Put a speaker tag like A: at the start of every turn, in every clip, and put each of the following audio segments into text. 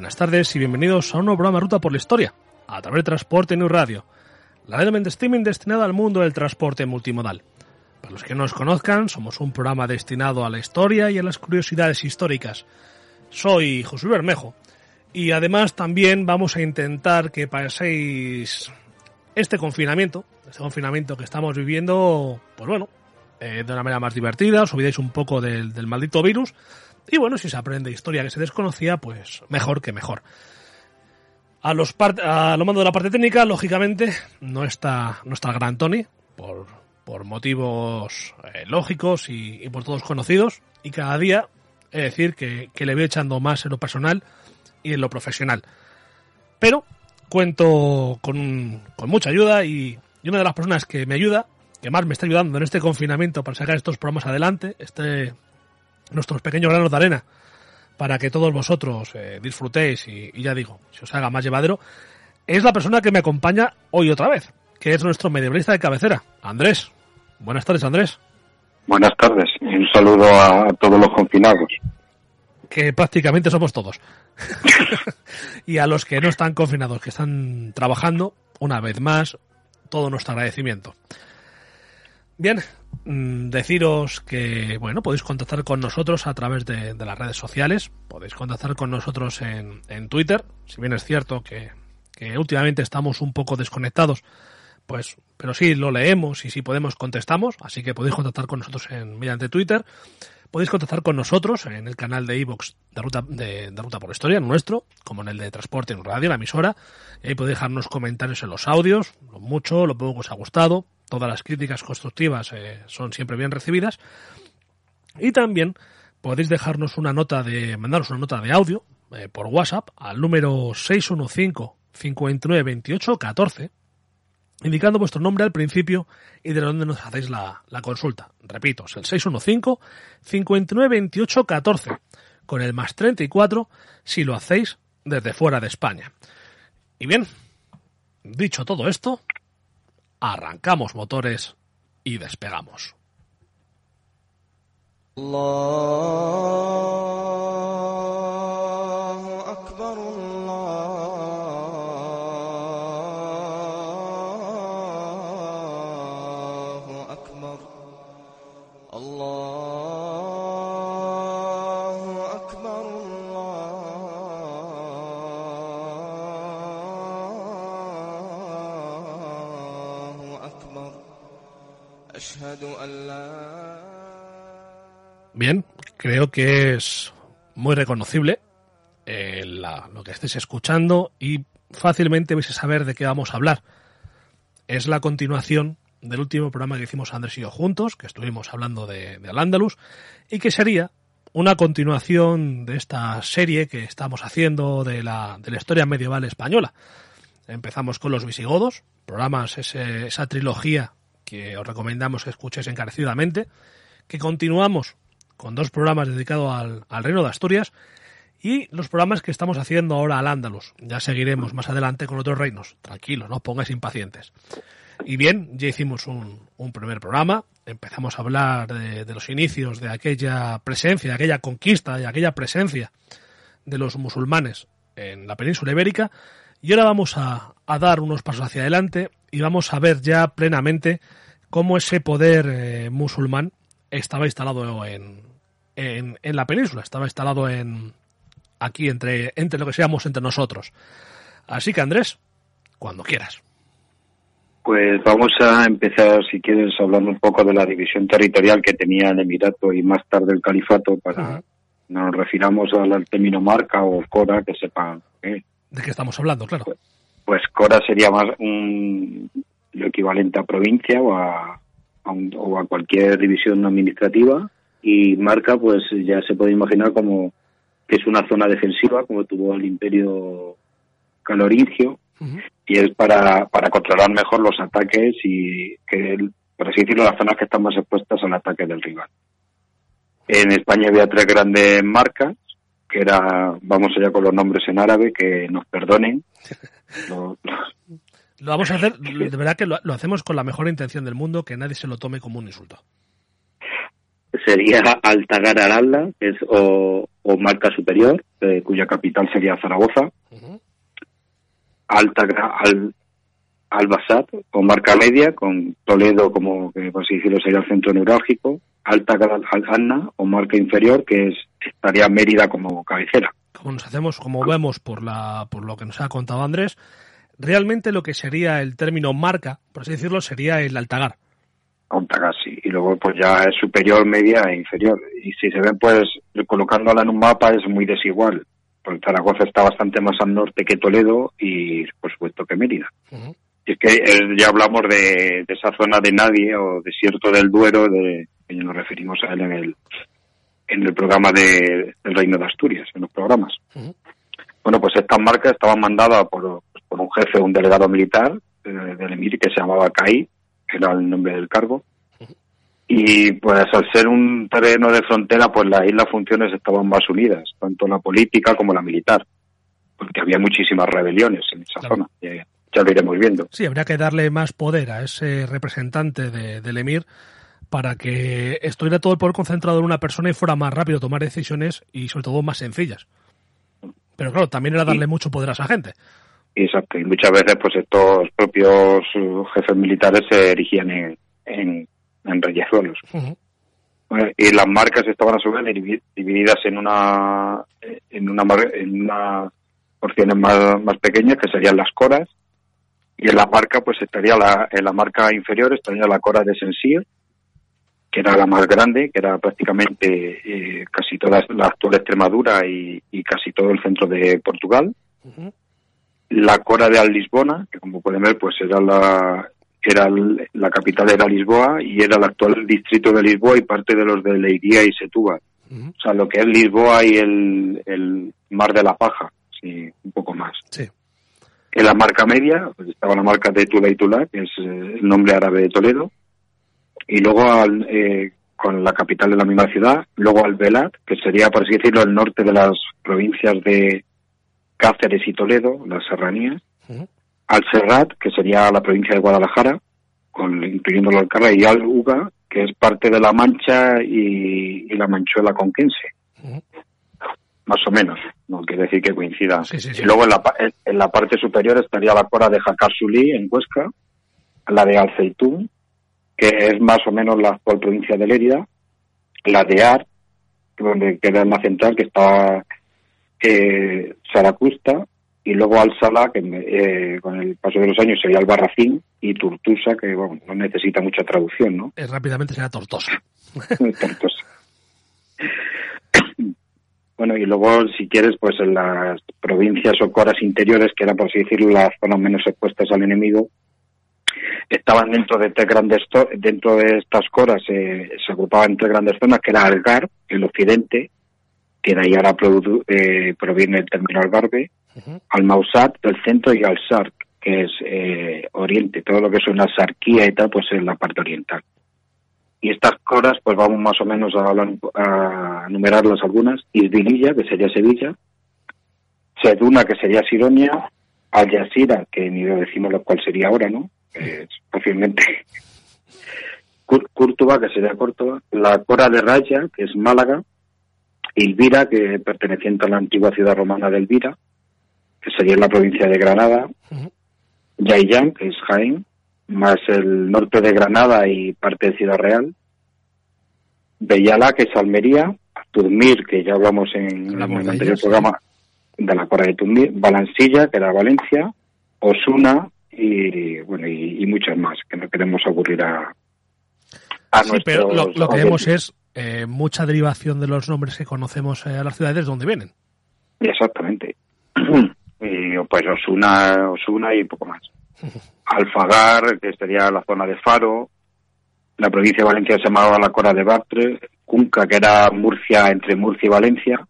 A: Buenas tardes y bienvenidos a un nuevo programa Ruta por la Historia, a través de Transporte New Radio, la red de streaming destinada al mundo del transporte multimodal. Para los que no nos conozcan, somos un programa destinado a la historia y a las curiosidades históricas. Soy José Bermejo y además también vamos a intentar que paséis este confinamiento, este confinamiento que estamos viviendo, pues bueno, eh, de una manera más divertida, os olvidéis un poco del, del maldito virus y bueno, si se aprende historia que se desconocía, pues mejor que mejor. A los a lo mando de la parte técnica, lógicamente, no está, no está el gran Tony, por, por motivos eh, lógicos y, por todos conocidos. Y cada día, es decir, que, que, le voy echando más en lo personal y en lo profesional. Pero cuento con, con mucha ayuda y, y una de las personas que me ayuda, que más me está ayudando en este confinamiento para sacar estos programas adelante, este nuestros pequeños granos de arena para que todos vosotros eh, disfrutéis y, y, ya digo, se os haga más llevadero, es la persona que me acompaña hoy otra vez, que es nuestro medievalista de cabecera, Andrés. Buenas tardes, Andrés.
B: Buenas tardes y un saludo a todos los confinados.
A: Que prácticamente somos todos. y a los que no están confinados, que están trabajando, una vez más, todo nuestro agradecimiento. Bien, deciros que bueno podéis contactar con nosotros a través de, las redes sociales. Podéis contactar con nosotros en, en Twitter. Si bien es cierto que, que, últimamente estamos un poco desconectados pues pero sí lo leemos y si podemos contestamos. Así que podéis contactar con nosotros en mediante Twitter. Podéis contactar con nosotros en el canal de iVox de ruta de, de, ruta por historia nuestro como en el de transporte en radio la emisora. Y ahí podéis dejarnos comentarios en los audios. Lo mucho lo poco que os ha gustado todas las críticas constructivas eh, son siempre bien recibidas. Y también podéis dejarnos una nota de, mandaros una nota de audio eh, por WhatsApp al número 615 59 28 14, indicando vuestro nombre al principio y de dónde nos hacéis la, la consulta. Repito, es el 615 59 28 14, con el más 34 si lo hacéis desde fuera de España. Y bien, dicho todo esto, arrancamos motores y despegamos. Creo que es muy reconocible eh, lo que estéis escuchando y fácilmente vais a saber de qué vamos a hablar. Es la continuación del último programa que hicimos Andrés y yo juntos, que estuvimos hablando de, de Al-Ándalus, y que sería una continuación de esta serie que estamos haciendo de la, de la historia medieval española. Empezamos con los visigodos, programas, ese, esa trilogía que os recomendamos que escuchéis encarecidamente, que continuamos con dos programas dedicados al, al, Reino de Asturias y los programas que estamos haciendo ahora al Ándalus. Ya seguiremos más adelante con otros reinos. Tranquilos, no pongáis impacientes. Y bien, ya hicimos un, un primer programa, empezamos a hablar de, de, los inicios de aquella presencia, de aquella conquista, de aquella presencia de los musulmanes en la península ibérica. Y ahora vamos a, a dar unos pasos hacia adelante y vamos a ver ya plenamente cómo ese poder eh, musulmán estaba instalado en, en, en, la península, estaba instalado en aquí entre, entre lo que seamos entre nosotros. Así que Andrés, cuando quieras.
B: Pues vamos a empezar, si quieres, hablando un poco de la división territorial que tenía el Emirato y más tarde el Califato, para -huh. nos refiramos al término marca o Cora, que sepan. ¿eh?
A: ¿De qué estamos hablando, claro?
B: Pues, pues Cora sería más un, lo equivalente a provincia o a, a un- o a cualquier división administrativa y Marca pues ya se puede imaginar como que es una zona defensiva como tuvo el imperio calorigio y es para, para controlar mejor los ataques y que, el- por así decirlo, las zonas que están más expuestas al ataque del rival. En España había tres grandes marcas, que era, vamos allá con los nombres en árabe, que nos perdonen. Lo-
A: Lo vamos a hacer, de verdad que lo, lo hacemos con la mejor intención del mundo, que nadie se lo tome como un insulto.
B: Sería Altagar Aralda, que es, o, o marca superior, eh, cuya capital sería Zaragoza.
A: Ujú.
B: Altagra, al, Albasat o marca media, con Toledo como que por así decirlo sería el centro neurálgico, Alta Anna o marca inferior, que es estaría Mérida como cabecera.
A: Como nos hacemos, como vemos por la, por lo que nos ha contado Andrés, realmente lo que sería el término marca, por así decirlo, sería el altagar.
B: Altagar. Y luego pues ya es superior, media e inferior. Y si se ven pues colocándola en un mapa es muy desigual. Porque Zaragoza está bastante más al norte que Toledo y por supuesto que Mérida. Y es que eh, ya hablamos de, de esa zona de nadie o desierto del Duero, de, que nos referimos a él en el, en el programa de, del Reino de Asturias, en los programas. Bueno, pues estas marcas estaban mandadas por, pues, por un jefe, un delegado militar eh, del Emir que se llamaba CAI, que era el nombre del cargo. Y pues al ser un terreno de frontera, pues las islas funciones estaban más unidas, tanto la política como la militar, porque había muchísimas rebeliones en esa
A: Claro.
B: zona. Ya, ya lo iremos viendo.
A: Sí, habría que darle más poder a ese representante de- del emir para que estuviera todo el poder concentrado en una persona y fuera más rápido tomar decisiones y sobre todo más sencillas. Pero claro, también era darle mucho poder a esa gente.
B: Exacto, y muchas veces pues estos propios jefes militares se erigían en, en, en. Bueno, y las marcas estaban a su vez divi- divididas en una en una en unas porciones más, más pequeñas que serían las coras y en la marca pues estaría la en la marca inferior estaría la cora de Sensir que era la más grande que era prácticamente eh, casi toda la actual Extremadura y, y casi todo el centro de Portugal. La Cora de Lisbona, que como pueden ver, pues era la era la capital era Lisboa y era el actual distrito de Lisboa y parte de los de Leiria y Setúbal. O sea, lo que es Lisboa y el, el Mar de la Paja, sí, un poco más.
A: Sí.
B: En la marca media pues estaba la marca de Tula y Tula, que es eh, el nombre árabe de Toledo, y luego al, eh, con la capital de la misma ciudad, luego al Belat, que sería, por así decirlo, el norte de las provincias de Cáceres y Toledo, las serranías. Al Serrat, que sería la provincia de Guadalajara, con, incluyendo la Alcarra, y al Uga, que es parte de la Mancha y, y la Manchuela conquense,
A: Ujú.
B: más o menos, no quiere decir que coincida.
A: Sí, sí, sí.
B: Y luego en la, en- la parte superior estaría la cora de Jacarsulí, en Huesca, la de Alceitún, que es más o menos la actual provincia de Lérida, la de Ar, donde queda la central, que está eh, Saracusta, y luego Al-Sala, que eh, con el paso de los años sería Albarracín, y Turtusa, que bueno, no necesita mucha traducción, ¿no?
A: Eh, rápidamente será tortosa.
B: Tortosa. Bueno, y luego, si quieres, pues en las provincias o coras interiores, que eran, por así decirlo, las zonas menos expuestas al enemigo, estaban dentro de tres grandes dentro de estas coras eh, se agrupaban tres grandes zonas, que era Algar, el occidente, que de ahí ahora produ- eh, proviene el término Algarve,
A: Ujú.
B: Al-Mausat del centro y Al-Sark, que es eh, oriente. Todo lo que es una sarquía y tal, pues es la parte oriental. Y estas coras, pues vamos más o menos a, a enumerarlas algunas. Isbililla, que sería Sevilla. Seduna, que sería Sironia. Al-Yazira, que ni lo decimos lo cual sería ahora, ¿no? Es fácilmente. Córdoba, que sería Córdoba. La Cora de Raya, que es Málaga. Ilvira, que perteneciente a la antigua ciudad romana de Elvira, que sería en la provincia de Granada. Yayán, que es Jaén, más el norte de Granada y parte de Ciudad Real. Bellala, que es Almería. Turmir, que ya hablamos en, el anterior
A: sí.
B: programa de la Cora de Turmir. Balansilla, que era Valencia. Osuna y, bueno, y, y muchas más, que no queremos aburrir a, a
A: Sí, pero lo, que vemos es eh, mucha derivación de los nombres que conocemos eh, a las ciudades donde vienen.
B: Exactamente. y pues Osuna, Osuna y poco más. Alfagar, que sería la zona de Faro, la provincia de Valencia se llamaba la Cora de Batre, Cunca, que era Murcia, entre Murcia y Valencia,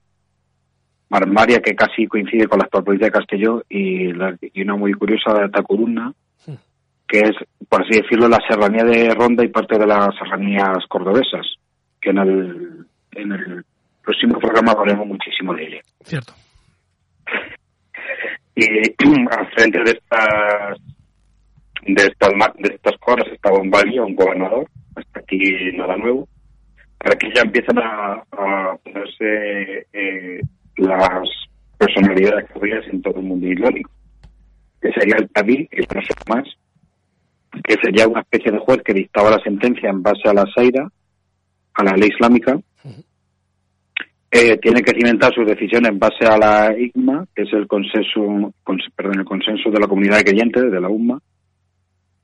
B: Marmaria, que casi coincide con la actual provincia de Castelló, y, la- y una muy curiosa de Tacuruna,
A: Hmm.
B: que es, por así decirlo, la serranía de Ronda y parte de las serranías cordobesas, que en el, en el próximo programa hablaremos muchísimo de ella.
A: Cierto.
B: Y al frente de estas de estas de estas cosas estaba un valía, un gobernador, hasta aquí nada nuevo, para que ya empiezan a, ponerse eh, las personalidades en todo el mundo islámico, que sería el Tabi, que no son más, que sería una especie de juez que dictaba la sentencia en base a la Saira, a la ley islámica, eh, tiene que cimentar sus decisiones en base a la IGMA, que es el consenso, cons- perdón, el consenso de la comunidad de creyentes, de la UMA,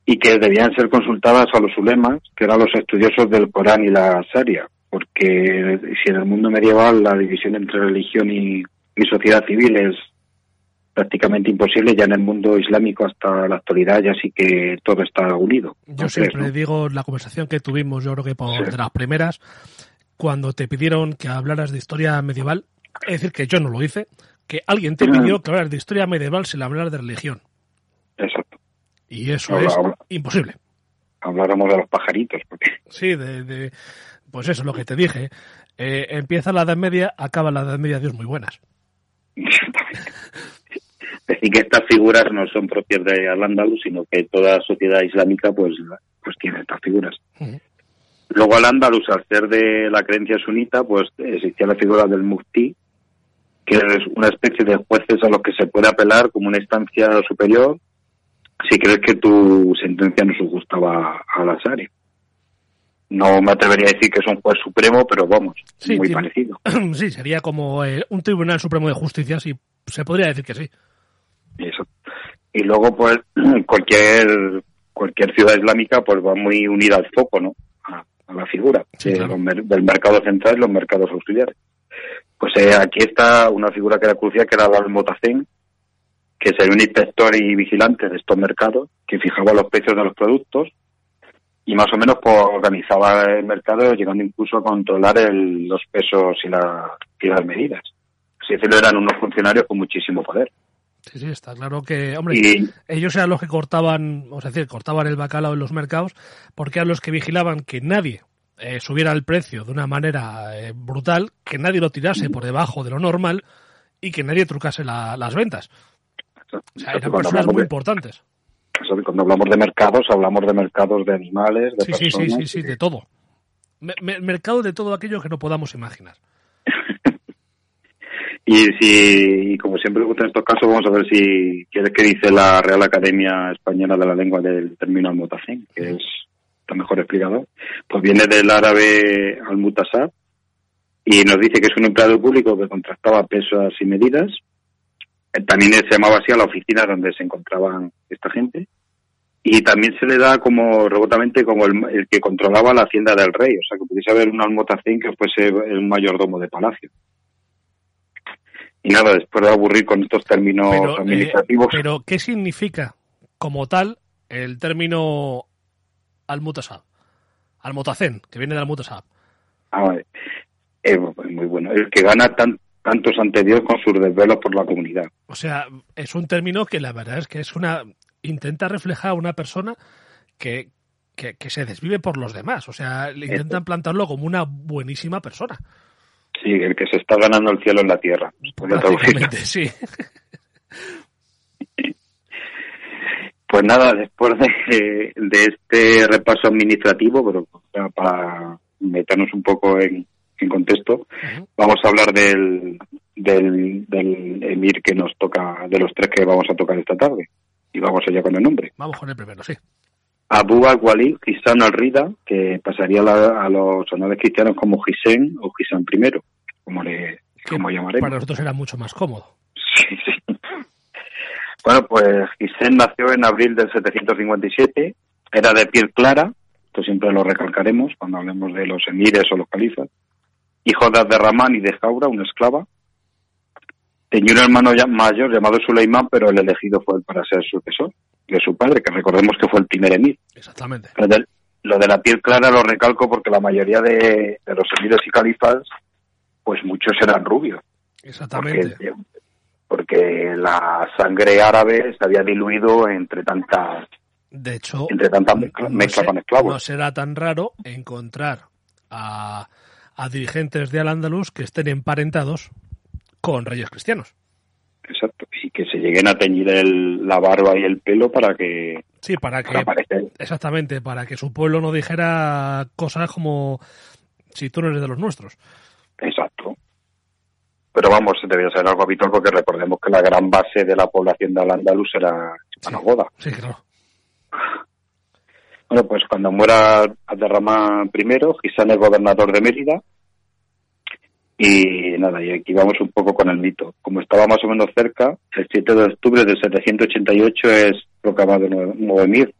B: y que debían ser consultadas a los ulemas, que eran los estudiosos del Corán y la Sharia, porque si en el mundo medieval la división entre religión y, y sociedad civil es prácticamente imposible, ya en el mundo islámico hasta la actualidad ya sí que todo está unido.
A: Yo siempre
B: ¿no?
A: digo la conversación que tuvimos, yo creo que por
B: Sí.
A: de las primeras, cuando te pidieron que hablaras de historia medieval, es decir, que yo no lo hice, que alguien te pidió que hablaras de historia medieval sin hablar de religión.
B: Exacto.
A: Y eso
B: Habla-
A: es
B: habla.
A: imposible.
B: Habláramos de los pajaritos, porque
A: Sí, de, de- pues eso es lo que te dije. Eh, empieza la Edad Media, acaba la Edad Media, Dios muy buenas.
B: decir que estas figuras no son propias de Al-Ándalus, sino que toda sociedad islámica pues, pues tiene estas figuras.
A: Ujú.
B: Luego Al-Ándalus, al ser de la creencia sunita, pues existía la figura del mufti, que es una especie de jueces a los que se puede apelar como una instancia superior si crees que tu sentencia no se ajustaba a la Sharia. No me atrevería a decir que es un juez supremo, pero vamos,
A: Sí,
B: muy
A: tiene-
B: parecido.
A: sí, sería como eh, un Tribunal Supremo de Justicia, sí, se podría decir que sí.
B: Eso. Y luego, pues, cualquier cualquier ciudad islámica pues va muy unida al foco, ¿no? A, la figura
A: Sí,
B: de
A: claro.
B: los mer- del mercado central y los mercados auxiliares. Pues eh, aquí está una figura que era crucial, que era el almotacén, que sería un inspector y vigilante de estos mercados, que fijaba los precios de los productos y más o menos pues, organizaba el mercado, llegando incluso a controlar el- los pesos y, la- y las medidas. Así decirlo, eran unos funcionarios con muchísimo poder.
A: Sí, sí, está claro que, hombre,
B: Y,
A: ellos eran los que cortaban, vamos a decir, cortaban el bacalao en los mercados, porque eran los que vigilaban que nadie eh, subiera el precio de una manera eh, brutal, que nadie lo tirase por debajo de lo normal y que nadie trucase la- las ventas. O sea, eran personas muy
B: de-
A: importantes.
B: Cuando hablamos de mercados, hablamos de mercados de animales, de
A: Sí, sí, sí,
B: personas.
A: sí, sí, de todo. Me- me- mercado de todo aquello que no podamos imaginar.
B: Y si, y como siempre gusta en estos casos, vamos a ver si quieres que dice la Real Academia Española de la Lengua del término almutacén, que es está mejor explicado. Pues viene del árabe almutasab y nos dice que es un empleado público que contrastaba pesos y medidas. Eh, También se llamaba así a la oficina donde se encontraban esta gente. Y también se le da como rebotamente como el, el que controlaba la hacienda del rey, o sea que pudiese haber un almotacén que fuese el mayordomo de palacio. Y nada, después de aburrir con estos términos
A: Pero, eh,
B: administrativos,
A: pero, ¿qué significa como tal el término almutasab? Almutacén, que viene de almutasab.
B: ah, vale. Eh, pues muy bueno, el que gana tan, tantos ante Dios con sus desvelos por la comunidad.
A: O sea, es un término que la verdad es que es una intenta reflejar a una persona que, que, que se desvive por los demás. O sea, le intentan plantarlo como una buenísima persona.
B: Sí, el que se está ganando el cielo en la tierra.
A: Prácticamente, sí.
B: Pues nada, después de, de este repaso administrativo, pero para meternos un poco en, en contexto, vamos a hablar del, del, del emir que nos toca, de los tres que vamos a tocar esta tarde. Y vamos allá con el nombre.
A: Vamos con el primero, sí.
B: Abu al-Walid Hisan al-Rida, que pasaría a, la- a los honores cristianos como Hisen o Hisan I, como, le, como llamaremos.
A: para nosotros era mucho más cómodo.
B: Sí, sí. Bueno, pues Hisen nació en abril del 757, era de piel clara, esto siempre lo recalcaremos cuando hablemos de los emires o los califas, hijo de Abderramán y de Jaura, una esclava, tenía un hermano ya mayor llamado Suleimán, pero el elegido fue él para ser sucesor de su padre, que recordemos que fue el primer emir.
A: Exactamente.
B: Lo de, la piel clara lo recalco porque la mayoría de, de los emires y califas, pues muchos eran rubios.
A: Exactamente.
B: Porque, porque la sangre árabe se había diluido entre tantas
A: De hecho,
B: entre tanta mezcla,
A: no
B: con
A: no será tan raro encontrar a, a dirigentes de Al-Ándalus que estén emparentados con reyes cristianos.
B: Exacto. Y que se lleguen a teñir el- la barba y el pelo para que
A: Sí, para que
B: para
A: exactamente para que su pueblo no dijera cosas como si tú no eres de los nuestros.
B: Exacto. Pero vamos, debía ser algo habitual porque recordemos que la gran base de la población de Al-Ándalus era hispanogoda.
A: Sí, claro.
B: Bueno, pues cuando muera Abderramán I, Gisán es gobernador de Mérida. Y nada, y aquí vamos un poco con el mito. Como estaba más o menos cerca, el 7 de octubre de 788 es proclamado nuevo, nuevo emir.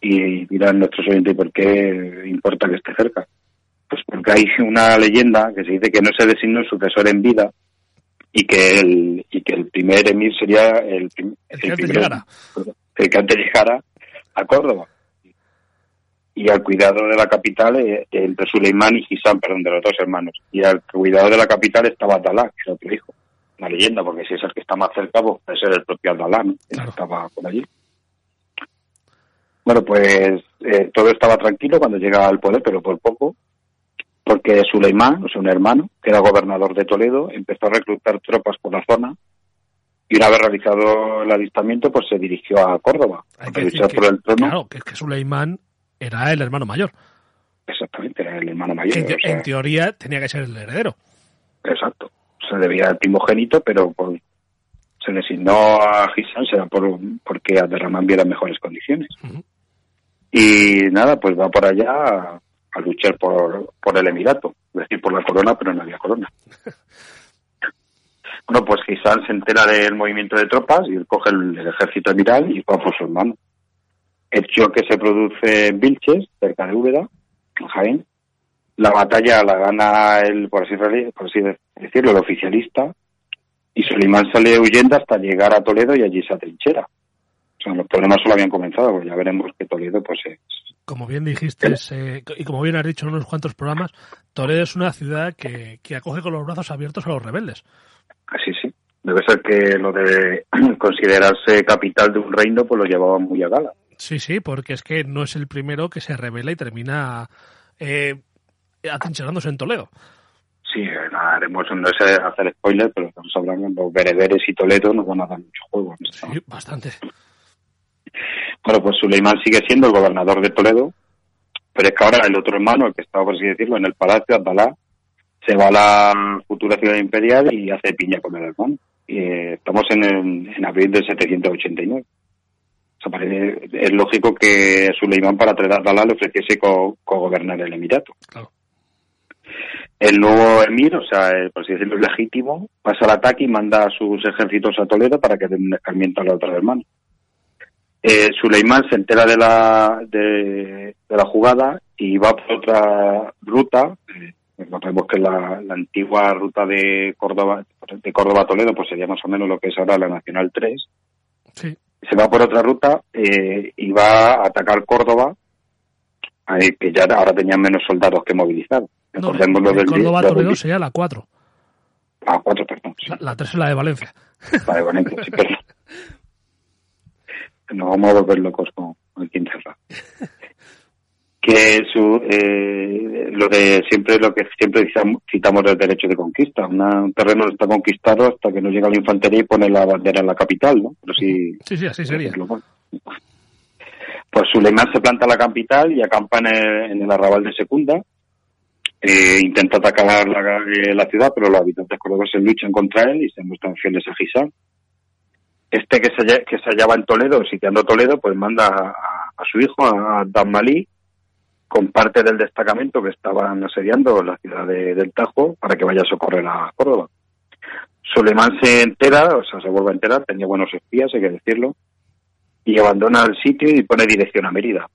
B: Y dirán nuestros oyentes, ¿por qué importa que esté cerca? Pues porque hay una leyenda que se dice que no se designó un sucesor en vida y que el, y que el primer emir sería el,
A: El que antes
B: primero-
A: llegara.
B: el que antes llegara a Córdoba. Y al cuidado de la capital, eh, entre Suleimán y Gisán, perdón, de los dos hermanos. Y al cuidado de la capital estaba Abdalá, que era otro hijo. Una leyenda, porque si es el que está más cerca, pues puede ser el propio Abdalá, ¿no? Que
A: Claro.
B: estaba por allí. Bueno, pues eh, todo estaba tranquilo cuando llega al poder, pero por poco, porque Suleimán, o sea, un hermano, que era gobernador de Toledo, empezó a reclutar tropas por la zona y una vez realizado el alistamiento, pues se dirigió a Córdoba a
A: que
B: luchar
A: que,
B: por el trono.
A: claro, que, que Suleimán era el hermano mayor.
B: Exactamente, era el hermano mayor.
A: En, te-
B: o sea,
A: en teoría tenía que ser el heredero.
B: exacto. Se debía al primogénito, pero por- se designó a Gisán será por, porque Abderramán viera mejores condiciones. Y nada, pues va por allá a, a luchar por, por el Emirato, es decir, por la corona, pero no había corona. Bueno, pues Gisán se entera del movimiento de tropas y él coge el, el ejército emiral y va por su hermano. Hecho que se produce en Vilches, cerca de Úbeda, en Jaén. La batalla la gana el, por así, re- por así decirlo, el oficialista, y Solimán sale huyendo hasta llegar a Toledo y allí se atrinchera. O sea, los problemas solo habían comenzado, pues ya veremos que Toledo pues es
A: Como bien dijiste, eh, y como bien has dicho en unos cuantos programas, Toledo es una ciudad que, que acoge con los brazos abiertos a los rebeldes.
B: Así sí. Debe ser que lo de considerarse capital de un reino, pues lo llevaban muy a gala.
A: Sí, sí, porque es que no es el primero que se revela y termina eh, atrincherándose en Toledo.
B: Sí, eh, nada, haremos, no es hacer spoiler, pero estamos hablando de los bereberes y Toledo nos van a dar mucho juego.
A: Sí, bastante.
B: Bueno, pues Suleimán sigue siendo el gobernador de Toledo, pero es que ahora el otro hermano, el que estaba, por así decirlo, en el palacio, Abdalá, se va a la futura ciudad imperial y hace piña con el hermano. Y, eh, estamos en, el- en abril de 789. O sea, parece- es lógico que Suleimán para a Abdalá le ofreciese co- co-gobernar el Emirato.
A: Claro.
B: El nuevo emir, o sea, el, por así decirlo, el legítimo, pasa al ataque y manda a sus ejércitos a Toledo para que den un escarmiento al otro hermano. Eh, Suleimán se entera de la, de, de la jugada y va por otra ruta. Eh, recordemos que la, la antigua ruta de Córdoba, de Córdoba a Toledo, pues sería más o menos lo que es ahora la Nacional 3.
A: Sí,
B: Se va por otra ruta eh, y va a atacar Córdoba, eh, que ya ahora tenían menos soldados que movilizar.
A: no, de Córdoba a
B: lo del-
A: Toledo sería la 4.
B: Ah, cuatro, perdón. sí.
A: La, la 3 es la de Valencia.
B: Vale, bueno, entonces, sí, perdón. Nos vamos a volver locos con el quince Ra. Que su, eh, lo de siempre, lo que siempre citamos- del derecho de conquista. Una- un terreno no está conquistado hasta que no llega la infantería y pone la bandera en la capital, ¿no? Pero sí,
A: Sí, sí, así sería.
B: Pues Suleimán se planta en la capital y acampa en el, en el arrabal de Secunda. Eh, intenta atacar la, eh, la ciudad, pero los habitantes cordobeses luchan contra él y se muestran fieles a Gisán. Este que se, que se hallaba en Toledo, sitiando Toledo, pues manda a, a su hijo, a Dan Malí, con parte del destacamento que estaban asediando la ciudad de- del Tajo para que vaya a socorrer a Córdoba. Suleimán se entera, o sea, se vuelve a enterar, tenía buenos espías, hay que decirlo, y abandona el sitio y pone dirección a Mérida,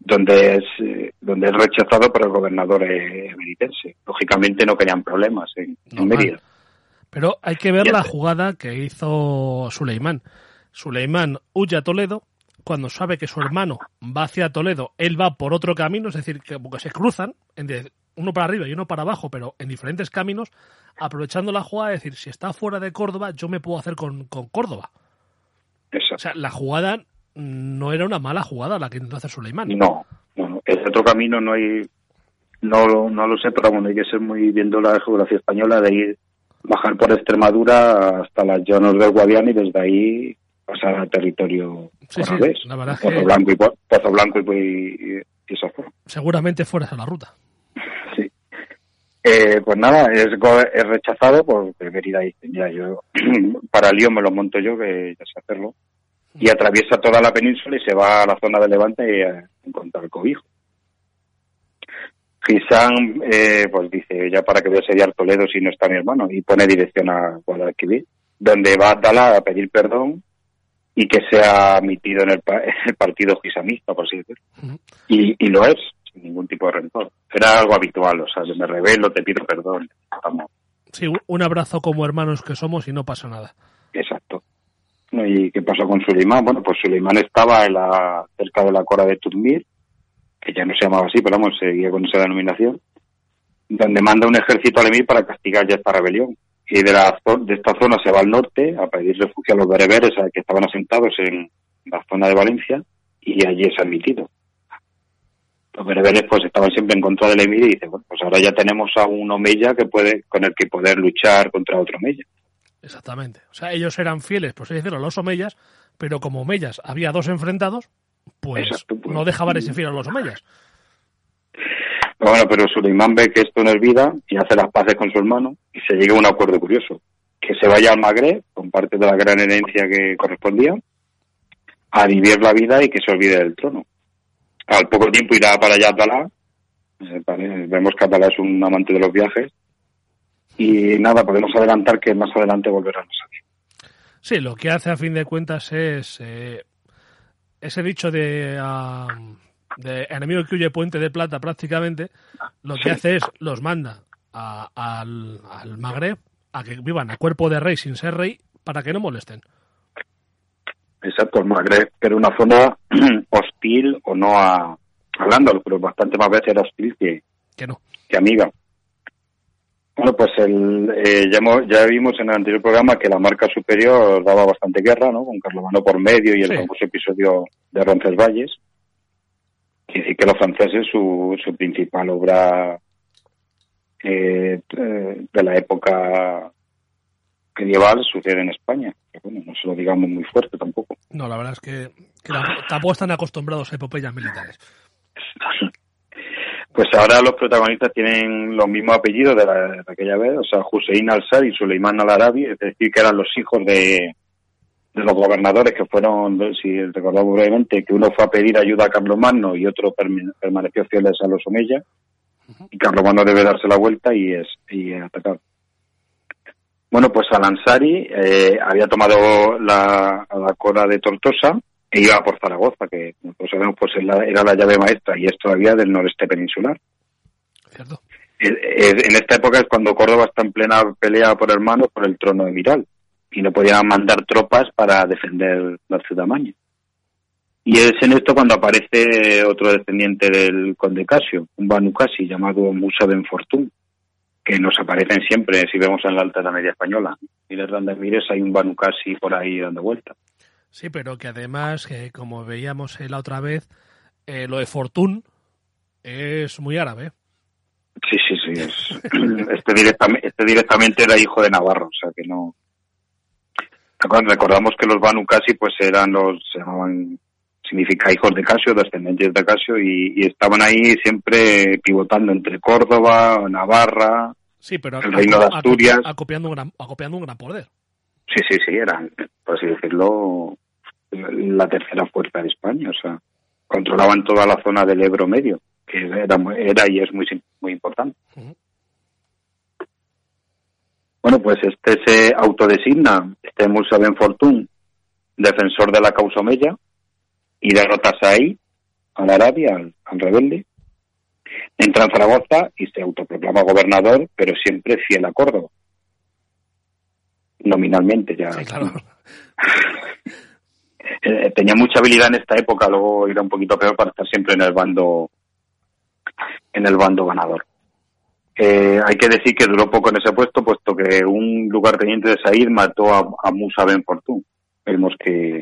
B: donde es eh, donde es rechazado por el gobernador eh, emeritense. Lógicamente no querían problemas en, en. Mérida.
A: Pero hay que ver la jugada que hizo Suleimán. Suleimán huye a Toledo cuando sabe que su hermano va hacia Toledo, él va por otro camino, es decir, que se cruzan, uno para arriba y uno para abajo, pero en diferentes caminos, aprovechando la jugada, es decir, si está fuera de Córdoba, yo me puedo hacer con, con Córdoba. O sea, la jugada no era una mala jugada la que intentó hacer Suleimán.
B: No, no. Ese otro camino no hay, no, lo- no lo sé, pero bueno, hay que ser muy viendo la geografía española de ir, bajar por Extremadura hasta las llanos del Guadiana y desde ahí pasar a territorio
A: Sí, sí,
B: oravés.
A: la verdad es
B: Pozo
A: que-
B: Blanco y Po- Pozo Blanco y, y.
A: Seguramente fuera esa la ruta.
B: Sí. Eh, pues nada, es, es rechazado por Mérida dice, ya yo, para lío me lo monto yo, que ya sé hacerlo. Y atraviesa toda la península y se va a la zona de Levante a encontrar cobijo. Gisán, eh, pues dice, ya para que voy a asediar Toledo si no está mi hermano, y pone dirección a Guadalquivir, donde va Abdalá a pedir perdón y que en el, pa- en el partido gisamista, por así decirlo. Y, y lo es, sin ningún tipo de rencor. Era algo habitual, o sea, me revelo, te pido perdón. Vamos,
A: Sí, un- abrazo como hermanos que somos y no pasa nada.
B: exacto. ¿Y qué pasó con Suleimán? Bueno, pues Suleimán estaba en la, cerca de la Cora de Turmir, que ya no se llamaba así, pero vamos, seguía con esa denominación, donde manda un ejército al emir para castigar ya esta rebelión. Y de, la, de esta zona se va al norte a pedir refugio a los bereberes a- que estaban asentados en la zona de Valencia y allí es admitido. Los bereberes pues estaban siempre en contra del emir y dice, bueno, pues ahora ya tenemos a un omeya que puede, con el que poder luchar contra otro omeya.
A: Exactamente. O sea, ellos eran fieles, por así decirlo, a los omeyas, pero como omeyas había dos enfrentados, pues,
B: Exacto, pues.
A: no dejaban ese fiel a los omeyas.
B: Bueno, pero Suleimán ve que esto no es vida y hace las paces con su hermano y se llega a un acuerdo curioso. Que se vaya al Magreb, con parte de la gran herencia que correspondía, a vivir la vida y que se olvide del trono. Al poco tiempo irá para allá Abdalá. Eh, Vemos que Abdalá es un amante de los viajes. Y nada, podemos adelantar que más adelante volverán a salir.
A: Sí, lo que hace a fin de cuentas es eh, ese dicho de, ah, de enemigo que huye puente de plata prácticamente, lo que
B: Sí.
A: hace es los manda a- al, al Magreb a que vivan a cuerpo de rey sin ser rey para que no molesten.
B: Exacto, el Magreb, era una zona hostil o no a, hablando, pero bastante más veces era hostil que,
A: Que no.
B: que amiga. Bueno, pues el, eh, ya, hemos- ya vimos en el anterior programa que la marca superior daba bastante guerra, ¿no? Con Carlomagno por medio y el
A: Sí.
B: famoso episodio de Roncesvalles. Quiere decir que los franceses, su, su principal obra eh, eh, de la época medieval sucede en España. Pero bueno, no se lo digamos muy fuerte tampoco.
A: No, la verdad es que, que tampoco están acostumbrados a epopeyas militares.
B: Pues ahora los protagonistas tienen los mismos apellidos de, la- de aquella vez, o sea, Hussein al-Sad y Suleiman al-Arabi, es decir, que eran los hijos de, de los gobernadores que fueron, si recordamos brevemente, que uno fue a pedir ayuda a Carlomagno y otro permaneció fieles a los Omeya, y Carlomagno debe darse la vuelta y, es, y atacar. Bueno, pues Al-Ansari eh, había tomado la, la cora de Tortosa e iba por Zaragoza, que como sabemos pues era la llave maestra y es todavía del noreste peninsular.
A: ¿Cierto?
B: Eh, eh, En esta época es cuando Córdoba está en plena pelea por hermanos por el trono de Miral y no podían mandar tropas para defender la ciudad maña. Y es en esto cuando aparece otro descendiente del conde Casio, un Banu Casi llamado Musa Ben Fortún, que nos aparecen siempre si vemos en la Alta Edad Media Española. Y en el Mires hay un Banu Casi por ahí dando vuelta.
A: Sí, pero que además, que como veíamos la otra vez, eh, lo de Fortún es muy árabe.
B: Sí, sí, sí. es- este, directamente, este directamente era hijo de Navarro, o sea que no. Recordamos que los Banu Casi pues eran los, se llamaban, significa hijos de Casio, descendientes de Casio, y, y estaban ahí siempre pivotando entre Córdoba, Navarra.
A: Sí, pero
B: El reino de Asturias.
A: acopiando un gran, acopiando un gran poder.
B: Sí, sí, sí, eran, por así decirlo, la tercera fuerza de España, o sea, controlaban toda la zona del Ebro medio, que era, muy- era y es muy, muy importante.
A: Ujú.
B: Bueno, pues este se autodesigna, este Musa Ben Fortún, defensor de la causa Omeya, y derrota a Saí, al Arabia, al, al rebelde. Entra en Zaragoza y se autoproclama gobernador, pero siempre fiel a Córdoba. nominalmente ya.
A: Sí, claro.
B: Eh, tenía mucha habilidad en esta época, luego era un poquito peor para estar siempre en el bando en el bando ganador. Eh, hay que decir que duró poco en ese puesto, puesto que un lugarteniente de Said mató a, a Musa Ben Fortun. Vemos que,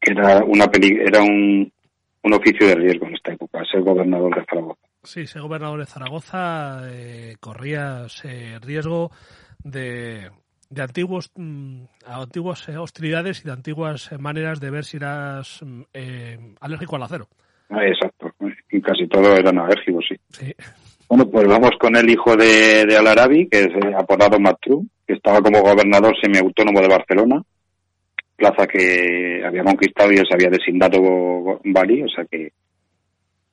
B: que era una peli, era un, un oficio de riesgo en esta época, ser gobernador de Zaragoza.
A: Sí, ser gobernador de Zaragoza eh, corría ese riesgo de, de antiguos mm, antiguas eh, hostilidades y de antiguas maneras de ver si eras mm, eh, alérgico al acero.
B: Exacto, y casi todos eran alérgicos, sí.
A: Sí.
B: Bueno, pues vamos con el hijo de, de Al-Arabi, que es eh, apodado Matru, que estaba como gobernador semiautónomo de Barcelona, plaza que había conquistado y él se había designado Bali, o sea que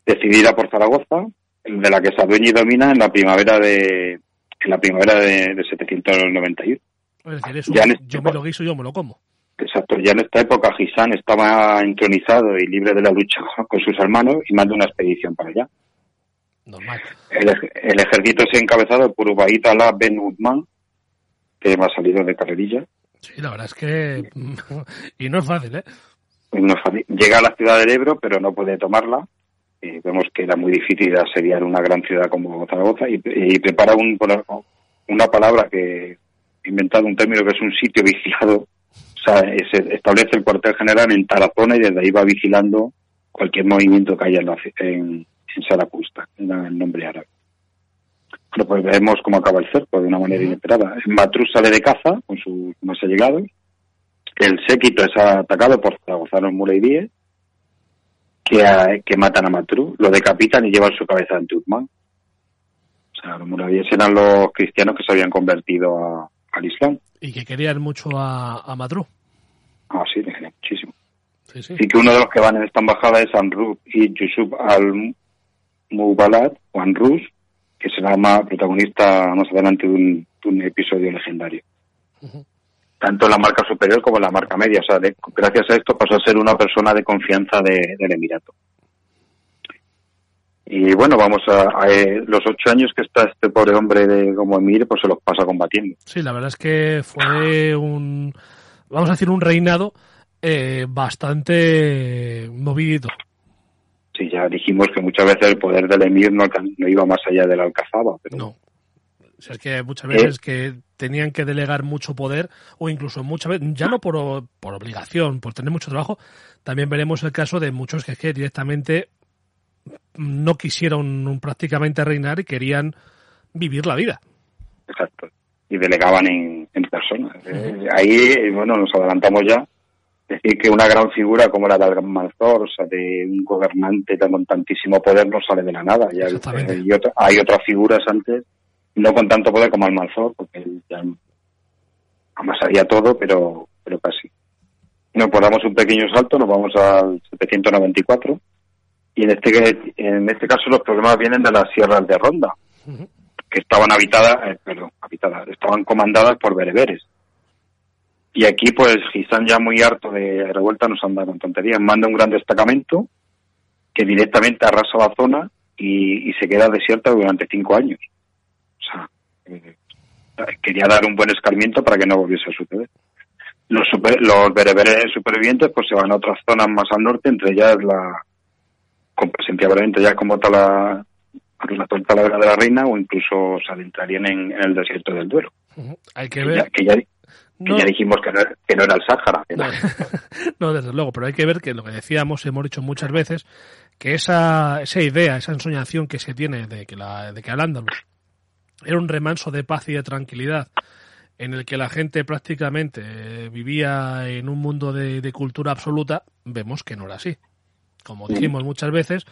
B: decidida por Zaragoza, de la que se adueña y domina en la primavera de en la primavera de, de 791.
A: Es decir, eso,
B: Ya en
A: yo me lo guiso, yo me lo como.
B: Exacto, ya en esta época Gisán estaba entronizado y libre de la lucha con sus hermanos y manda una expedición para allá.
A: Normal.
B: El, el ejército se ha encabezado por Ubaid Allah Ben Uthman, que ha salido de carrerilla.
A: Sí, la verdad es que... y no es fácil, ¿eh?
B: No es fácil. Llega a la ciudad del Ebro, pero no puede tomarla. Y vemos que era muy difícil asediar una gran ciudad como Zaragoza y, y prepara un, una palabra que he inventado un término que es un sitio vigilado. O sea, se establece el cuartel general en Tarazona y desde ahí va vigilando cualquier movimiento que haya en, la en, en Saracusta, era el nombre árabe. Bueno, pues vemos cómo acaba el cerco de una manera inesperada. Matrus sale de caza con sus más allegados. El séquito es atacado por zaragozanos mureidíes que, a- que matan a Matrus, lo decapitan y llevan su cabeza ante Uthman. O sea, los mureidíes eran los cristianos que se habían convertido a- al Islam.
A: Y que querían mucho a, a.
B: Ah, sí, le querían muchísimo.
A: Sí, sí.
B: Y que uno de los que van en esta embajada es Amrub y Yusuf al-Mubalat, o Anrus, que será más protagonista más adelante de un, de un episodio legendario. Tanto en la marca superior como en la marca media. O sea, de- gracias a esto pasó a ser una persona de confianza de- del Emirato. Y bueno, vamos a, a, eh, los ocho años que está este pobre hombre de, como emir, pues se los pasa combatiendo.
A: Sí, la verdad es que fue un, vamos a decir, un reinado eh, bastante movidito.
B: Sí, ya dijimos que muchas veces el poder del emir no, no iba más allá de la alcazaba, pero
A: No. O sea, es que muchas veces que tenían que delegar mucho poder o incluso muchas veces, ya no por, por obligación, por tener mucho trabajo, también veremos el caso de muchos que, que directamente no quisieron un- prácticamente reinar y querían vivir la vida.
B: Exacto. Y delegaban en, en persona. Eh, ahí, bueno, nos adelantamos ya. Decir que una gran figura como la de Almanzor, o sea, de un gobernante con tantísimo poder, no sale de la nada. Ya,
A: Exactamente.
B: y otra- hay otras figuras antes, no con tanto poder como Almanzor, porque él ya amasaría todo, pero, pero casi. Nos pues damos un pequeño salto, nos vamos al 794. Y en este, en este caso los problemas vienen de las sierras de Ronda que estaban habitadas, eh, perdón, habitadas, estaban comandadas por bereberes. Y aquí, pues, Gisán ya muy harto de revuelta nos anda con tonterías, manda un gran destacamento que directamente arrasa la zona y, y se queda desierta durante cinco años. O sea, eh, quería dar un buen escarmiento para que no volviese a suceder. Los, super- los bereberes supervivientes pues se van a otras zonas más al norte, entre ellas la, con presencia brevemente ya como tal la, la Talavera de la Reina o incluso se adentrarían en, en el desierto del Duero.
A: Ujú. Hay que
B: Que ya,
A: ver.
B: que ya, que
A: No,
B: ya dijimos que no, era- que no era el Sáhara.
A: no, desde luego, pero hay que ver que lo que decíamos, hemos dicho muchas veces, que esa, esa idea, esa ensoñación que se tiene de que, la, de que Al-Ándalus era un remanso de paz y de tranquilidad en el que la gente prácticamente eh, vivía en un mundo de, de cultura absoluta, vemos que no era así. Como dijimos muchas veces,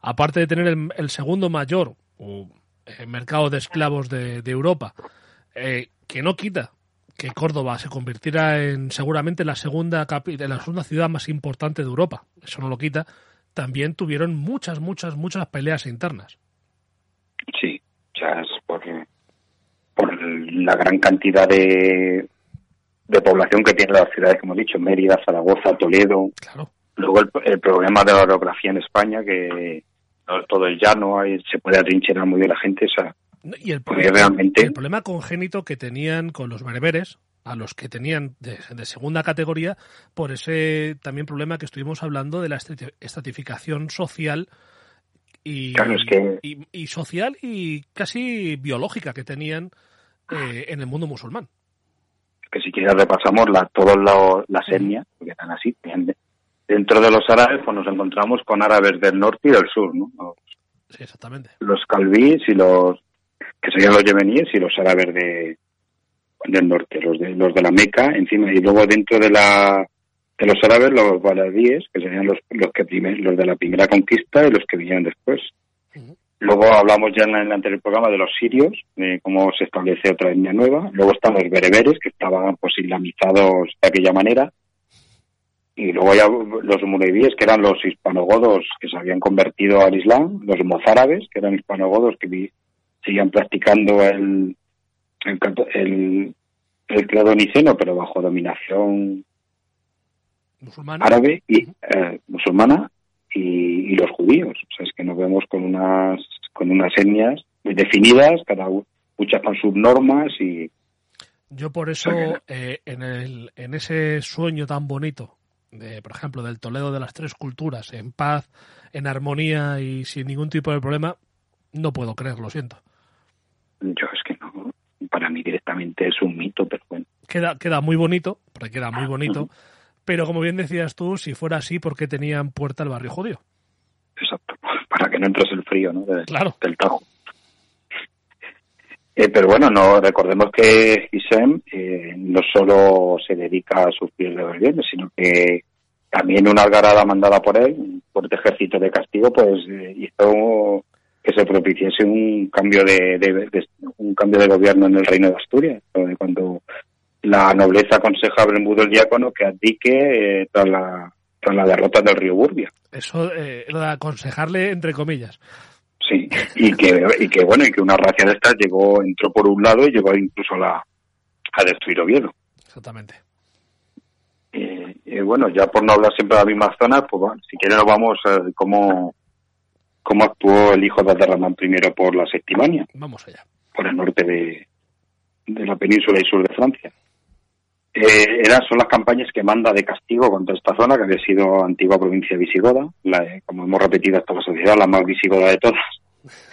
A: aparte de tener el, el segundo mayor uh, eh, mercado de esclavos de, de Europa, eh, que no quita que Córdoba se convirtiera en seguramente la segunda en la segunda ciudad más importante de Europa, eso no lo quita, también tuvieron muchas, muchas, muchas peleas internas.
B: Sí, ya es por, por la gran cantidad de, de población que tienen las ciudades, como he dicho, Mérida, Zaragoza, Toledo.
A: Claro.
B: Luego el, el problema de la orografía en España, que no, todo el llano, ahí se puede atrincherar muy bien la gente. O sea,
A: Y el,
B: realmente-
A: el problema congénito que tenían con los bereberes, a los que tenían de, de, segunda categoría por ese también problema que estuvimos hablando de la estratificación social y,
B: Claro, es que-
A: y, y social y casi biológica que tenían eh, en el mundo musulmán.
B: que si quieres repasamos la, todas las etnias, porque están así. Dentro de los árabes, pues nos encontramos con árabes del norte y del sur, ¿no? Los,
A: Sí, exactamente.
B: los calvíes y los, que serían los yemeníes y los árabes de, del norte, los de, los de la Meca, encima, y luego dentro de la, de los árabes, los baladíes, que serían los, los que primer, los de la primera conquista y los que vinieron después. Luego hablamos ya en el anterior programa de los sirios, de cómo se establece otra etnia nueva. Luego están los bereberes, que estaban pues islamizados de aquella manera. Y luego ya los murevíes, que eran los hispanogodos que se habían convertido al Islam. Los mozárabes, que eran hispanogodos que vi- seguían practicando el, el, el, el pero bajo dominación
A: Musulmán.
B: árabe y eh, musulmana y, y los judíos. O sea, es que nos vemos con unas con unas etnias muy definidas, cada muchas con sus normas y
A: Yo por eso, eh, en, el, en ese sueño tan bonito, de, por ejemplo, del Toledo de las tres culturas, en paz, en armonía y sin ningún tipo de problema, no puedo creer, lo siento.
B: Yo es que no, para mí directamente es un mito, pero bueno.
A: Queda, queda muy bonito, porque queda muy bonito, pero como bien decías tú, si fuera así, ¿por qué tenían puerta el barrio judío?
B: Exacto, para que no entres el frío, ¿no? De-
A: Claro.
B: Del Tajo. Eh, pero bueno, no recordemos que Hissem eh, no solo se dedica a sufrir rebeliones, sino que también una algarada mandada por él, un fuerte ejército de castigo, pues eh, hizo que se propiciase un cambio de, de- de- un cambio de gobierno en el reino de Asturias, cuando la nobleza aconseja a Bermudo el diácono que abdique eh, tras la tras la derrota del río Burbia.
A: Eso, eh, lo de aconsejarle, entre comillas.
B: Sí, y que, y que bueno, y que una racia de estas llegó, entró por un lado y llegó incluso a, la, a destruir Oviedo.
A: Exactamente.
B: Eh, eh, bueno, ya por no hablar siempre de la misma zona, pues bueno, si quieren nos vamos a ver cómo, cómo actuó el hijo de Abderramán I por la Septimania,
A: Vamos allá.
B: por el norte de, de la península y sur de Francia. Eh, eran, son las campañas que manda de castigo contra esta zona, que había sido antigua provincia visigoda, la, eh, como hemos repetido hasta la sociedad, la más visigoda de todas.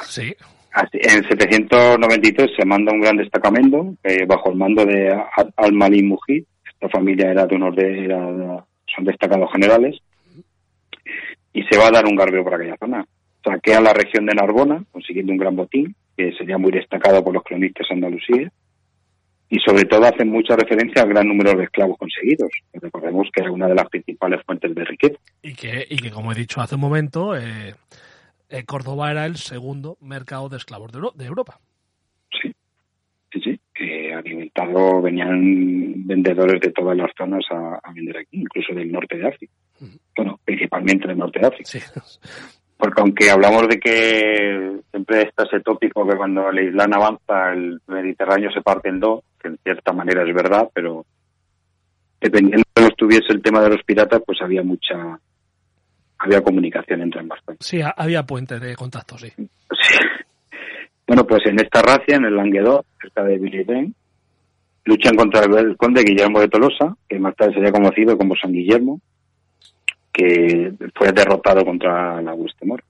A: Sí,
B: Así, En 793 se manda un gran destacamento eh, bajo el mando de Al- Al-Malik Mujid. Esta familia era de unos de, era- son destacados generales. Y se va a dar un garbeo por aquella zona. Saquea la región de Narbona, consiguiendo un gran botín, que sería muy destacado por los cronistas andalusíes. Y sobre todo hacen mucha referencia al gran número de esclavos conseguidos. que Recordemos que era una de las principales fuentes de riqueza.
A: y que, y que como he dicho hace un momento, eh, eh, Córdoba era el segundo mercado de esclavos de, Euro- de Europa.
B: Sí, sí, sí. Que alimentado venían vendedores de todas las zonas a, a vender aquí, incluso del norte de África. Bueno, principalmente del norte de África.
A: Sí,
B: Porque aunque hablamos de que siempre está ese tópico que cuando el Islam avanza el Mediterráneo se parte en dos, que en cierta manera es verdad, pero dependiendo de cómo estuviese el tema de los piratas, pues había mucha había comunicación entre ambas zonas.
A: sí, ha- había puente de contacto, sí.
B: Sí. Bueno, pues en esta racia, en el Languedoc, cerca de Villeben, luchan contra el conde Guillermo de Tolosa, que más tarde sería conocido como San Guillermo, que fue derrotado contra la Huestemor.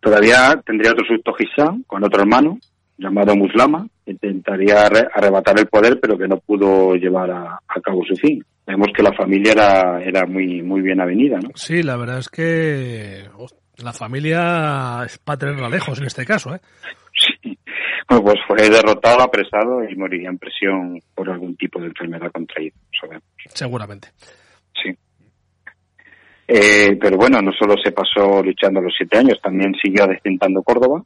B: Todavía tendría otro susto Gisán con otro hermano, llamado Muslama, que intentaría arre- arrebatar el poder, pero que no pudo llevar a, a cabo su fin. Vemos que la familia era, era muy, muy bien avenida, ¿no?
A: Sí, la verdad es que la familia es para tenerla lejos en este caso, ¿eh?
B: Sí. Bueno, pues fue derrotado, apresado y moriría en prisión por algún tipo de enfermedad contraída. sabemos.
A: Seguramente.
B: Sí. Eh, pero bueno, no solo se pasó luchando los siete años, también siguió descentando Córdoba.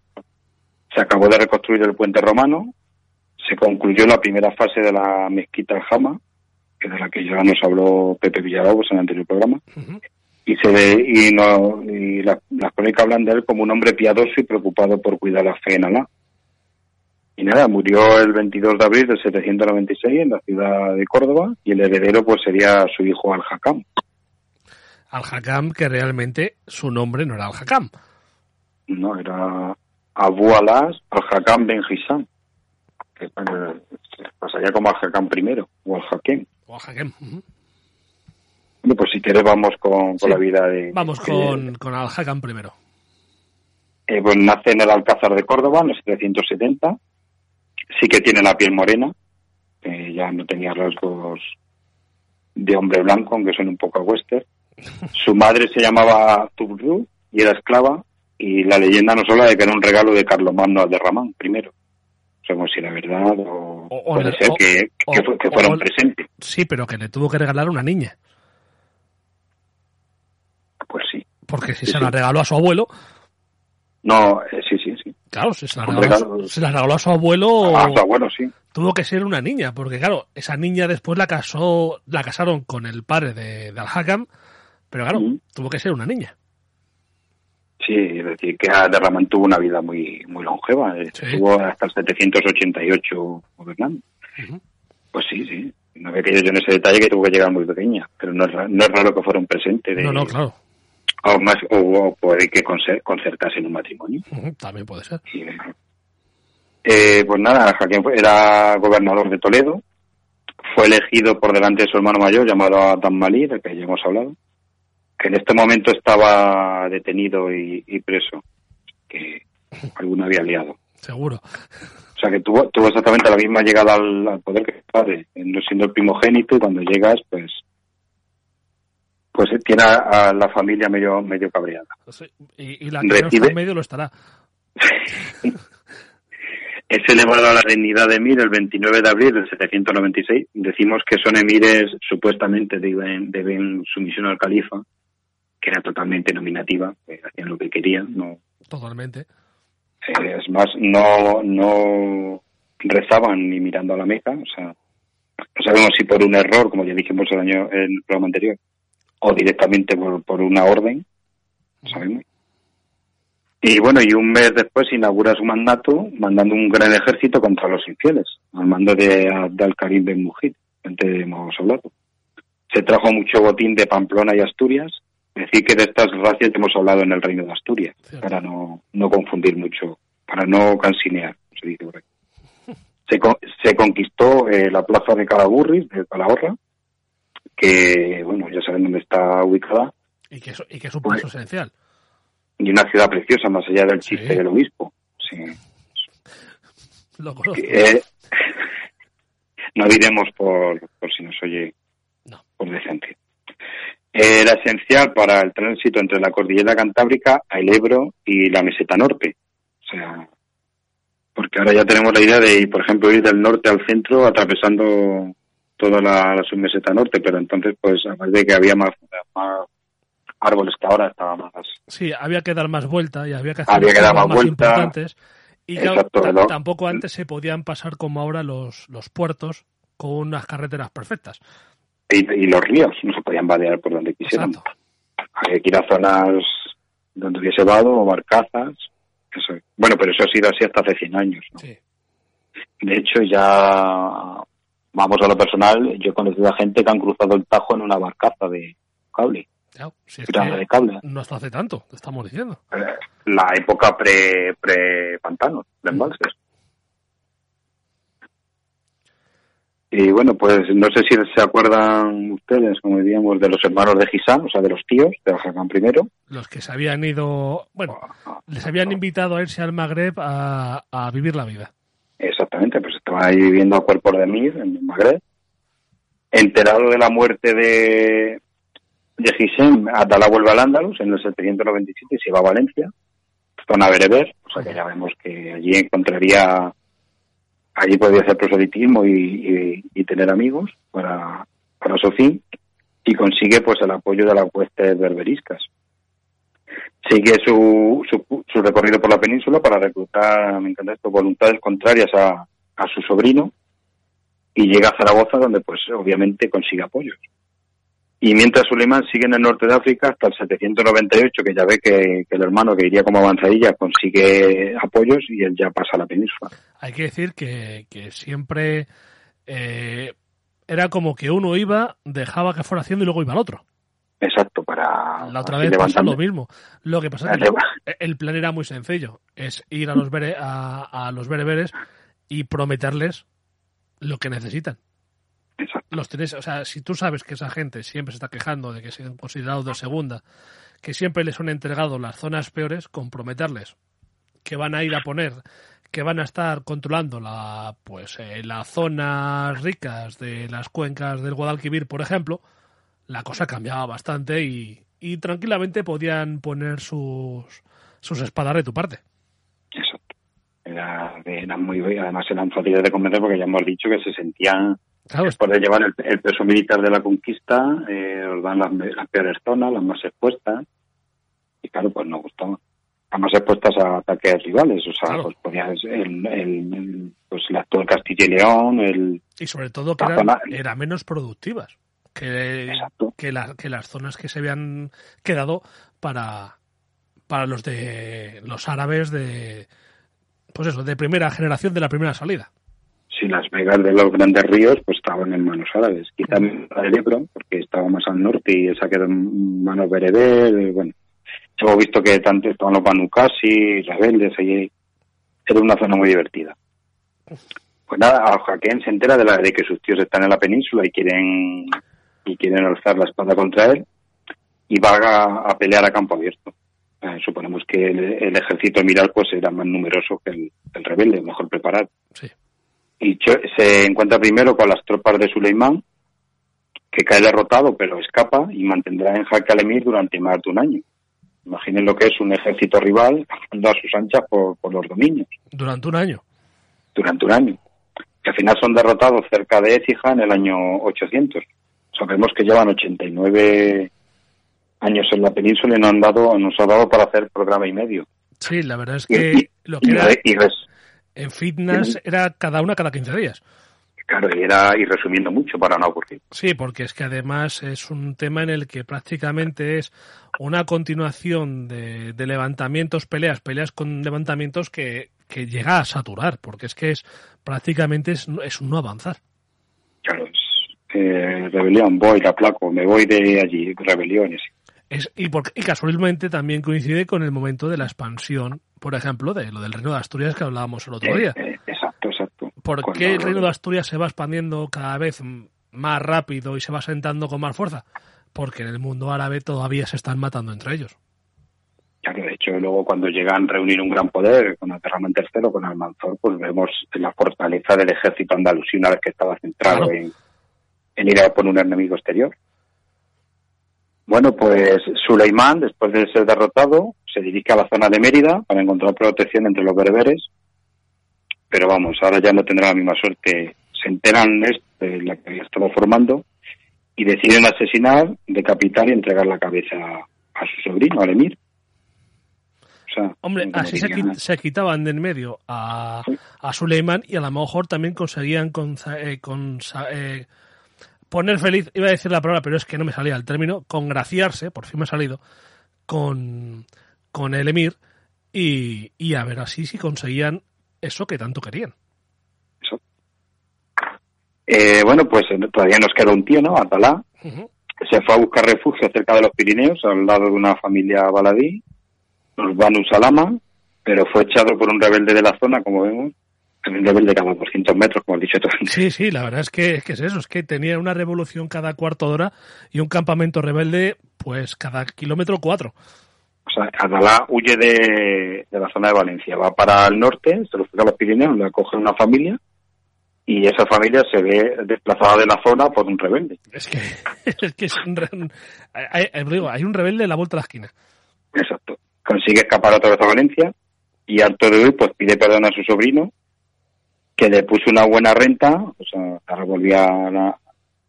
B: Se acabó de reconstruir el puente romano. Se concluyó la primera fase de la mezquita Aljama, que de la que ya nos habló Pepe Villalobos en el anterior programa. Y, se ve- y, no, y la- las crónicas hablan de él como un hombre piadoso y preocupado por cuidar la fe en Alá. Y nada, murió el 22 de abril del 796 en la ciudad de Córdoba y el heredero pues sería su hijo Al-Hakam.
A: Al-Hakam, que realmente su nombre no era Al-Hakam.
B: No, era Abu Alas Al-Hakam Ben que eh, pasaría como al Hakan primero, o al Hakem.
A: O al Hakem. ujú.
B: Bueno, pues si quieres vamos con, con
A: Sí.
B: la vida de...
A: Vamos con, con Al Hakan primero.
B: eh, pues nace en el Alcázar de Córdoba en el 770. Sí que tiene la piel morena, que ya no tenía rasgos de hombre blanco, aunque son un poco a western. Su madre se llamaba Tubru y era esclava, y la leyenda nos habla de que era un regalo de Carlomagno de Ramán primero. O sea, como si la verdad o,
A: O-
B: puede ser que, que, fue- que fuera un presente.
A: Sí, pero que le tuvo que regalar una niña.
B: Pues sí.
A: Porque si
B: Sí,
A: se
B: sí.
A: la regaló a su abuelo,
B: No, eh, sí, sí, sí.
A: claro, si se la regaló, a
B: regalo.
A: su- se la regaló a su abuelo,
B: Ah, está bueno, sí.
A: tuvo que ser una niña. Porque claro, esa niña después la casó, la casaron con el padre de, de Al Hakam, pero claro, tuvo que ser una niña.
B: Sí, es decir, que Aderramán tuvo una vida muy muy longeva. eh,
A: Sí.
B: Estuvo hasta el 788 gobernando.
A: Ujú.
B: Pues sí, sí. No había caído yo en ese detalle que tuvo que llegar muy pequeña. Pero no es, ra- no es raro que fuera un presente. De,
A: No, no, claro.
B: O, más, o, o puede que concer- concertase en un matrimonio.
A: También puede ser.
B: Eh, pues nada, Jaquín era gobernador de Toledo. Fue elegido por delante de su hermano mayor, llamado Adam Malí, del que ya hemos hablado. Que en este momento estaba detenido y, y preso. Que alguno había liado.
A: Seguro.
B: O sea que tuvo, tuvo exactamente la misma llegada al, al poder que su padre, no siendo el primogénito, y cuando llegas, pues pues tiene a, a la familia medio medio cabreada.
A: Y, y la que no está
B: Recibe-
A: en medio lo estará.
B: Es elevado a la dignidad de emir el 29 de abril del 796. Decimos que son emires, supuestamente deben, deben sumisión al califa, que era totalmente nominativa, que hacían lo que querían, no,
A: Totalmente.
B: Eh, es más, no, no rezaban ni mirando a la Meca, o sea, no sabemos si por un error, como ya dijimos el año en el programa anterior, o directamente por, por una orden, no sabemos. Y bueno, y un mes después inaugura su mandato mandando un gran ejército contra los infieles, al mando de Abdal-Karim Ben Mujid, antes hemos hablado. Se trajo mucho botín de Pamplona y Asturias, decir que de estas racias hemos hablado en el reino de Asturias,
A: Cierto.
B: para no, no confundir mucho, para no cansinear, se dice por ahí. Se, con- se conquistó eh, la plaza de Calaburris, de Calahorra, que, bueno, ya saben dónde está ubicada,
A: Y que, y que es un
B: Pues-
A: paso esencial.
B: y una ciudad preciosa, más allá del
A: Sí.
B: chiste del obispo. Sí.
A: Lo conozco.
B: Eh, no diremos por, por si nos oye
A: No.
B: por decencia. Era esencial para el tránsito entre la cordillera cantábrica, el Ebro y la meseta norte. O sea, porque ahora ya tenemos la idea de, por ejemplo, ir del norte al centro atravesando toda la, la submeseta norte, pero entonces, pues, además de que había más, más árboles que ahora estaba más.
A: Sí, había que dar más vuelta y había que hacer
B: Había que dar
A: cosas
B: más vuelta.
A: importantes. Y
B: Exacto,
A: tampoco antes se podían pasar como ahora los, los puertos con unas carreteras perfectas.
B: Y, y los ríos no se podían vadear por donde quisieran.
A: Exacto.
B: Había que ir a zonas donde hubiese vado o barcazas. Eso. Bueno, pero eso ha sido así hasta hace 100 años. ¿no?
A: Sí.
B: De hecho, ya vamos a lo personal. Yo he conocido a gente que han cruzado el Tajo en una barcaza de cable,
A: Claro, si es
B: tirada de
A: que
B: cable.
A: no hasta hace tanto, te estamos diciendo.
B: Eh, La época pre, pre de embalses. Y bueno, pues no sé si se acuerdan ustedes, como diríamos, de los hermanos de Gisán, o sea, de los tíos de Hakan primero.
A: Los que se habían ido, bueno, les habían invitado a irse al Magreb a, a vivir la vida.
B: Exactamente, pues estaba ahí viviendo a cuerpos de Mir, en el Magreb. Enterado de la muerte de, de Gisem, Abdalá vuelve al Andalus en el 797 y se va a Valencia, zona bereber, o sea que ya vemos que allí encontraría, allí podría hacer proselitismo y, y- y tener amigos para, para su fin, y consigue pues el apoyo de las huestes berberiscas. Sigue su, su, su recorrido por la península para reclutar, me encanta esto, voluntades contrarias a, a su sobrino y llega a Zaragoza donde pues obviamente consigue apoyos. Y mientras Suleiman sigue en el norte de África hasta el 798, que ya ve que, que el hermano que iría como avanzadilla consigue apoyos y él ya pasa a la península.
A: Hay que decir que, que siempre eh, era como que uno iba, dejaba que fuera haciendo y luego iba al otro.
B: Exacto, para
A: La otra vez pasó lo mismo. Lo que pasa es que el plan era muy sencillo. Es ir a los, bere- a, a los bereberes y prometerles lo que necesitan.
B: Exacto.
A: Los tienes, o sea, si tú sabes que esa gente siempre se está quejando de que se han considerado de segunda, que siempre les han entregado las zonas peores, comprometerles que van a ir a poner, que van a estar controlando la, pues, eh, las zonas ricas de las cuencas del Guadalquivir, por ejemplo, la cosa cambiaba bastante y, y tranquilamente podían poner sus, sus espadas de tu parte.
B: Exacto. Era, eran muy, además eran fáciles de convencer porque ya hemos dicho que se sentían,
A: Claro,
B: después de llevar el, el peso militar de la conquista, eh, os dan las, las peores zonas, las más expuestas, y claro, pues nos gustaban. Las más expuestas a ataques rivales, o sea,
A: Claro.
B: pues podías, el, el, pues el actual Castilla y León, el,
A: y sobre todo que
B: la
A: eran, menos productivas que, que, la- que las zonas que se habían quedado para, para los de los árabes de pues eso, de primera generación de la primera salida.
B: Si las vegas de los grandes ríos pues estaban en manos árabes. Quizá la del Ebro, porque estaba más al norte y esa quedó en manos bereber, bueno. Hemos visto que tanto estaban los Banucasi, rebeldes, allí era una zona muy divertida. Pues nada, a Jaquén se entera de, la, de que sus tíos están en la península y quieren y quieren alzar la espada contra él y va a, a pelear a campo abierto. Eh, suponemos que el, el ejército miral pues era más numeroso que el, el rebelde, mejor preparado
A: Sí.
B: Y se encuentra primero con las tropas de Suleimán, que cae derrotado pero escapa y mantendrá en jaque al emir durante más de un año. Imaginen lo que es un ejército rival andando a sus anchas por, por los dominios
A: Durante un año.
B: durante un año. Que al final son derrotados cerca de Écija en el año 800. Sabemos que llevan 89 años en la península y nos han dado, nos ha dado para hacer programa y medio.
A: Sí, la verdad es
B: Y-
A: que
B: y-
A: lo que
B: y-
A: era
B: y res-
A: en fitness era cada una cada 15 días.
B: claro, y era y resumiendo mucho para no aburrir.
A: Sí, porque es que además es un tema en el que prácticamente es una continuación de, de levantamientos, peleas, peleas con levantamientos que, que llega a saturar, porque es que es prácticamente es, es un no avanzar.
B: Claro, es eh, rebelión, voy, la placo, me voy de allí, rebeliones.
A: Es, y, porque, y casualmente también coincide con el momento de la expansión, por ejemplo, de lo del Reino de Asturias que hablábamos el otro día.
B: Eh, eh, exacto, exacto.
A: ¿Por
B: Cuando-
A: qué el Reino de Asturias se va expandiendo cada vez más rápido y se va sentando con más fuerza? Porque en el mundo árabe todavía se están matando entre ellos.
B: Claro, de hecho, luego cuando llegan a reunir un gran poder con Abderramán III, con Almanzor, pues vemos la fortaleza del ejército andalusí una vez que estaba centrado
A: Claro.
B: en, en ir a por un enemigo exterior. Bueno, pues Suleimán, después de ser derrotado, se dirige a la zona de Mérida para encontrar protección entre los bereberes. Pero vamos, ahora ya no tendrá la misma suerte. Se enteran de la que había estado formando y deciden asesinar, decapitar y entregar la cabeza a su sobrino, al emir. O sea,
A: Hombre, así se, se quitaban de en medio a,
B: Sí.
A: a Suleiman y a lo mejor también conseguían conza- eh, consa- eh, poner feliz, iba a decir la palabra, pero es que no me salía el término, congraciarse, por fin me ha salido, con, con el emir y, y a ver así si conseguían eso que tanto querían.
B: eso. Eh, bueno, pues eh, todavía nos queda un tío, ¿no? Atalá.
A: Ujú.
B: Se fue a buscar refugio cerca de los Pirineos, al lado de una familia baladí, los Banu Salama, pero fue echado por un rebelde de la zona, como vemos. Un rebelde cada 200 metros, como has dicho tú.
A: Sí, sí, la verdad es que, es que es eso, es que tenía una revolución cada cuarto de hora y un campamento rebelde pues cada kilómetro cuatro.
B: O sea, Atalá huye de, de la zona de Valencia, va para el norte, se lo a los Pirineos, le acoge una familia y esa familia se ve desplazada de la zona por un rebelde.
A: Es que es, que es un, hay, hay- digo, hay un rebelde en la vuelta a la esquina.
B: Exacto. Consigue escapar otra vez a Valencia y de huir, pues pide perdón a su sobrino, que le puso una buena renta, o sea, la revolvía la-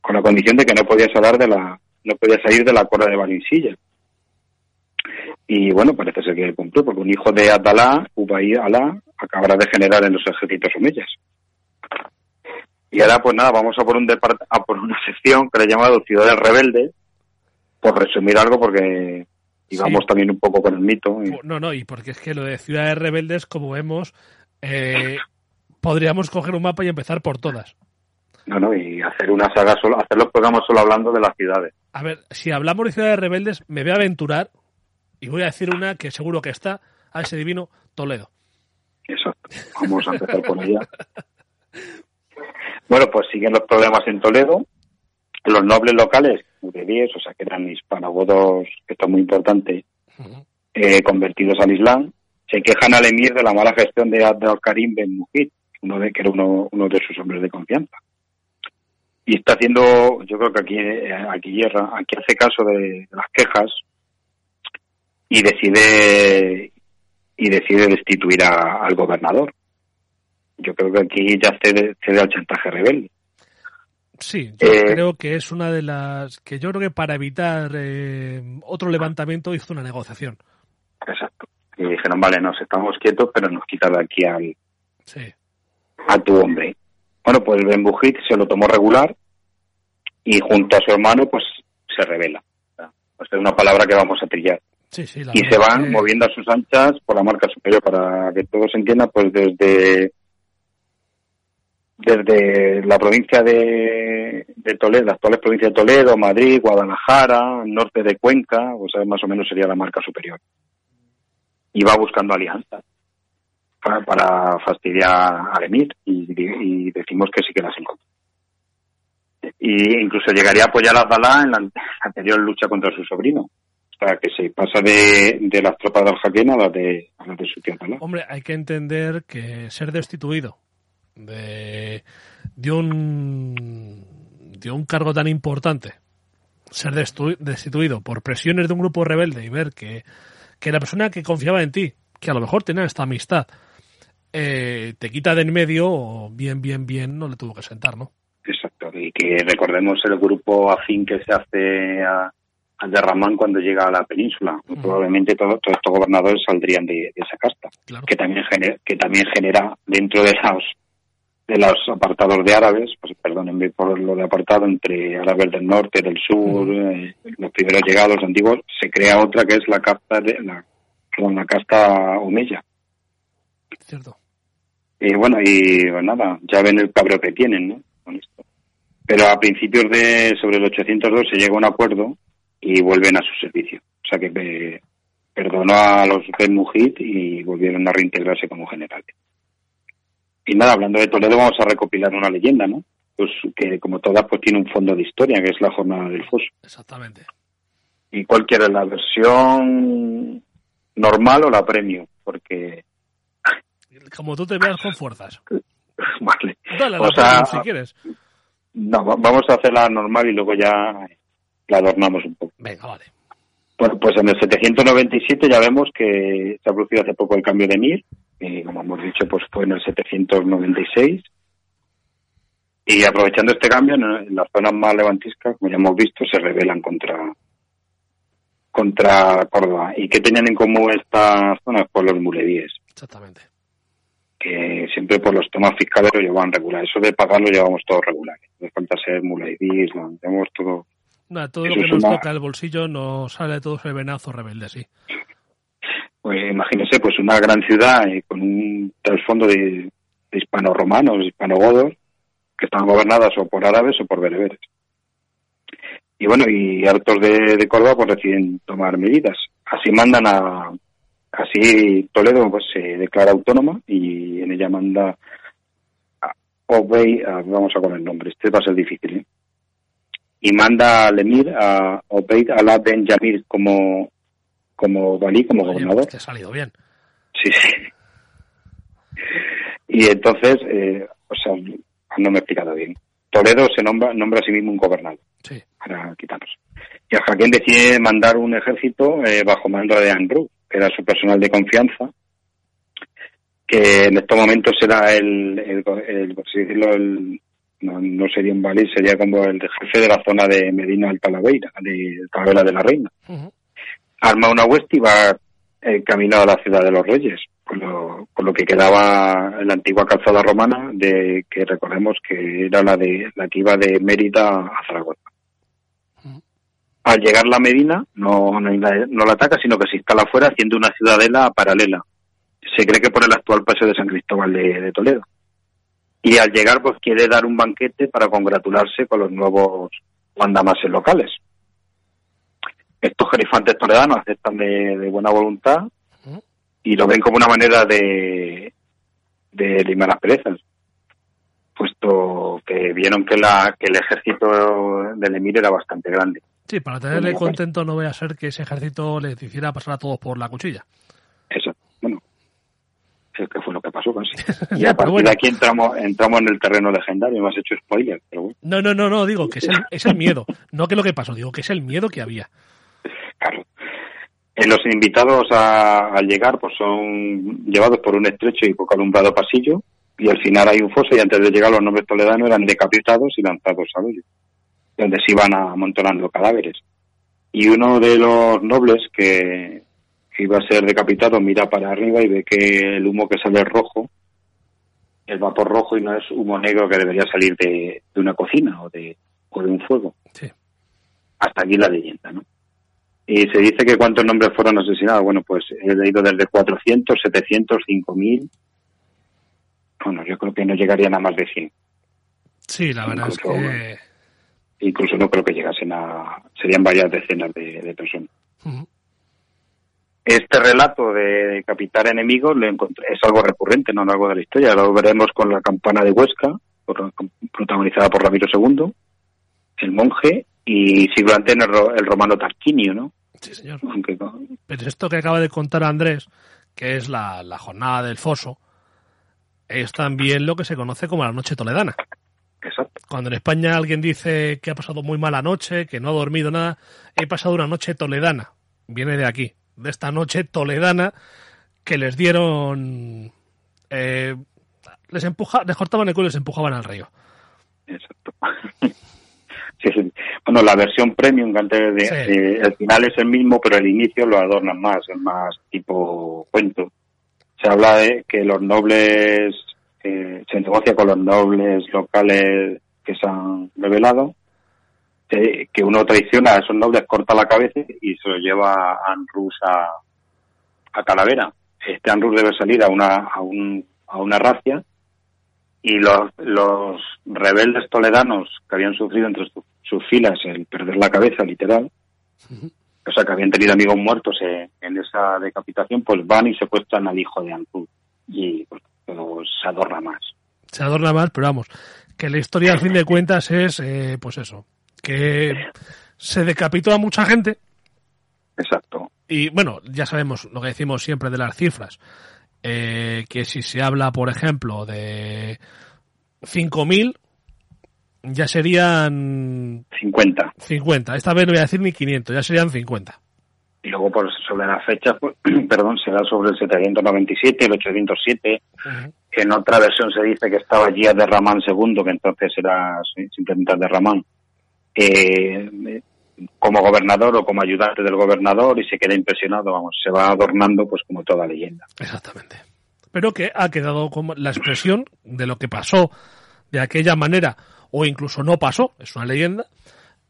B: con la condición de que no podía salir de la, no podía salir de la cuerda de Valencilla. Y bueno, parece ser que cumplió, porque un hijo de Atalá, Ubay Alá, acabará de generar en los ejércitos omeyas. Y ahora, pues nada, vamos a por un a por una sección que le he llamado Ciudades Rebeldes, por resumir algo, porque
A: Sí.
B: vamos también un poco con el mito. y-
A: No, no, y porque es que lo de ciudades rebeldes, como vemos, eh, podríamos coger un mapa y empezar por todas.
B: no, no, y hacer una saga solo, hacer los programas solo hablando de las ciudades.
A: A ver, si hablamos de ciudades rebeldes, me voy a aventurar y voy a decir una que seguro que está, a ese divino Toledo.
B: Eso, vamos a empezar con ella. Bueno, pues siguen los problemas en Toledo. Los nobles locales, de 10, o sea, que eran hispanogodos, que esto es muy importante, eh, convertidos al Islam, se quejan al emir de la mala gestión de Abd al-Karim Ben Mujid, uno de, que era uno, uno de sus hombres de confianza. Y está haciendo, yo creo que aquí, eh, aquí hierra, aquí hace caso de, de las quejas y decide y decide destituir a- al gobernador. Yo creo que aquí ya cede, cede al chantaje rebelde.
A: Sí, yo
B: Eh,
A: creo que es una de las que yo creo que para evitar eh, otro levantamiento hizo una negociación.
B: Exacto. Y dijeron, vale, nos estamos quietos, pero nos quita de aquí al,
A: Sí.
B: A tu hombre. Bueno, pues Ben Bujit se lo tomó regular y junto a su hermano, pues se revela. O sea, es una palabra que vamos a trillar.
A: Sí, sí, la
B: Y se van
A: que-
B: moviendo a sus anchas por la marca superior para que todos entiendan, pues desde desde la provincia de, de Toledo, las actuales provincias de Toledo, Madrid, Guadalajara, norte de Cuenca, o sea, más o menos sería la marca superior. Y va buscando alianzas para, fastidiar al emir y, decimos que sí que las encontró. Y incluso llegaría a apoyar a Abdalá en la anterior lucha contra su sobrino. O sea, que se pasa de, de las tropas de Al-Jaquén a las de, a las de su tío Abdalá.
A: Hombre, hay que entender que ser destituido de, de un de un cargo tan importante, ser destituido por presiones de un grupo rebelde y ver que, que la persona que confiaba en ti, que a lo mejor tenía esta amistad, eh, te quita de en medio, bien, bien, bien, no le tuvo que sentar, ¿no?
B: Exacto. Y que recordemos el grupo afín que se hace a, al de Ramán cuando llega a la península. Probablemente todos, todos estos gobernadores saldrían de, de esa casta.
A: Claro.
B: que también genera, que también genera dentro de los de los apartados de árabes, pues perdónenme por lo de apartado entre árabes del norte, del sur, eh, los primeros llegados antiguos, se crea otra que es la casta de la, la casta omeya.
A: Cierto.
B: Y bueno, y pues nada, ya ven el cabreo que tienen, ¿no? Con esto. Pero a principios de sobre el 802 se llega a un acuerdo y vuelven a su servicio. O sea que eh, perdonó a los Ben Mujid y volvieron a reintegrarse como generales. Y nada, hablando de Toledo, vamos a recopilar una leyenda, ¿no? Pues que como todas, pues tiene un fondo de historia, que es la jornada del foso.
A: Exactamente.
B: ¿Y cuál quieres, la versión normal o la premium? Porque,
A: Como tú te veas con fuerzas.
B: vale.
A: Dale a
B: O
A: la
B: sea,
A: premium si quieres.
B: No, va- vamos a hacer la normal y luego ya la adornamos un poco.
A: Venga, vale.
B: Bueno, pues en el 797 ya vemos que se ha producido hace poco el cambio de Mir, y como hemos dicho, pues fue en el 796. Y aprovechando este cambio, en en las zonas más levantiscas, como ya hemos visto, se rebelan contra contra Córdoba. ¿Y qué tenían en común estas zonas? Pues los mulevíes,
A: Exactamente.
B: Que siempre por los temas fiscales lo llevaban regular. Eso de pagar lo llevamos todo regular. No falta ser muleví, lo llevamos todo Eso
A: lo que nos
B: una-
A: toca el bolsillo nos sale todo el venazo rebelde, sí.
B: Pues imagínese, pues una gran ciudad eh, con un trasfondo de, de hispano-romanos, hispano-godos, que están gobernadas o por árabes o por bereberes. Y bueno, y hartos de, de Córdoba pues deciden tomar medidas. Así mandan a, así Toledo pues se declara autónoma y en ella manda a Obey, a- vamos a poner el nombre, este va a ser difícil, ¿eh? Y manda al emir a Obeid Alá Ben Yamir como, como valí, como
A: Oye,
B: gobernador.
A: te ha salido bien.
B: Sí, sí. Y entonces, eh, o sea, no me he explicado bien. Toledo se nombra, nombra a sí mismo un gobernador
A: Sí.
B: para quitarnos. Y a Jaquén decide mandar un ejército eh, bajo mando de Andrew, era su personal de confianza, que en estos momentos era el, el, el- por así decirlo, el, no, no sería un valí, sería como el jefe de la zona de Medina del Talavera, de Talavera de la Reina
A: Ujú.
B: arma una hueste y va eh, camino a la ciudad de los Reyes, con lo, con lo que quedaba en la antigua calzada romana, de que recordemos que era la de la que iba de Mérida a Zaragoza. Al llegar la Medina, no, no, no la ataca, sino que se instala afuera haciendo una ciudadela paralela. Se cree que por el actual paseo de San Cristóbal de, de Toledo. Y al llegar, pues quiere dar un banquete para congratularse con los nuevos mandamases locales estos gerifantes toledanos aceptan de, de buena voluntad y lo ven como una manera de, de limar las perezas. puesto que vieron que, la, que el ejército del emir era bastante grande.
A: Sí, para tenerle
B: Bueno,
A: contento no voy a ser que ese ejército les hiciera pasar a todos por la cuchilla.
B: Eso, bueno, es que fue lo que pasó casi. Y
A: Ya,
B: a partir
A: bueno.
B: de aquí entramos, entramos en el terreno legendario, me has hecho spoiler, pero bueno,
A: No, no, no, no, digo que es el, es el miedo. No que lo que pasó, digo que es el miedo que había.
B: claro. Eh, los invitados a, al llegar pues son llevados por un estrecho y poco alumbrado pasillo y al final hay un foso y antes de llegar los nombres toledanos eran decapitados y lanzados al hoyo, donde se iban amontonando cadáveres. Y uno de los nobles que, que iba a ser decapitado mira para arriba y ve que el humo que sale es rojo, el vapor rojo y no es humo negro que debería salir de, de una cocina o de, o de un fuego.
A: Sí.
B: Hasta aquí la leyenda, ¿no? Y se dice que cuántos nombres fueron asesinados. Bueno, pues he leído desde 400, 700, 5000. Bueno, yo creo que no llegarían a más de 100.
A: Sí, la verdad es que...
B: Incluso no creo que llegasen a. Serían varias decenas de, de personas. Este relato de decapitar enemigos lo encontré, es algo recurrente, no algo de la historia. Lo veremos con la campana de Huesca, por- protagonizada por Ramiro II, el monje, y siglo antes el, el romano Tarquinio, ¿no?
A: Sí, señor.
B: Aunque no-
A: Pero esto que acaba de contar Andrés, que es la, la jornada del foso, es también lo que se conoce como la noche toledana.
B: Exacto.
A: Cuando en España alguien dice que ha pasado muy mala noche, que no ha dormido nada, he pasado una noche toledana. Viene de aquí, de esta noche toledana que les dieron... eh, les, empuja, les cortaban el culo y les empujaban al río.
B: Exacto. Sí. Bueno, la versión premium, que antes de,
A: Sí.
B: eh, el final es el mismo, pero el inicio lo adornan más, es más tipo cuento. Se habla de que los nobles, eh, se negocia con los nobles locales que se han revelado, eh, que uno traiciona a esos nobles, corta la cabeza y se lo lleva a Anrus a, a Calavera. Este Anrus debe salir a una, a un, a una racia y los, los rebeldes toledanos que habían sufrido entre su- sus filas el perder la cabeza, literal, o sea, que habían tenido amigos muertos eh, en esa decapitación, pues van y secuestran al hijo de Anrus y pues, todo se adorna más.
A: Se adorna más, pero vamos, que la historia al fin de cuentas es, eh, pues eso, que se decapitó a mucha gente
B: Exacto.
A: y bueno, ya sabemos lo que decimos siempre de las cifras, eh, que si se habla, por ejemplo, de 5.000, ya serían
B: 50.
A: 50. Esta vez no voy a decir ni 500, ya serían 50.
B: Y luego, pues, sobre las fechas, pues, perdón, se da sobre el 797, el 807. En otra versión se dice que estaba allí de Ramán II, que entonces era simplemente de Ramán, eh, como gobernador o como ayudante del gobernador y se queda impresionado, vamos, se va adornando pues como toda leyenda.
A: Exactamente. Pero que ha quedado como la expresión de lo que pasó de aquella manera, o incluso no pasó, es una leyenda,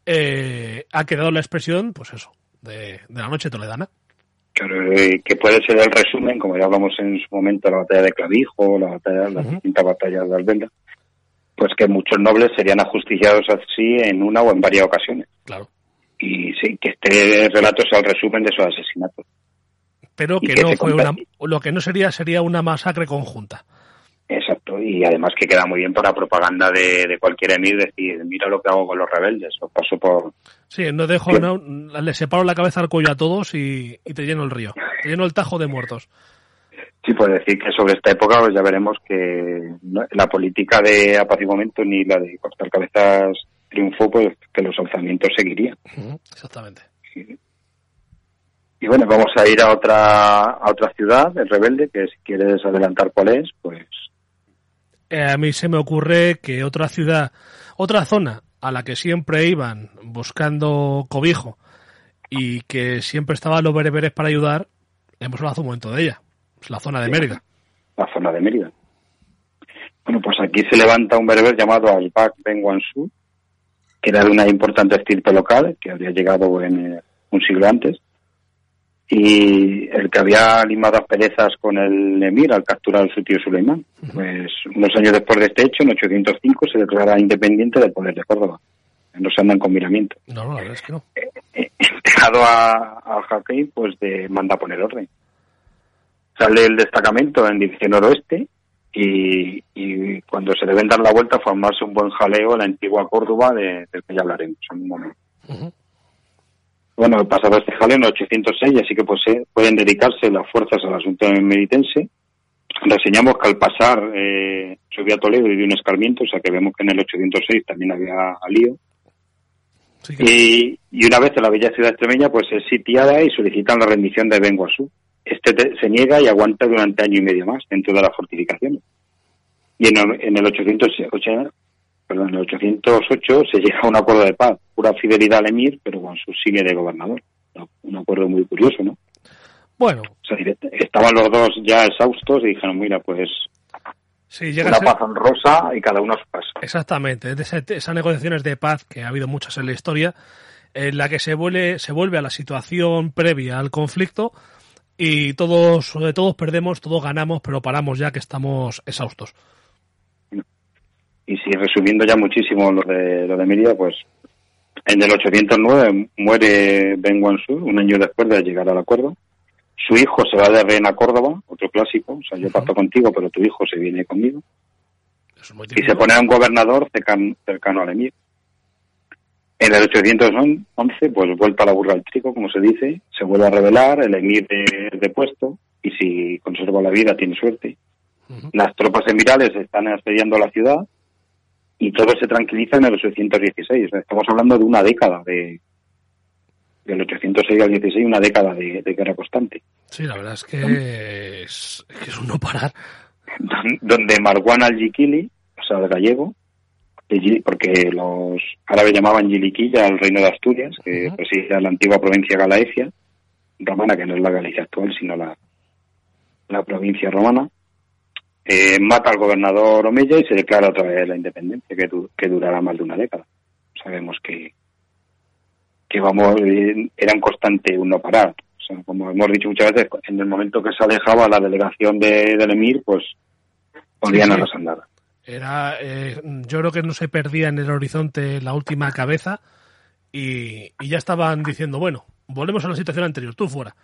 A: eh, ha quedado la expresión, pues eso, de, de la noche toledana.
B: Claro, eh, que puede ser el resumen, como ya hablamos en su momento, la batalla de Clavijo, la batalla, las
A: Ujú.
B: distintas batallas de Albelda, pues que muchos nobles serían ajusticiados así en una o en varias ocasiones.
A: Claro.
B: Y sí, que este relato sea el resumen de esos asesinatos.
A: Pero que
B: que
A: no fue una, lo que no sería sería una masacre conjunta.
B: Exacto, y además que queda muy bien para propaganda de, de cualquier emir, decir, mira lo que hago con los rebeldes, o paso por...
A: Sí, no dejo, no, le separo la cabeza al cuello a todos y, y te lleno el río. Te lleno el tajo de muertos.
B: Sí, pues decir que sobre esta época pues ya veremos que no- la política de apaciguamiento ni la de cortar cabezas triunfó, pues que los alzamientos seguirían.
A: Exactamente.
B: Y bueno, vamos a ir a otra a otra ciudad, el rebelde, que si quieres adelantar cuál es, pues
A: Eh, a mí se me ocurre que otra ciudad, otra zona a la que siempre iban buscando cobijo y que siempre estaban los bereberes para ayudar, hemos hablado hace un momento de ella. Es la zona de Mérida.
B: la zona de Mérida. Bueno, pues aquí se levanta un berber llamado Albak Ben Wansu, que era de una importante estirpe local, que había llegado en eh, un siglo antes, y el que había limado asperezas con el emir al capturar a su tío Suleimán. Pues unos años después de este hecho, en 805, se declara independiente del poder de Córdoba. No se andan con miramiento.
A: No, no, la verdad es que no.
B: Entregado a, al Jaquín, pues de, manda a poner orden. Sale el destacamento en dirección noroeste y, y cuando se deben dar la vuelta formarse un buen jaleo en la antigua Córdoba de, del que ya hablaremos en un momento.
A: Ujú.
B: Bueno, pasado este jaleo en el 806, así que pues eh, pueden dedicarse las fuerzas al asunto meritense. Reseñamos que al pasar eh, subió a Toledo y dio un escarmiento, o sea que vemos que en el 806 también había lío.
A: Sí
B: Y, y una vez en la bella ciudad extremeña, pues es sitiada y solicitan la rendición de Benguasú. Este te- se niega y aguanta durante año y medio más dentro de las fortificaciones. Y en en el 808, perdón, en el 808 se llega a un acuerdo de paz, pura fidelidad al emir, pero Guangzhou sigue de gobernador. Un acuerdo muy curioso, ¿no?
A: Bueno,
B: O sea, estaban los dos ya exhaustos y dijeron, mira, pues
A: sí, llega
B: una
A: ser-
B: paz honrosa y cada uno su casa.
A: Exactamente, esas negociaciones de paz, que ha habido muchas en la historia, en la que se vuelve, se vuelve a la situación previa al conflicto y todos, eh, todos perdemos, todos ganamos, pero paramos ya que estamos exhaustos.
B: Y si resumiendo ya muchísimo lo de lo de pues en el 809 muere Ben Wansu, un año después de llegar al acuerdo. Su hijo se va de rehén a Córdoba, otro clásico, o sea, yo pacto contigo, pero tu hijo se viene conmigo.
A: Es
B: Y se pone a un gobernador cercano, cercano al emir. En el 811, pues vuelta a la burra al trigo, como se dice, se vuelve a rebelar, el emir es depuesto, y si conserva la vida tiene suerte. Las tropas emirales están asediando la ciudad y todo se tranquiliza en el 816. O sea, Estamos hablando de una década de del 806 al 16, una década de, de guerra constante.
A: Sí, la verdad es que es, que es un no parar.
B: Donde Marwan al-Yikili, o sea, el gallego, porque los árabes llamaban Yiliquilla al reino de Asturias, que
A: Ujú.
B: presidía la antigua provincia Galaecia, romana, que no es la Galicia actual, sino la, la provincia romana, eh, mata al gobernador Omeya y se declara otra vez la independencia, que, du- que durará más de una década. Sabemos que, que vamos, eh, era un constante un no parar. O sea, como hemos dicho muchas veces, en el momento que se alejaba la delegación de, del emir, pues volvían
A: Sí,
B: a
A: sí.
B: las andadas.
A: Era, eh, yo creo que no se perdía en el horizonte la última cabeza y, y ya estaban diciendo, bueno, volvemos a la situación anterior, tú fuera.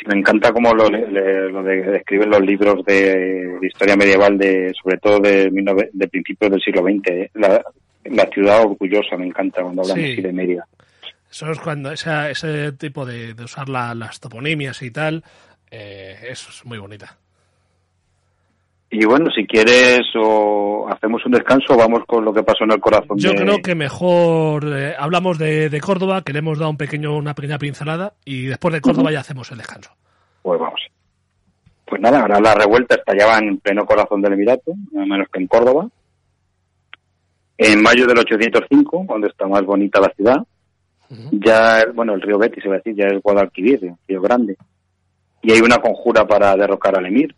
B: Sí, me encanta cómo lo, le- lo de- describen los libros de, de historia medieval, de sobre todo de, 19 de principios del siglo XX. ¿eh? La, la ciudad orgullosa, me encanta cuando hablan
A: Sí.
B: así de Mérida.
A: Eso es cuando esa, ese tipo de, de usar la- las toponimias y tal, eh, eso es muy bonita.
B: Y bueno, si quieres o hacemos un descanso, vamos con lo que pasó en el corazón
A: Yo
B: de...
A: creo que mejor eh, hablamos de, de Córdoba, que le hemos dado un pequeño, una pequeña pincelada, y después de Córdoba ya hacemos el descanso.
B: Pues vamos. Pues nada, ahora la revuelta estallaba en pleno corazón del Emirato, nada menos que en Córdoba. En mayo del 805, cuando está más bonita la ciudad, ya, bueno, el río Betis, se va a decir, ya es Guadalquivir, el río Grande. Y hay una conjura para derrocar al emir.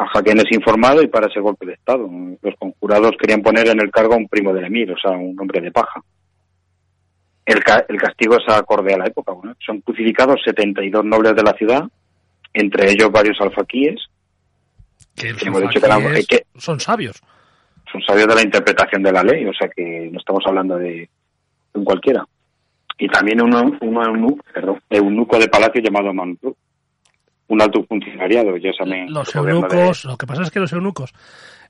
B: A Jaquén es informado y para ese golpe de Estado. Los conjurados querían poner en el cargo a un primo del emir, o sea, un hombre de paja. El, ca- el castigo es acorde a la época. Bueno, son crucificados 72 nobles de la ciudad, entre ellos varios alfaquíes,
A: Que
B: hemos dicho que eran-
A: alfaquíes
B: que-
A: son sabios.
B: son sabios de la interpretación de la ley, o sea que no estamos hablando de, un cualquiera. Y también un, un, eunuco, perdón, eunuco de palacio llamado Mantur, un alto funcionariado, ya saben.
A: Los
B: de-
A: eunucos, lo que pasa es que los eunucos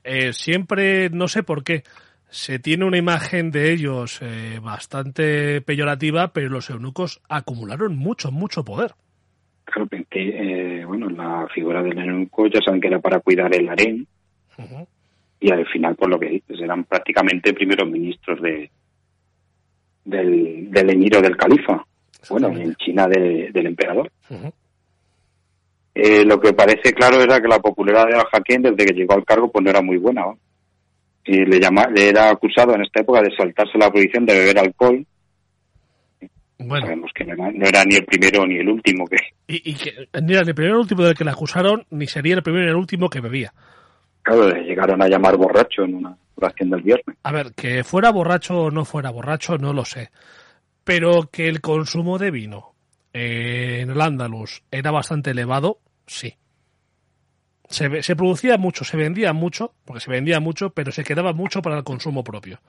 A: eh, siempre, no sé por qué, se tiene una imagen de ellos eh, bastante peyorativa, pero los eunucos acumularon mucho, mucho poder.
B: Claro, eh, bueno, la figura del eunuco ya saben que era para cuidar el harén, y al final, por lo que dices, eran prácticamente primeros ministros de del, del emir o del califa. Bueno, en China de- del emperador.
A: Ujú.
B: Eh, lo que parece claro era que la popularidad de Al-Hakim desde que llegó al cargo pues no era muy buena. ¿no? Y le, llama, le era acusado en esta época de saltarse la prohibición de beber alcohol.
A: Bueno,
B: Sabemos que no era, no era ni el primero ni el último que...
A: y, y que ni era el primero ni el último del que le acusaron, ni sería el primero ni el último que bebía.
B: Claro, le llegaron a llamar borracho en una oración del viernes.
A: A ver, que fuera borracho o no fuera borracho, no lo sé. Pero que el consumo de vino eh, en el Andalus era bastante elevado, sí. Se, se producía mucho, se vendía mucho, porque se vendía mucho, pero se quedaba mucho para el consumo propio.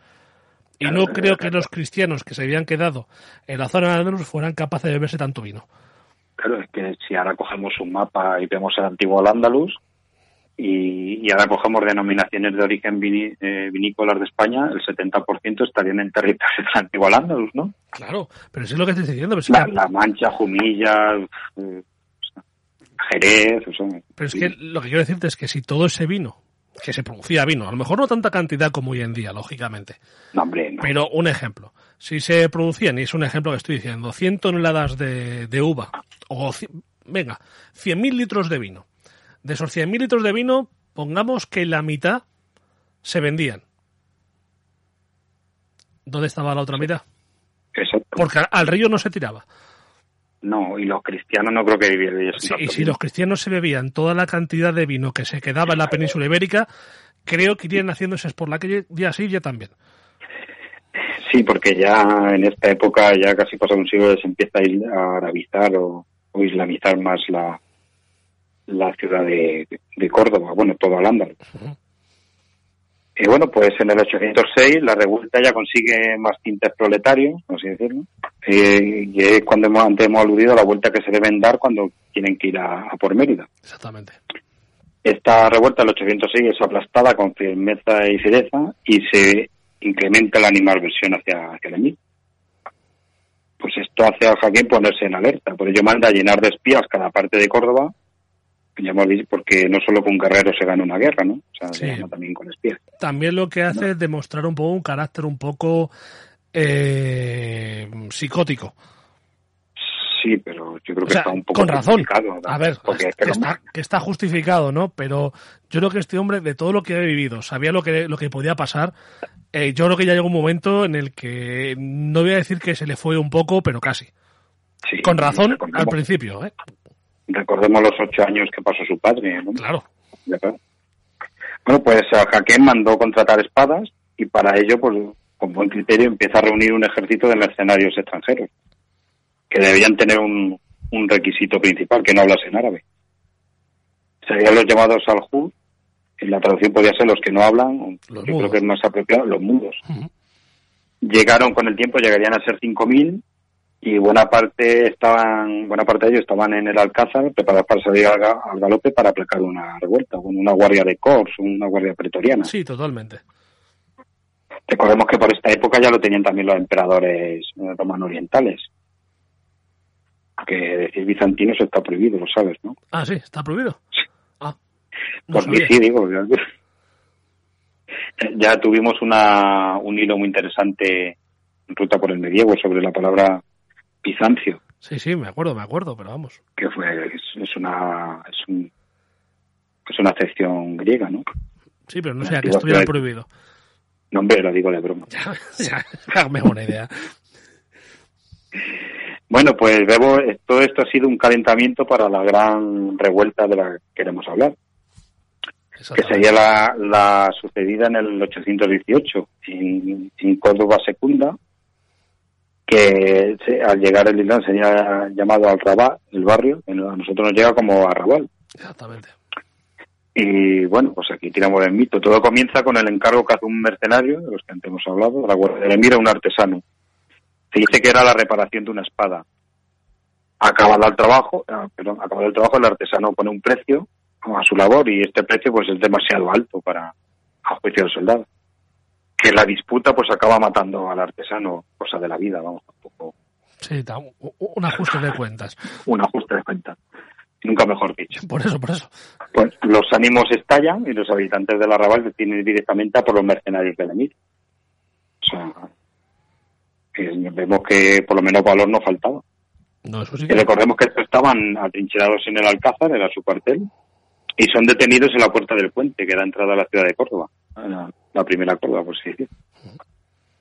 A: Y no creo que los cristianos que se habían quedado en la zona de Andalus fueran capaces de beberse tanto vino.
B: Claro, es que si ahora cogemos un mapa y vemos el antiguo Al-Ándalus y, y ahora cogemos denominaciones de origen eh, vinícolas de España, el 70% estarían en territorio antiguo andaluz, ¿no?
A: Claro, pero eso es lo que estoy diciendo. Pero es,
B: La,
A: que,
B: la Mancha, Jumilla, eh, Jerez, o sea,
A: pero es
B: sí.
A: que lo que quiero decirte es que si todo ese vino, que se producía vino, a lo mejor no tanta cantidad como hoy en día, lógicamente,
B: No, hombre, no.
A: pero un ejemplo. Si se producían, y es un ejemplo que estoy diciendo, 100 toneladas de, de uva, o, venga, 100.000 litros de vino. De esos 100.000 litros de vino, pongamos que la mitad se vendían. ¿Dónde estaba la otra mitad?
B: Exacto.
A: Porque al río no se tiraba.
B: No, y los cristianos no creo que vivieran
A: Sí, y si los cristianos se bebían toda la cantidad de vino que se quedaba en la península ibérica, creo que irían haciéndose por la calle día sí, ya también.
B: Sí, porque ya en esta época, ya casi pasado un siglo, se empieza a arabizar o, o islamizar más la, la ciudad de, de Córdoba, bueno, todo al Ándalus. Y bueno, pues en el 806 la revuelta ya consigue más tintes proletarios, por así decirlo, eh, y es cuando hemos, antes hemos aludido a la vuelta que se deben dar cuando tienen que ir a, a por Mérida.
A: Exactamente.
B: Esta revuelta del 806 es aplastada con firmeza y fiereza y se incrementa la animalversión hacia, hacia el. Pues esto hace a Jaquín ponerse en alerta, por ello manda a llenar de espías cada parte de Córdoba, hemos dicho, porque no solo con guerreros se gana una guerra, ¿no? O sea, se
A: Sí.
B: gana también con espías.
A: También lo que hace es demostrar un poco un carácter un poco eh, psicótico.
B: Sí, pero yo creo
A: O
B: que
A: sea,
B: está un poco
A: con razón. A ver,
B: porque
A: que está, que está justificado, ¿no? Pero yo creo que este hombre, de todo lo que ha vivido, sabía lo que, lo que podía pasar. Eh, yo creo que ya llegó un momento en el que no voy a decir que se le fue un poco, pero casi.
B: sí,
A: Con razón al principio, ¿eh?
B: Recordemos los ocho años que pasó su padre, ¿no?
A: Claro.
B: Bueno, pues a Jaquén mandó contratar espadas y para ello, pues con buen criterio, empieza a reunir un ejército de mercenarios extranjeros que debían tener un, un requisito principal, que no hablasen árabe. Serían los llamados al en la traducción podía ser los que no hablan,
A: Los
B: yo
A: mudos.
B: creo que es más apropiado, los mudos. Llegaron con el tiempo, llegarían a ser 5.000 y buena parte estaban buena parte de ellos estaban en el Alcázar preparados para salir al, ga- al galope para aplicar una revuelta, con una guardia de corps, una guardia pretoriana.
A: Sí, totalmente.
B: Recordemos que por esta época ya lo tenían también los emperadores eh, romano orientales. Que decir bizantino eso está prohibido, lo sabes, ¿no?
A: Ah, sí, está prohibido. Ah, no
B: Por mí sí, digo. Ya, ya tuvimos una, un hilo muy interesante en Ruta por el Medievo sobre la palabra Bizancio,
A: Sí, sí, me acuerdo, me acuerdo, pero vamos.
B: que fue es, es una es, un, es una acepción griega, ¿no?
A: Sí, pero no
B: La
A: sé, a que estuviera prohibido.
B: No, hombre, lo digo de broma.
A: Ya, ya, me hago una idea.
B: Bueno, pues Bebo, todo esto ha sido un calentamiento para la gran revuelta de la que queremos hablar, que sería la, la sucedida en el 818 en, en Córdoba Secunda, que se- al llegar el Islam sería llamado Al-Rabat, el barrio, a nosotros nos llega como Arrabal.
A: Exactamente.
B: Y bueno, pues aquí tiramos el mito. Todo comienza con el encargo que hace un mercenario, de los que antes hemos hablado, la Guardia del Emir, a un artesano. Se dice que era la reparación de una espada. Acabado el trabajo, ah, perdón, acabado el trabajo, el artesano pone un precio a su labor y este precio pues es demasiado alto para a juicio del soldado. Que la disputa pues acaba matando al artesano, cosa de la vida, vamos, tampoco
A: Sí, un ajuste de cuentas.
B: un ajuste de cuenta. Nunca mejor dicho.
A: Por eso, por eso.
B: Pues los ánimos estallan y los habitantes del arrabal deciden ir directamente a por los mercenarios del emir. O sea, vemos que por lo menos valor no faltaba.
A: No, eso sí
B: Y
A: que...
B: recordemos que estos estaban atrincherados en el Alcázar, era su cuartel, y son detenidos en la puerta del puente que da entrada a la ciudad de Córdoba, la, la primera Córdoba, por decir.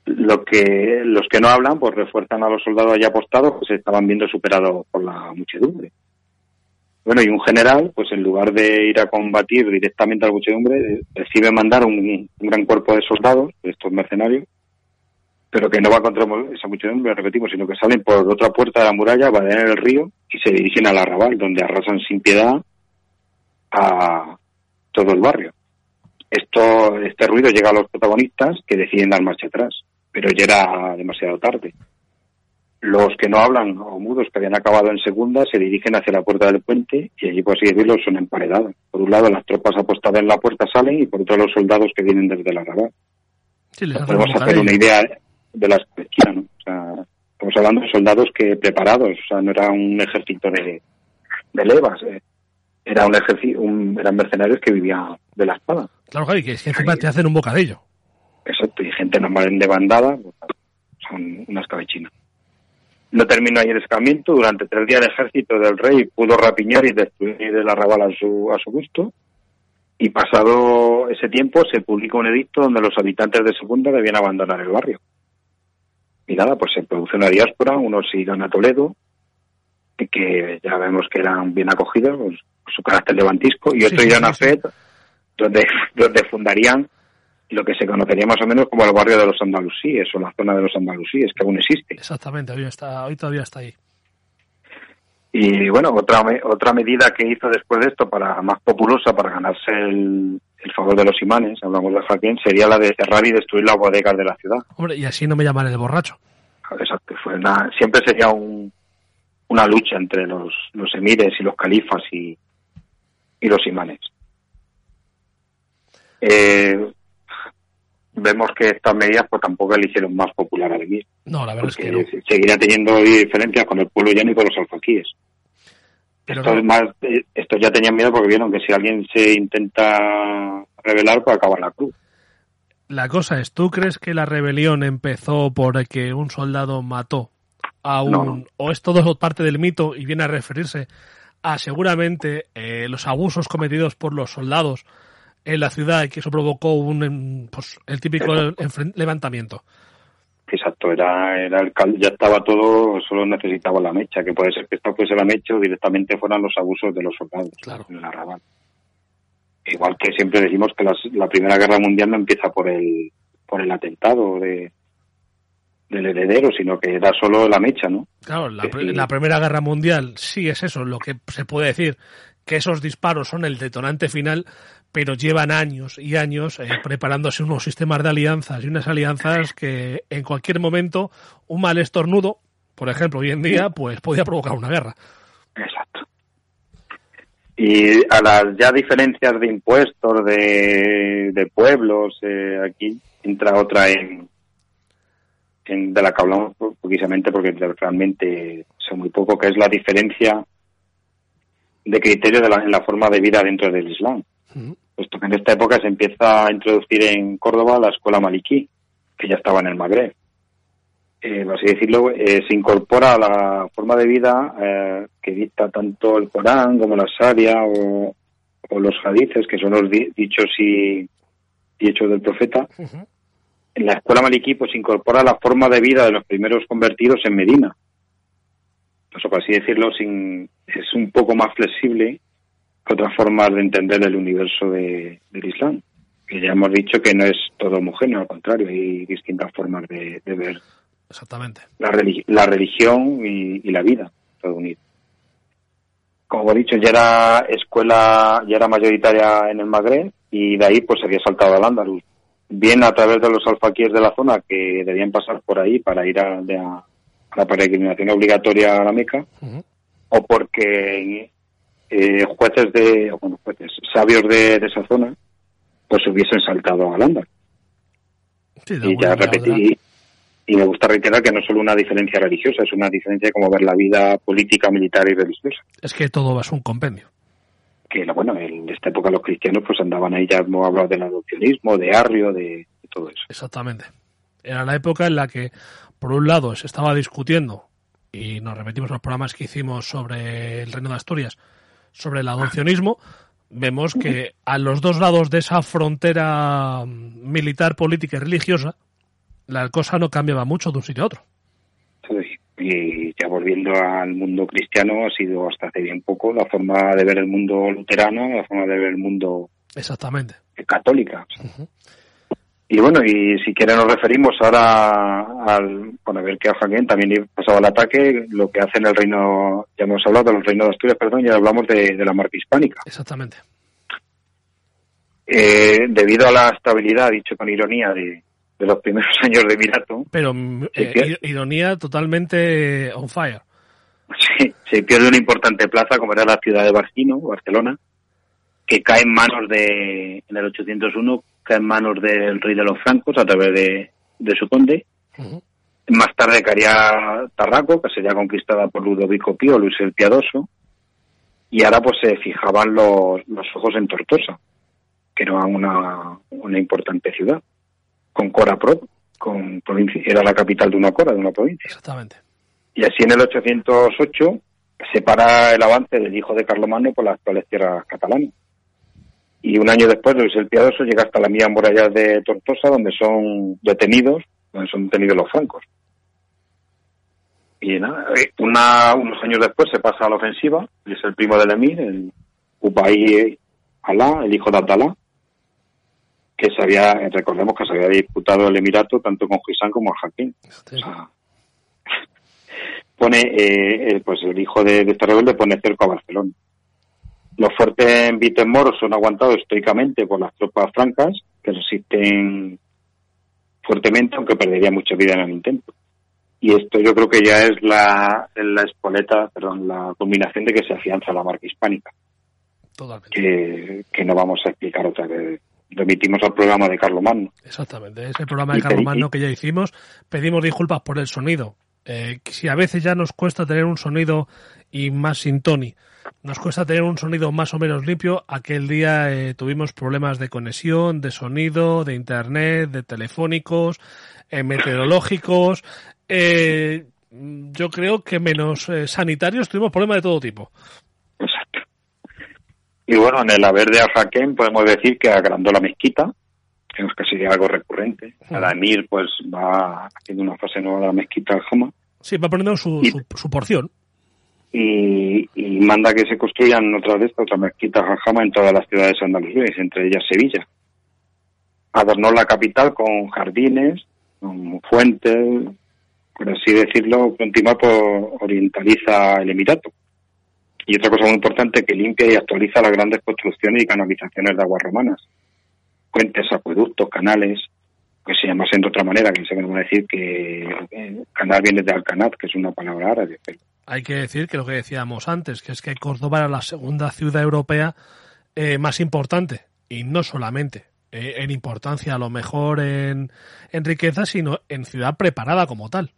B: Lo que, los que no hablan, pues refuerzan a los soldados allá apostados, que se estaban viendo superados por la muchedumbre. Bueno, y un general, pues en lugar de ir a combatir directamente a la muchedumbre, decide mandar un, gran cuerpo de soldados, de estos mercenarios, pero que no va contra esa muchedumbre, repetimos, sino que salen por otra puerta de la muralla, van el río y se dirigen al arrabal, donde arrasan sin piedad a todo el barrio. Esto, este ruido llega a los protagonistas que deciden dar marcha atrás, pero ya era demasiado tarde. Los que no hablan o mudos que habían acabado en segunda se dirigen hacia la puerta del puente y allí, por así decirlo, son emparedados. Por un lado, las tropas apostadas en la puerta salen y por otro, los soldados que vienen desde la Rabat.
A: Sí,
B: Podemos hacer una idea de la escuela, ¿no? O sea, estamos hablando de soldados que preparados, o sea, no era un ejército de, de levas, eh, era un ejército, un, eran mercenarios que vivían de la espada.
A: Claro, Javi, que es que encima te hacen un bocadillo.
B: Exacto, y gente normal de bandada, pues, son unas cabechinas. No terminó ahí el escarmiento. Durante tres días el ejército del rey pudo rapiñar y destruir el arrabal a su, a su gusto. Y pasado ese tiempo se publicó un edicto donde los habitantes de Segunda debían abandonar el barrio. Y nada, pues se produce una diáspora, unos irán a Toledo, que ya vemos que eran bien acogidos pues, su carácter levantisco, y otros
A: sí,
B: a. Fed, donde, donde fundarían lo que se conocería más o menos como el barrio de los andalusíes o la zona de los andalusíes, que aún existe.
A: Exactamente, hoy, está, hoy todavía está ahí.
B: Y bueno, otra otra medida que hizo después de esto para más populosa para ganarse el, el favor de los imanes, hablamos de Jaquín, sería la de cerrar y destruir las bodegas de la ciudad.
A: Hombre, y así no me llaman el borracho.
B: Exacto, fue una, siempre sería un, una lucha entre los, los emires y los califas y, y los imanes. Eh, vemos que estas medidas pues tampoco le hicieron más popular al emir,
A: No, la verdad es que no.
B: seguiría teniendo diferencias con el pueblo llano y con los alfaquíes.
A: Pero
B: Estos,
A: no.
B: más, eh, estos ya tenían miedo porque vieron que si alguien se intenta rebelar, pues acaba la cruz.
A: La cosa es, ¿tú crees que la rebelión empezó porque un soldado mató a un...
B: No.
A: o es todo parte del mito y viene a referirse a seguramente eh, los abusos cometidos por los soldados en la ciudad y que eso provocó un, em, pues, el típico
B: Exacto.
A: levantamiento?
B: Exacto, era, era el cal- ya estaba todo, solo necesitaba la mecha, que puede ser que esto fuese la mecha o directamente fueran los abusos de los soldados
A: Claro.
B: en la Rabat. Igual que siempre decimos que las- la Primera Guerra Mundial no empieza por el, por el atentado de, del heredero, sino que era solo la mecha, ¿no?
A: Claro, la Primera Guerra Mundial sí es eso, lo que se puede decir, que esos disparos son el detonante final, pero llevan años y años eh, preparándose unos sistemas de alianzas y unas alianzas que en cualquier momento un mal estornudo, por ejemplo, hoy en día, pues podía provocar una guerra.
B: Exacto. Y a las ya diferencias de impuestos de, de pueblos, eh, aquí entra otra en, de la que hablamos poquísimamente porque realmente sé muy poco, que es la diferencia de criterio de la, en la forma de vida dentro del Islam. Puesto que en esta época se empieza a introducir en Córdoba la escuela maliquí, que ya estaba en el Magreb. Eh, por así decirlo, eh, se incorpora a la forma de vida eh, que dicta tanto el Corán como la Sharia o, o los hadices, que son los di- dichos y, y hechos del profeta. En la escuela maliquí pues se incorpora la forma de vida de los primeros convertidos en Medina. Eso, por así decirlo, sin, es un poco más flexible otras formas de entender el universo de- del Islam. Que ya hemos dicho que no es todo homogéneo, al contrario, hay distintas formas de, de ver
A: Exactamente.
B: la, religi- la religión y, y la vida, todo unido. Como he dicho, ya era escuela, ya era mayoritaria en el Magreb y de ahí pues se había saltado al Andaluz. Bien a través de los alfaquíes de la zona que debían pasar por ahí para ir a, de a- a la peregrinación obligatoria a la Meca, o porque eh, jueces de, bueno, jueces, sabios de, de esa zona, pues hubiesen saltado al Andaluz
A: Sí,
B: y ya repetí y me gusta reiterar que no es solo una diferencia religiosa, es una diferencia de cómo ver la vida política, militar y religiosa.
A: Es que todo es un compendio.
B: Que bueno, en esta época los cristianos pues andaban ahí, ya hemos hablado del adopcionismo, de arrio, de, de todo eso.
A: Exactamente. Era la época en la que, por un lado, se estaba discutiendo, y nos repetimos los programas que hicimos sobre el Reino de Asturias, sobre el adopcionismo, vemos que a los dos lados de esa frontera militar, política y religiosa, la cosa no cambiaba mucho de un sitio a otro.
B: Sí. Y ya volviendo al mundo cristiano, ha sido hasta hace bien poco la forma de ver el mundo luterano, la forma de ver el mundo
A: Exactamente.
B: católica. Y bueno, y si quieren nos referimos ahora al, bueno, a ver que a Jaquín también pasaba el ataque, lo que hace en el reino, ya hemos hablado del reino de Asturias, perdón, ya hablamos de, de la marca hispánica.
A: Exactamente.
B: Eh, debido a la estabilidad, dicho con ironía, de, de los primeros años de Emirato.
A: Pero eh,
B: pierde.
A: ironía totalmente on fire.
B: Sí, se pierde una importante plaza como era la ciudad de Barcino, Barcelona, que cae en manos de, en el 801, en manos del rey de los francos a través de, de su conde. Más tarde caería Tarraco, que sería conquistada por Ludovico Pío, Luis el Piadoso, y ahora pues se fijaban los, los ojos en Tortosa, que era una, una importante ciudad, con Cora Pro, con provincia, era la capital de una Cora, de una provincia.
A: Exactamente.
B: Y así en el 808 se para el avance del hijo de Carlomagno por las actuales tierras catalanas. Y un año después, Luis el Piadoso llega hasta la mía muralla de Tortosa, donde son detenidos, donde son detenidos los francos. Y nada, eh, una, unos años después se pasa a la ofensiva, y es el primo del emir, el Ubay Alá, el hijo de Abdalá, que se había, recordemos que se había disputado el emirato tanto con Huizán como con. O sea, pone, eh, el- pues el hijo de, de este rebelde pone cerco a Barcelona. Los fuertes en Vitemoro son aguantados estoicamente por las tropas francas, que resisten fuertemente, aunque perdería mucha vida en el intento. Y esto yo creo que ya es la, la espoleta, perdón, la combinación de que se afianza la marca hispánica,
A: Totalmente.
B: que, que no vamos a explicar otra vez. Remitimos al programa de Carlos Magno.
A: Exactamente. Ese programa de Carlos Magno que ya hicimos, pedimos disculpas por el sonido. Eh, si a veces ya nos cuesta tener un sonido y más sin Tony, nos cuesta tener un sonido más o menos limpio. Aquel día eh, tuvimos problemas de conexión, de sonido, de internet, de telefónicos, eh, meteorológicos. Eh, yo creo que menos eh, sanitarios tuvimos problemas de todo tipo.
B: Exacto. Y bueno, en el haber de Al-Hakem podemos decir que agrandó la mezquita, que es sería algo recurrente. Cada emir pues va haciendo una fase nueva de la mezquita al Hama
A: Sí, va poniendo su,
B: Y-
A: su, su porción.
B: Y, y manda que se construyan otras de estas, otras mezquitas al Hama en todas las ciudades andaluzas, entre ellas Sevilla. Adornó la capital con jardines, con fuentes, por así decirlo, continuar por orientaliza el Emirato. Y otra cosa muy importante, que limpia y actualiza las grandes construcciones y canalizaciones de aguas romanas. Puentes, acueductos, canales, que se llamasen de otra manera, que se van a decir que eh, canal viene de Alcanat, que es una palabra árabe.
A: Hay que decir que lo que decíamos antes, que es que Córdoba era la segunda ciudad europea eh, más importante. Y no solamente eh, en importancia, a lo mejor en, en riqueza, sino en ciudad preparada como tal.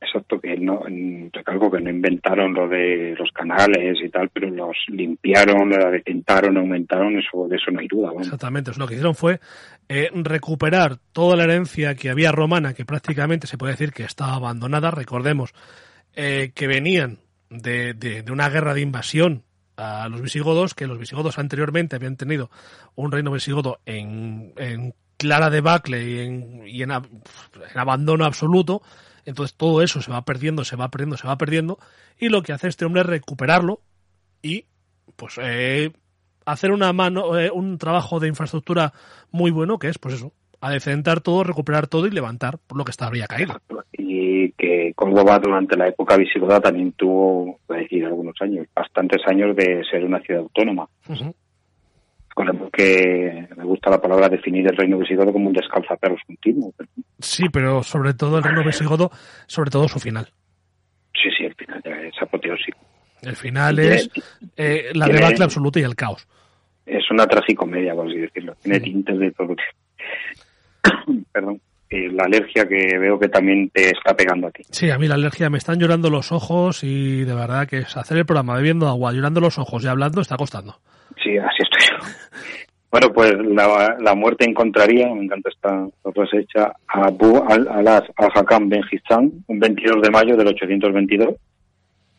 B: Exacto, que no, en- recalco que no inventaron lo de los canales y tal, pero los limpiaron, los adecentaron, aumentaron, eso, de eso no hay duda.
A: Exactamente. Lo que hicieron fue eh, recuperar toda la herencia que había romana, que prácticamente se puede decir que estaba abandonada. Recordemos eh, que venían de, de- una guerra de invasión a los visigodos, que los visigodos anteriormente habían tenido un reino visigodo en, clara debacle y, en, y en, ab- en abandono absoluto. Entonces todo eso se va perdiendo, se va perdiendo, se va perdiendo. Y lo que hace este hombre es recuperarlo y pues eh, hacer una mano, eh, un trabajo de infraestructura muy bueno, que es, pues eso, adecentar todo, recuperar todo y levantar lo que habría caído.
B: Que Córdoba durante la época visigoda también tuvo, voy a decir, algunos años, bastantes años de ser una ciudad autónoma.
A: Ujú.
B: Recordemos que me gusta la palabra definir el reino visigodo como un descalzaperros continuo.
A: Sí, pero sobre todo el reino visigodo, sobre todo su final.
B: sí, sí, al final ya es apoteósico.
A: El final es eh, la debacle absoluta y el caos.
B: es una tragicomedia, por así decirlo. Tiene tintes de todo. Perdón. Eh, la alergia que veo que también te está pegando a ti.
A: Sí, a mí la alergia me están llorando los ojos y de verdad que es hacer el programa bebiendo agua, llorando los ojos y hablando está costando.
B: Sí, así estoy yo. Bueno, pues la, la muerte encontraría, me encanta esta frase hecha, a Abu al-Alas al-Hakam Ben Hissam, un 22 de mayo del 822,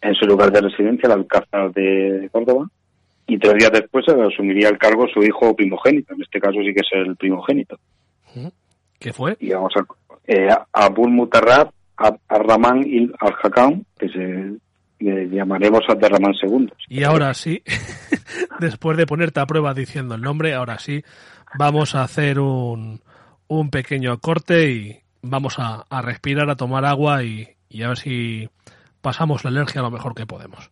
B: en su lugar de residencia, el Alcázar de Córdoba, y tres días después asumiría el cargo su hijo primogénito, en este caso sí que es el primogénito.
A: ¿Qué fue?
B: y vamos a eh, Abul Mutarrab Ar-Rahman il al-Hakam, que se le llamaremos Abderramán II.
A: Y ahora sí, después de ponerte a prueba diciendo el nombre, ahora sí, vamos a hacer un, un pequeño corte y vamos a, a respirar, a tomar agua y, y a ver si pasamos la alergia lo mejor que podemos.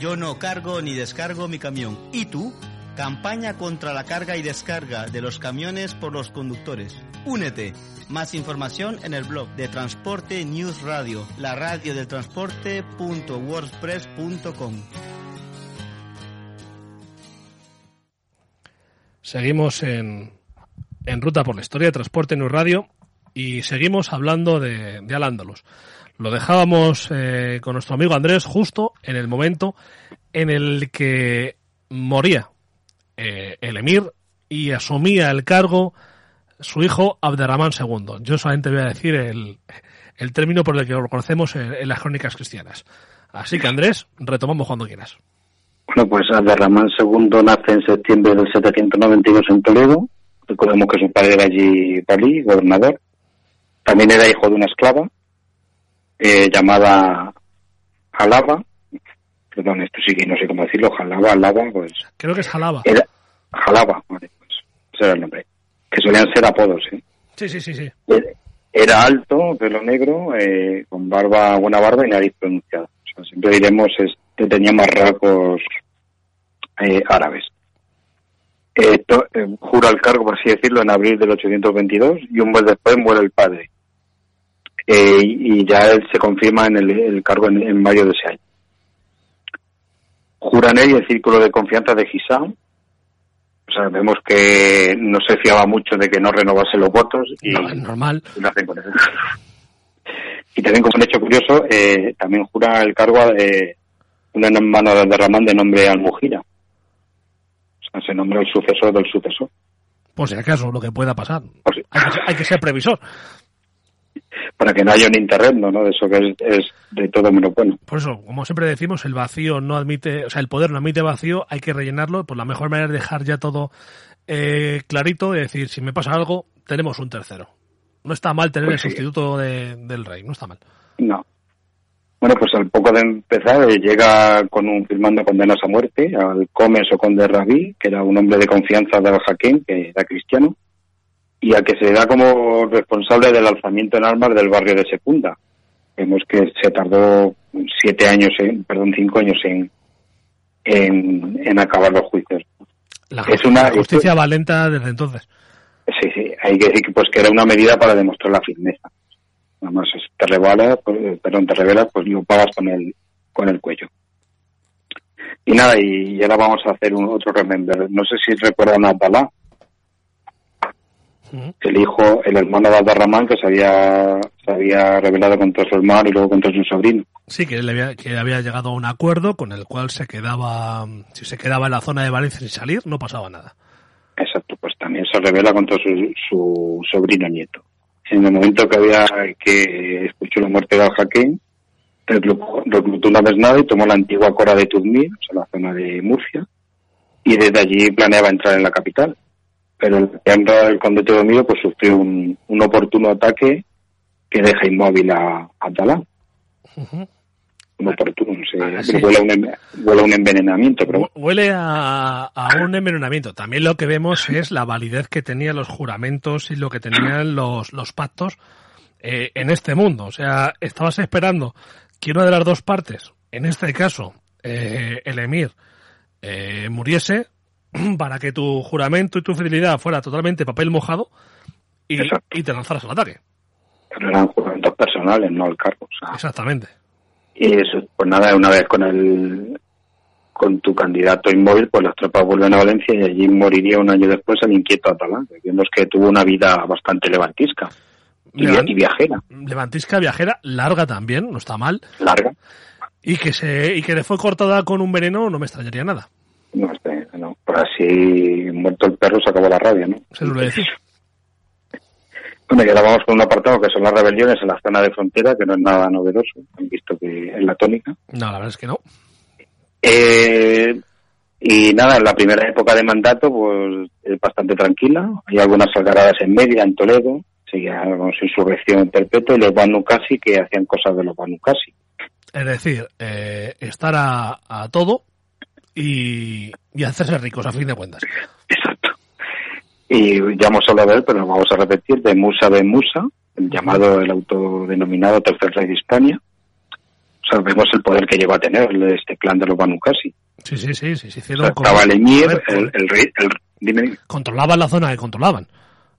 C: Yo no cargo ni descargo mi camión. ¿Y tú? Campaña contra la carga y descarga de los camiones por los conductores. Únete. Más información en el blog de Transporte News Radio, la radio del transporte.wordpress.com.
A: Seguimos en, en ruta por la historia de Transporte en Radio y seguimos hablando de, de Al-Ándalus. Lo dejábamos eh, con nuestro amigo Andrés justo en el momento en el que moría eh, el emir y asumía el cargo su hijo Abderramán II. Yo solamente voy a decir el, el término por el que lo conocemos en, las crónicas cristianas. Así que Andrés, retomamos cuando quieras.
B: Bueno, pues Abderramán II nace en septiembre del 792 en Toledo. Recordemos que su padre era allí Balí, gobernador. También era hijo de una esclava eh, llamada Jalaba. Perdón, esto sí que no sé cómo decirlo. Jalaba, Alaba, pues.
A: Creo que es Jalaba.
B: Era Jalaba, vale, pues. Ese era el nombre. Que solían ser apodos, ¿eh?
A: Sí, sí, sí, sí.
B: Era alto, pelo negro, eh, con barba, buena barba y nariz pronunciada. O sea, siempre diremos este tenía más rasgos eh, árabes. Eh, to- eh, jura el cargo, por así decirlo, en abril del 822 y un mes después muere el padre. Eh, y ya él se confirma en el, el cargo en, en mayo de ese año. Jura en él y el círculo de confianza de Gisam. O sea, vemos que no se fiaba mucho de que no renovase los votos y
A: No, es normal.
B: y hacen con él. Y también como un hecho curioso, eh, también jura el cargo de una hermana de Ramán de nombre Almujira. O sea, se nombra el sucesor del sucesor.
A: Por si acaso, lo que pueda pasar. Que, hay que ser previsor.
B: Para que no haya un interregno, ¿no? De eso que es, es de todo menos bueno.
A: Por eso, como siempre decimos, el vacío no admite, o sea, el poder no admite vacío, hay que rellenarlo. Pues la mejor manera es dejar ya todo eh, clarito y decir, si me pasa algo, tenemos un tercero. No está mal tener
B: Pues
A: el
B: sí.
A: sustituto de- del rey, no está mal.
B: No. Bueno, pues al poco de empezar eh, llega con un firmando condenas a muerte al Comes o Conde Rabí, que era un hombre de confianza de Al-Hakim, que era cristiano, y a que se da como responsable del alzamiento en armas del barrio de Secunda. Vemos que se tardó siete años, en, perdón, cinco años en, en, en acabar los juicios.
A: La,
B: Es una-
A: justicia va lenta desde entonces.
B: Sí, sí, hay que decir que, pues, que era una medida para demostrar la firmeza. Nada más te revela, pues, perdón, te revela, pues lo pagas con el, con el cuello. Y nada, y, y ahora vamos a hacer un otro remember. No sé si recuerdan a Abdalá, El hijo, el hermano de Abdarrahman que se había, se había rebelado contra su hermano y luego contra su sobrino.
A: Sí, que él había, que había llegado a un acuerdo con el cual se quedaba, si se quedaba en la zona de Valencia sin salir, no pasaba nada.
B: Exacto, pues también se revela contra su, su sobrino nieto. En el momento que había que escuchó la muerte de Al-Hakim, reclutó, reclutó una mesnada y tomó la antigua Cora de Turmir, o sea, la zona de Murcia, y desde allí planeaba entrar en la capital. Pero el entrada del conde Teodomiro pues sufrió un, un oportuno ataque que deja inmóvil a Abdalá.
A: Ujú.
B: oportuno, no sé,
A: Ah, sí.
B: huele, a un, huele a un envenenamiento, pero
A: Huele a, a un envenenamiento. También lo que vemos es la validez que tenían los juramentos y lo que tenían los, los pactos eh, en este mundo. O sea, estabas esperando que una de las dos partes, en este caso eh, el emir, eh, muriese para que tu juramento y tu fidelidad fuera totalmente papel mojado y, te lanzaras al ataque.
B: pero eran juramentos personales, no al cargo. O sea,
A: Exactamente.
B: Y eso, pues nada, una vez con el con tu candidato inmóvil, pues las tropas vuelven a Valencia y allí moriría un año después el inquieto Atalán. Vemos que tuvo una vida bastante levantisca y,
A: Levan-
B: y viajera,
A: Levantisca viajera, larga también, no está mal,
B: larga.
A: y que se y que le fue cortada con un veneno no me extrañaría nada.
B: No, este, por así muerto el perro se acabó la rabia, ¿no?
A: Se suele decir.
B: Bueno, y ahora vamos con un apartado que son las rebeliones en la zona de frontera, que no es nada novedoso, han visto que es la tónica.
A: No, la verdad es que no.
B: Eh, y nada, en la primera época de mandato, pues es bastante tranquila. Hay algunas algaradas en Media, en Toledo, seguía con su insurrección perpetua, y los Banu Qasi que hacían cosas de los Banu Qasi.
A: Es decir, eh, estar a, a todo y, y hacerse ricos a fin de cuentas.
B: Exacto. Y ya hemos hablado de él, pero vamos a repetir, de Musa ben Musa, el llamado, el autodenominado tercer rey de España. O sea, vemos el poder que llegó a tener este clan de los Banu Qasi.
A: Sí, sí, sí, sí, se
B: O
A: hicieron
B: sea,
A: con-
B: estaba el emir, el, el rey, el, dime,
A: controlaban la zona que controlaban.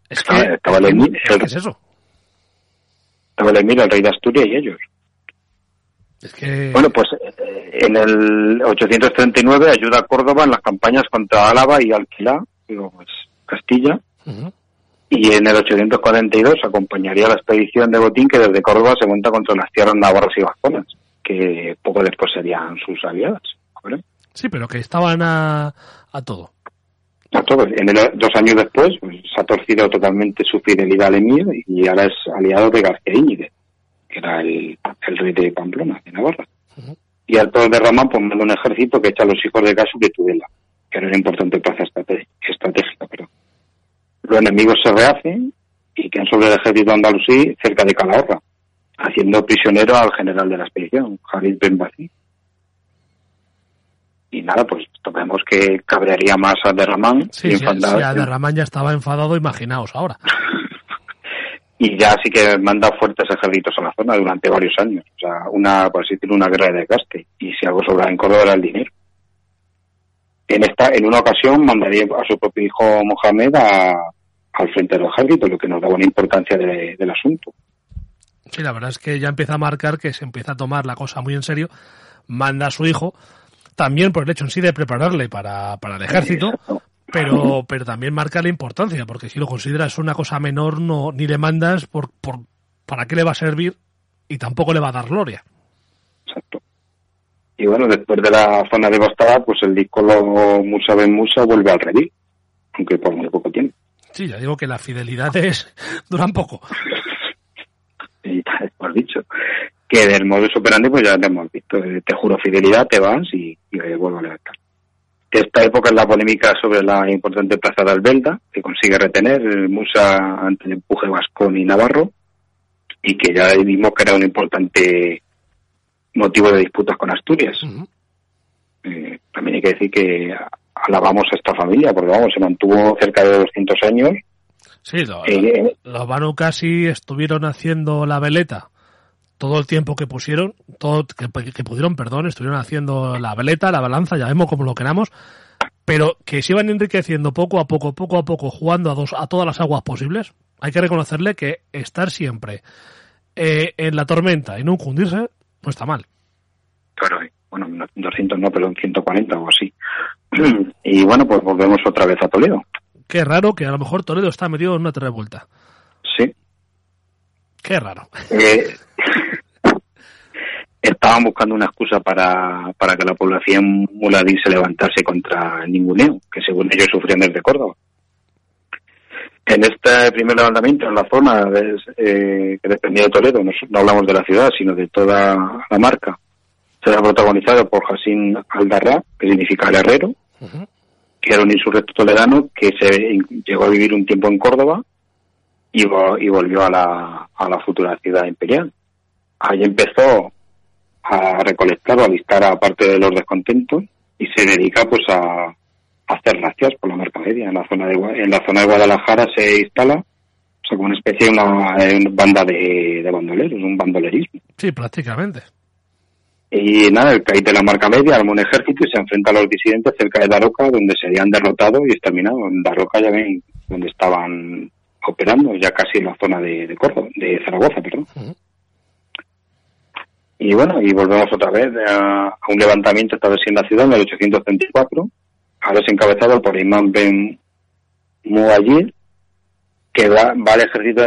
A: Es que,
B: Estaba- estaba
A: es,
B: el emir,
A: que es eso.
B: estaba el emir, el rey de Asturias y ellos.
A: Es que
B: Bueno, pues eh, en el 839 ayuda a Córdoba en las campañas contra Álava y Alquilá, digo, pues Castilla, y en el 842 acompañaría la expedición de Botín que desde Córdoba se monta contra las tierras navarras y vasconas, que poco después serían sus aliadas. ¿vale?
A: sí, pero que estaban a, a todo.
B: A todos. En el- dos años después pues, se ha torcido totalmente su fidelidad al emir y ahora es aliado de García Íñiguez, era el, el rey de Pamplona, de Navarra. Y al de Ramán pues manda un ejército que echa a los hijos de Casu de Tudela, que era una importante plaza estratégica. Pero los enemigos se rehacen y quedan sobre el ejército andalusí cerca de Calahorra, haciendo prisionero al general de la expedición, Jalid Ben. Y nada, pues vemos que cabrearía más a Derramán
A: Sí,
B: enfadado-
A: si Aderramán ya estaba enfadado, imaginaos ahora.
B: y ya sí que manda fuertes ejércitos a la zona durante varios años. O sea, una, por así decirlo, una guerra de desgaste. Y si algo sobra en Córdoba era el dinero. En esta, en una ocasión mandaría a su propio hijo Mohamed a- al frente del ejército, lo que nos da buena importancia de- del asunto.
A: Sí, la verdad es que ya empieza a marcar que se empieza a tomar la cosa muy en serio. Manda a su hijo, también por el hecho en sí de prepararle para, para el ejército. Pero, pero también marca la importancia, porque si lo consideras una cosa menor, no, ni le mandas por, por, para qué le va a servir y tampoco le va a dar gloria.
B: Exacto. Y bueno, después de la zona devastada, pues el díscolo Musa Ben Musa vuelve al redil, aunque por muy poco tiempo.
A: Sí, ya digo que las fidelidades duran poco.
B: y hemos dicho que del modus operandi pues ya te hemos visto eh, te juro fidelidad te vas y, y vuelvo a levantar esta época es la polémica sobre la importante plaza de Albelda que consigue retener eh, Musa ante el empuje vascón y navarro y que ya vimos que era un importante motivo de disputas con Asturias. Eh, también hay que decir que alabamos a esta familia porque vamos se mantuvo cerca de 200 años.
A: Sí, lo-
B: Eh,
A: los Banu casi estuvieron haciendo la veleta todo el tiempo que pusieron, todo que, que pudieron, perdón, estuvieron haciendo la veleta, la balanza, ya vemos como lo queramos, pero que se iban enriqueciendo poco a poco, poco a poco, jugando a, dos, a todas las aguas posibles. Hay que reconocerle que estar siempre eh, en la tormenta y no hundirse no está mal.
B: Claro, eh, bueno, no, 200 no, pero 140 o así. y bueno, pues volvemos otra vez a Toledo.
A: Qué raro que a lo mejor Toledo está metido en una revuelta.
B: Sí.
A: Qué raro.
B: Eh, estaban buscando una excusa para, para que la población muladí se levantase contra el ninguneo, que según ellos sufrían desde Córdoba. En este primer levantamiento, en la zona de- eh, que dependía de Toledo, no, no hablamos de la ciudad, sino de toda la marca, será protagonizado por Jacín Aldarra, que significa el herrero, que era un insurrecto toledano que se llegó a vivir un tiempo en Córdoba y, y volvió a la, a la futura ciudad imperial. Ahí empezó a recolectar o a listar a parte de los descontentos y se dedica pues a, a hacer racias por la marca media. En la zona de, en la zona de Guadalajara se instala o sea, como una especie de una, banda de, de bandoleros, un bandolerismo.
A: Sí, prácticamente.
B: Y nada, el CAI de la marca media arma un ejército y se enfrenta a los disidentes cerca de Daroca, donde serían derrotados y exterminados. En Daroca ya ven donde estaban operando, ya casi en la zona de, de Córdoba, de Zaragoza, perdón. Y bueno, y volvemos otra vez a, a un levantamiento, esta vez en la ciudad, en el 834, ahora es encabezado por Imán Ben Muayir, que va, va al ejército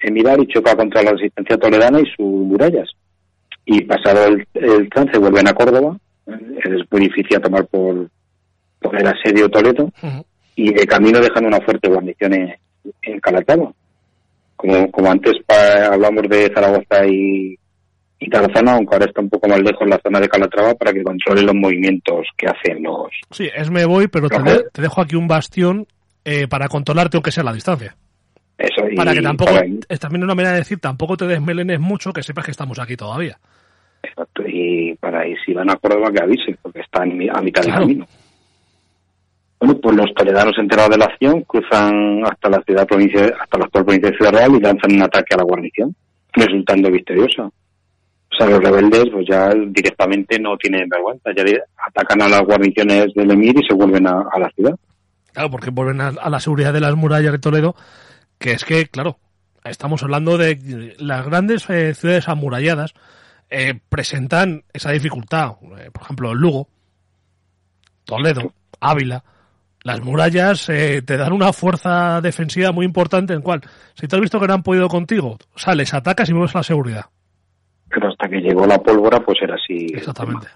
B: emirar y choca contra la resistencia toledana y sus murallas. Y pasado el, el trance vuelven a Córdoba, eh, es muy difícil a tomar por, por el asedio Toledo, y de camino dejan una fuerte guarnición en, en Calatrava. Como, como antes pa- hablamos de Zaragoza y, y Tarazona, aunque ahora está un poco más lejos la zona de Calatrava para que controle los movimientos que hacen los...
A: Sí, es me voy, pero te, de- te dejo aquí un bastión eh, para controlarte aunque sea la distancia.
B: Eso, y
A: Para que tampoco,
B: para-
A: es también una manera de decir, tampoco te desmelenes mucho, que sepas que estamos aquí todavía.
B: exacto, y para ir si van a Córdoba que avisen, porque están a mitad
A: Claro.
B: del camino. Bueno, pues los toledanos enterados de la acción cruzan hasta la ciudad provincia, hasta la actual provincia de Ciudad Real y lanzan un ataque a la guarnición, resultando victoriosa. O sea, los rebeldes pues ya directamente no tienen vergüenza, ya atacan a las guarniciones del emir y se vuelven a, la ciudad.
A: Claro, porque vuelven a, a la seguridad de las murallas de Toledo, que es que, claro, estamos hablando de las grandes eh, ciudades amuralladas, eh, presentan esa dificultad. Eh, por ejemplo, Lugo, Toledo, Ávila. Las murallas eh, te dan una fuerza defensiva muy importante en cual, si te has visto que no han podido contigo, sales, atacas y vuelves a la seguridad.
B: Pero hasta que llegó la pólvora, pues era así. el
A: Exactamente.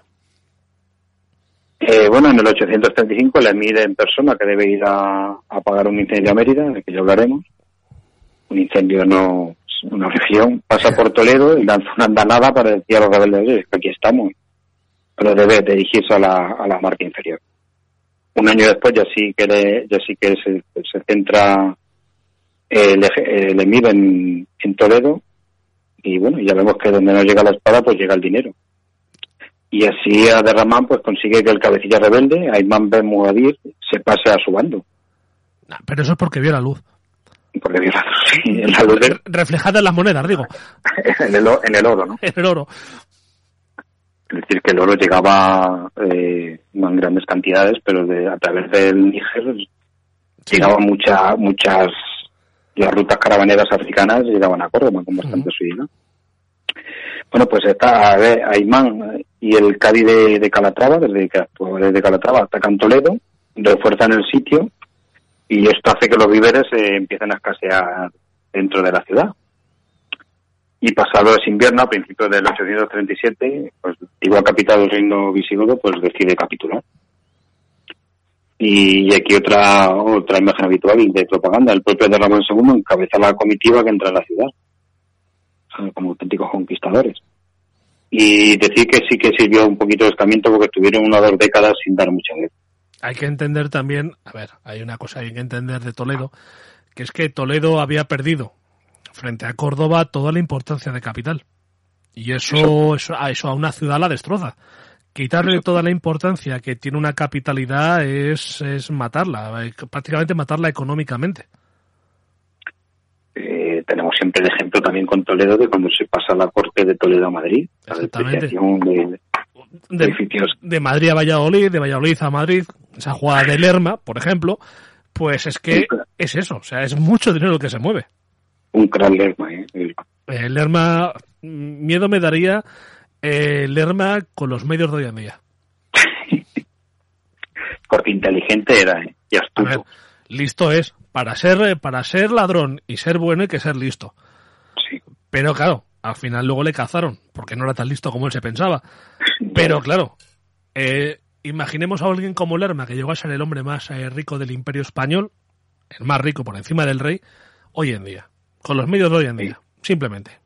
B: Eh, bueno, en el 835 el emir en persona que debe ir a, apagar un incendio a Mérida, de que ya hablaremos. Un incendio no una región, pasa por Toledo y lanza una andanada para decir a los rebeldes "Oye, que aquí estamos. Pero debe dirigirse a la, a la marca inferior. Un año después ya sí que, le- ya sí que se, se centra el, eje- el emir en, en Toledo y bueno, ya vemos que donde no llega la espada pues llega el dinero. Y así a Derramán pues consigue que el cabecilla rebelde, Ayman Ben Muadir, se pase a su bando.
A: Nah, Pero eso es porque vio la luz.
B: Porque vio la, sí, en la luz del-
A: Reflejada en las monedas, digo,
B: en, el, en el oro, ¿no?
A: en el oro.
B: Es decir, que el oro llegaba eh, no en grandes cantidades, pero de, a través del Níger llegaban mucha, muchas, las rutas caravaneras africanas llegaban a Córdoba con bastante subida. Bueno, pues está Aymán y el Cádiz de, de Calatrava, desde, desde Calatrava atacan Toledo, refuerzan el sitio y esto hace que los víveres eh, empiecen a escasear dentro de la ciudad. Y pasado ese invierno, a principios del 837, pues igual capital del reino visigodo, pues decide capitular. Y aquí otra otra imagen habitual de propaganda. El propio de Ramón II encabeza la comitiva que entra a la ciudad, como auténticos conquistadores. Y decir que sí que sirvió un poquito de escamiento porque estuvieron una o dos décadas sin dar mucha guerra.
A: hay que entender también, a ver, hay una cosa que hay que entender de Toledo, que es que Toledo había perdido frente a Córdoba toda la importancia de capital. Y eso, eso, a eso a una ciudad la destroza. Quitarle toda la importancia que tiene una capitalidad es, es matarla, eh, prácticamente matarla económicamente.
B: Eh, tenemos siempre el ejemplo también con Toledo de cuando se pasa la corte de Toledo a Madrid, la de,
A: De, Madrid a Valladolid, de Valladolid a Madrid, esa jugada de Lerma, por ejemplo, pues es que es eso, o sea, es mucho dinero el que se mueve.
B: un gran lerma, ¿eh? El-
A: Eh, Lerma, mm, miedo me daría eh, Lerma con los medios de hoy en día.
B: porque inteligente era ¿eh? y
A: ver,
B: astuto.
A: listo es, para ser, eh, para ser ladrón y ser bueno hay que ser listo.
B: Sí.
A: Pero claro, al final luego le cazaron, porque no era tan listo como él se pensaba. Pero claro, eh, imaginemos a alguien como Lerma, que llegó a ser el hombre más eh, rico del imperio español, el más rico por encima del rey, hoy en día, con los medios de hoy en día, simplemente.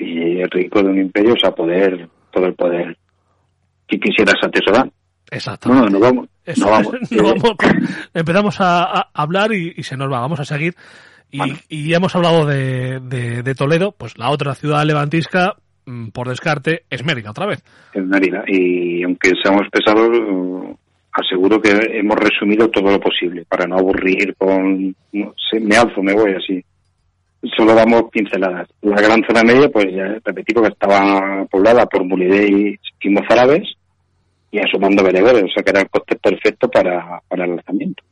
B: Y el rico de un imperio, o sea, poder, todo el poder que quisieras atesorar.
A: Exactamente.
B: Bueno, nos vamos.
A: Eso,
B: nos vamos.
A: nos vamos con- empezamos a, a hablar y, y se nos va, vamos a seguir. Y, ya hemos hablado de, de- de Toledo, pues la otra ciudad levantisca, mm, por descarte, es Mérida otra vez.
B: Es Mérida. Y aunque seamos pesados, uh, aseguro que hemos resumido todo lo posible para no aburrir con... no sé, me alzo, me voy así. Solo damos pinceladas. La gran zona media, pues ya repetí, porque estaba poblada por mulidés y mozárabes y asomando bereberes, o sea que era el coste perfecto para, para el lanzamiento.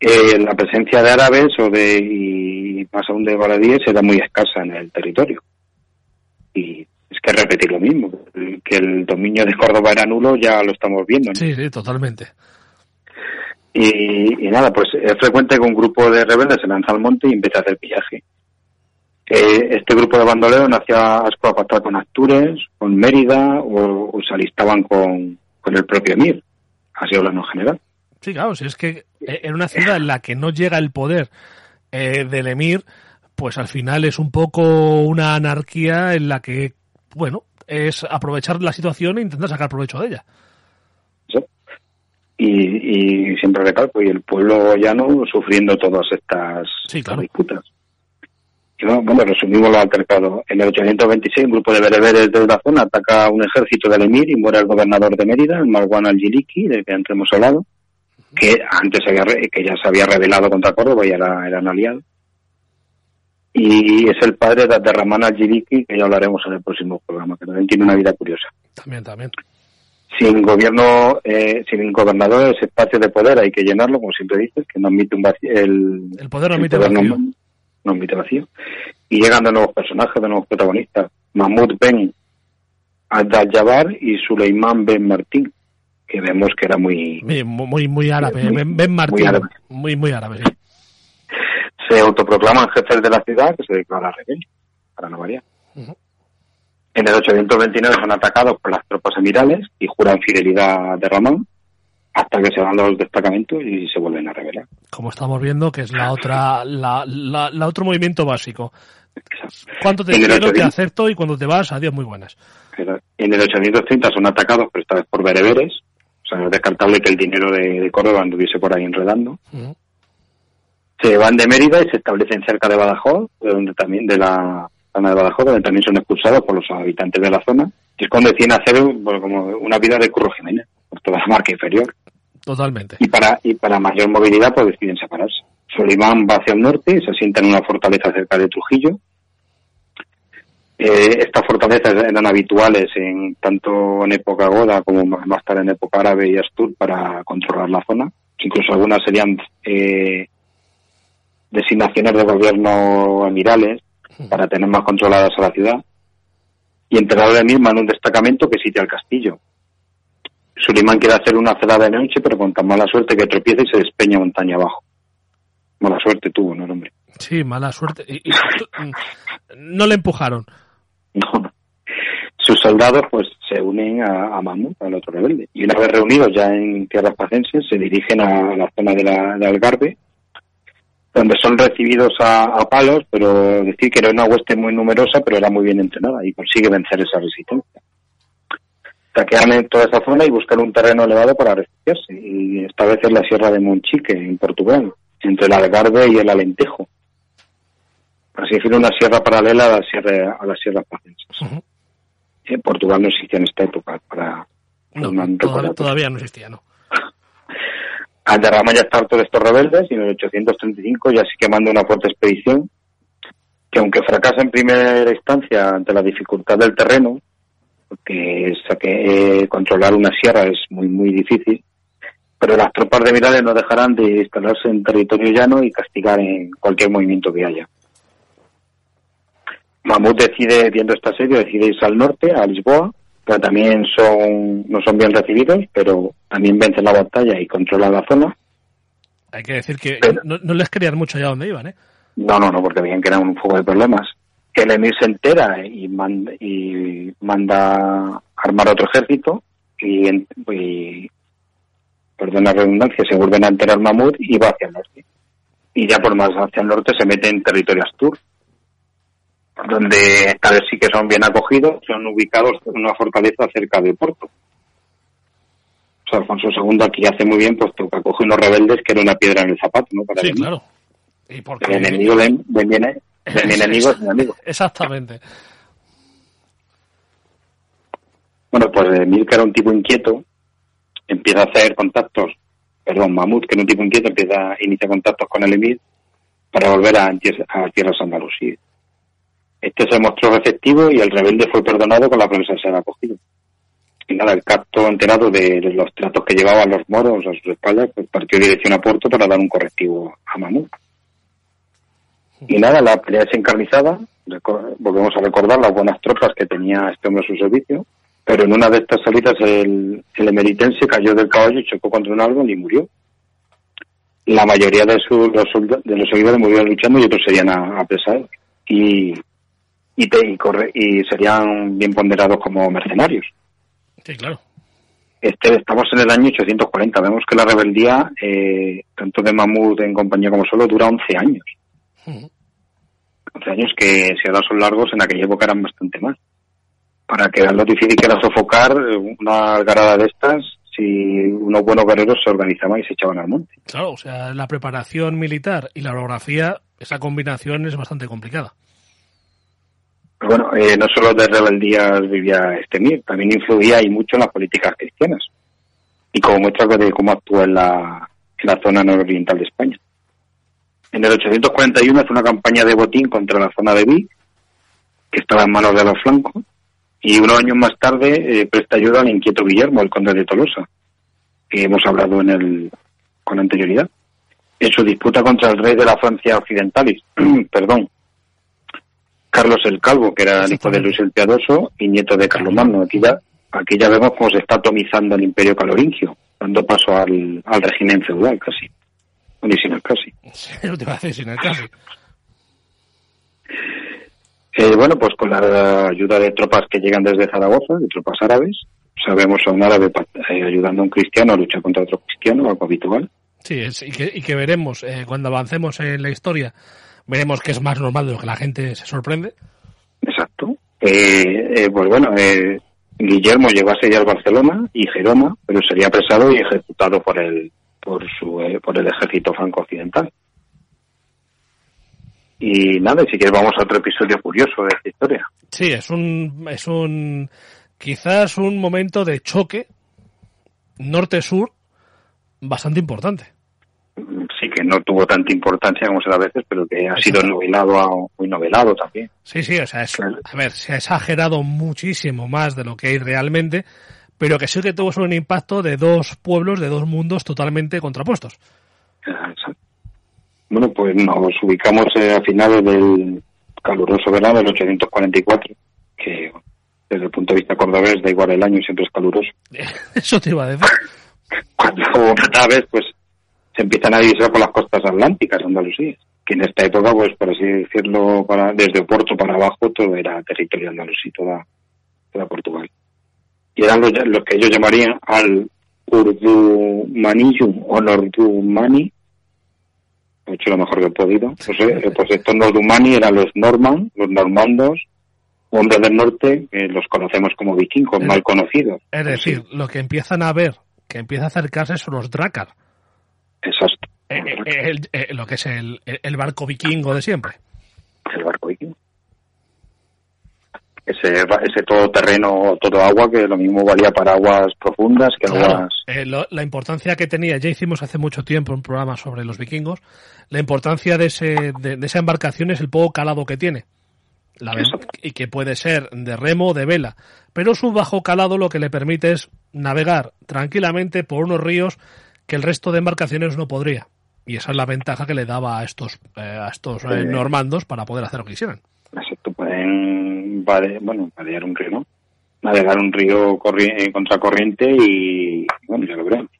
B: Eh, la presencia de árabes o de y más aún de baladíes era muy escasa en el territorio. Y es que repetir lo mismo, que el dominio de Córdoba era nulo ya lo estamos viendo.
A: sí, totalmente.
B: Y, nada, pues es frecuente que un grupo de rebeldes se lanza al monte y empieza a hacer pillaje. Eh, este grupo de bandoleros hacía asco a pactar con Astures, con Mérida o, o se alistaban con, con el propio Emir, así hablando en general.
A: Sí, claro, si es que en una ciudad en la que no llega el poder eh, del emir, pues al final es un poco una anarquía en la que, bueno, es aprovechar la situación e intentar sacar provecho de ella.
B: Y, y siempre recalco, y el pueblo llano sufriendo todas estas
A: Sí, claro.
B: disputas. Y bueno, bueno, resumimos los altercados. En el 826, un grupo de bereberes de la zona ataca a un ejército del emir y muere el gobernador de Mérida, el Marwan al-Jiliki, del que antes hemos hablado, que antes había re- que ya se había rebelado contra Córdoba y era, eran aliados. Y es el padre de Abderrahman al-Jiliki, que ya hablaremos en el próximo programa, que también tiene una vida curiosa.
A: También, también.
B: Sin gobierno, eh, sin gobernador, ese espacio de poder hay que llenarlo, como siempre dices, que no admite un vacío, el,
A: El poder no
B: el
A: admite
B: poder
A: vacío.
B: no admite vacío. Y llegan de nuevos personajes, de nuevos protagonistas. Mahmoud Ben Abdal-Jabbar y Suleiman Ben Martín, que vemos que era muy...
A: Muy, muy, muy árabe.
B: Muy-
A: Ben, Ben Martín.
B: muy árabe.
A: Muy, muy árabe, sí.
B: Se autoproclaman jefes de la ciudad, que se declara rebelde, para no variar.
A: Ujú.
B: En el 829 son atacados por las tropas emirales y juran fidelidad de Ramán, hasta que se van los destacamentos y se vuelven a rebelar.
A: Como estamos viendo, que es la otra, la, la, la otro movimiento básico. ¿Cuánto te quiero, te
B: 800.
A: acepto y cuando te vas, adiós, muy buenas.
B: En el 830 son atacados, pero esta vez por bereberes. O sea, no es descartable que el dinero de, de Córdoba anduviese por ahí enredando. Se van de Mérida y se establecen cerca de Badajoz, de donde también de la zona de Badajoz, donde también son expulsados por los habitantes de la zona. Y es cuando deciden hacer bueno, como una vida de Curro Jiménez, por toda la marca inferior.
A: Totalmente.
B: Y para, y para mayor movilidad, pues deciden separarse. Solimán va hacia el norte y se asienta en una fortaleza cerca de Trujillo. Eh, estas fortalezas eran habituales en tanto en época goda como más tarde en época árabe y astur para controlar la zona. Incluso algunas serían eh, designaciones de gobierno emirales para tener más controladas a la ciudad. Y enterado de mí manda un destacamento que sitia el castillo. Sulimán quiere hacer una celada de noche, pero con tan mala suerte que tropieza y se despeña montaña abajo. Mala suerte tuvo, ¿no, hombre?
A: Sí, mala suerte. Y- mm, no le empujaron.
B: No. Sus soldados pues se unen a, a al otro rebelde. Y una vez reunidos ya en tierras pacenses, se dirigen a la zona de, la, de Algarve, donde son recibidos a, a palos, pero decir que era una hueste muy numerosa, pero era muy bien entrenada y consigue vencer esa resistencia. Saquean en toda esa zona y buscan un terreno elevado para refugiarse. Y esta vez es la Sierra de Monchique, en Portugal, entre el Algarve y el Alentejo. Así decirlo, una sierra paralela a la sierra, a las sierras.
A: Ujú.
B: En Portugal no existía en esta época para
A: No,
B: recordatorio.
A: todavía no existía, ¿no?
B: Alderrama ya está harto de estos rebeldes y en el 835 ya sí que manda una fuerte expedición que aunque fracasa en primera instancia ante la dificultad del terreno, porque eh, controlar una sierra es muy muy difícil, pero las tropas de Mirales no dejarán de instalarse en territorio llano y castigar en cualquier movimiento que haya. Mahmud decide, viendo este asedio, decide irse al norte, a Lisboa, pero también son no son bien recibidos, pero también vencen la batalla y controlan la zona.
A: Hay que decir que
B: Pero-
A: no, no les querían mucho allá donde iban, ¿eh?
B: No, no, no, porque veían que era un fuego de problemas. El emir se entera y manda, y manda armar otro ejército y, y perdón la redundancia, se vuelven a enterar Mahmud y va hacia el norte. Y ya por más hacia el norte se mete en territorio Astur, donde esta vez sí que son bien acogidos, son ubicados en una fortaleza cerca de Porto. O sea, Alfonso II aquí hace muy bien, puesto que acoge unos rebeldes que era una piedra en el zapato, ¿no? Para
A: Sí, claro. Y porque...
B: el enemigo de, de mi, de mi enemigo es mi amigo.
A: Exactamente.
B: Bueno, pues Emir, que era un tipo inquieto, empieza a hacer contactos, perdón, Mahmud, que era un tipo inquieto, empieza a iniciar contactos con el Emir para volver a, a tierras andalusíes. Este se mostró receptivo y el rebelde fue perdonado con la promesa de ser acogido. Y nada, el capto enterado de, los tratos que llevaban los moros a sus espaldas, pues partió dirección a Puerto para dar un correctivo a Mahmud. Y nada, la pelea es encarnizada, volvemos a recordar las buenas tropas que tenía este hombre a su servicio, pero en una de estas salidas el, el emeritense cayó del caballo y chocó contra un árbol y murió. La mayoría de, sus, los, de los seguidores murieron luchando y otros serían apresados. Y, y, te, y, corre, y serían bien ponderados como mercenarios.
A: Sí, claro.
B: Este, estamos en el año 840. Vemos que la rebeldía, eh, tanto de Mahmud en compañía como solo, dura 11 años. 11 años que si ahora son largos, en aquella época eran bastante más. Para que lo difícil que era sofocar una algarada de estas si unos buenos guerreros se organizaban y se echaban al monte.
A: Claro, o sea, la preparación militar y la orografía, esa combinación es bastante complicada.
B: Bueno, eh, no solo de rebeldías vivía este mir, también influía y mucho en las políticas cristianas. Y como muestra de cómo actúa en la, la zona nororiental de España. En el 841 hace una campaña de botín contra la zona de Vic, que estaba en manos de los flancos, y unos años más tarde eh, presta ayuda al inquieto Guillermo, el conde de Tolosa, que hemos hablado en el, con anterioridad, en su disputa contra el rey de la Francia Occidentalis, perdón, Carlos el Calvo, que era el hijo de Luis el Piadoso y nieto de Carlomagno. Aquí ya, aquí ya vemos cómo se está atomizando el imperio caloringio, dando paso al, al régimen feudal casi. Sin el casi.
A: te iba a decir sin el casi.
B: Eh, bueno, pues con la ayuda de tropas que llegan desde Zaragoza, de tropas árabes, sabemos a un árabe eh, ayudando a un cristiano a luchar contra otro cristiano, algo habitual.
A: Sí, y, que, y, que, veremos eh, cuando avancemos en la historia, veremos que es más normal de lo que la gente se sorprende.
B: Exacto. pues bueno, Guillermo llegó a sellar Barcelona y Gerona, pero sería apresado y ejecutado por el por su por el ejército franco occidental. Y nada, si quieres vamos a otro episodio curioso de esta historia.
A: Sí, es un, es un, quizás un momento de choque norte-sur bastante importante.
B: Sí, que no tuvo tanta importancia como se da a veces, pero que ha sido novelado, muy novelado también.
A: Sí, sí, o sea, es, a ver, se ha exagerado muchísimo más de lo que hay realmente, pero que sí que tuvo un impacto de dos pueblos, de dos mundos totalmente contrapuestos.
B: Exacto. Bueno, pues nos ubicamos eh, a finales del caluroso verano del 844, que desde el punto de vista cordobés da igual el año, siempre es caluroso.
A: Eso te iba a decir.
B: Cuando cada vez pues se empiezan a divisar por las costas atlánticas Andalucía, que en esta época, pues por así decirlo, para, desde Oporto para abajo todo era territorio andaluzí, toda, toda Portugal. Y eran los, los que ellos llamarían al Urdumaniyum o Nordumani, he hecho lo mejor que he podido. Pues, eh, pues estos Nordumani eran los Norman, los normandos, hombres del norte, que los conocemos como vikingos, mal conocidos.
A: Es decir, lo que empiezan a ver, que empieza a acercarse son los Drakkar.
B: Exacto.
A: Eh, lo que es el, el barco vikingo de siempre.
B: El barco vikingo ese, ese todo terreno, todo agua, que lo mismo valía para aguas profundas que aguas...
A: Eh, la importancia que tenía, ya hicimos hace mucho tiempo un programa sobre los vikingos, la importancia de, ese, de, esa embarcación es el poco calado que tiene. La y que puede ser de remo o de vela. Pero su bajo calado lo que le permite es navegar tranquilamente por unos ríos que el resto de embarcaciones no podría. Y esa es la ventaja que le daba a estos, eh, a estos eh, normandos para poder hacer lo que quisieran.
B: Exacto, pueden bueno, vadear un río, ¿no? Navegar un río corri contracorriente y, bueno, ya lo veremos.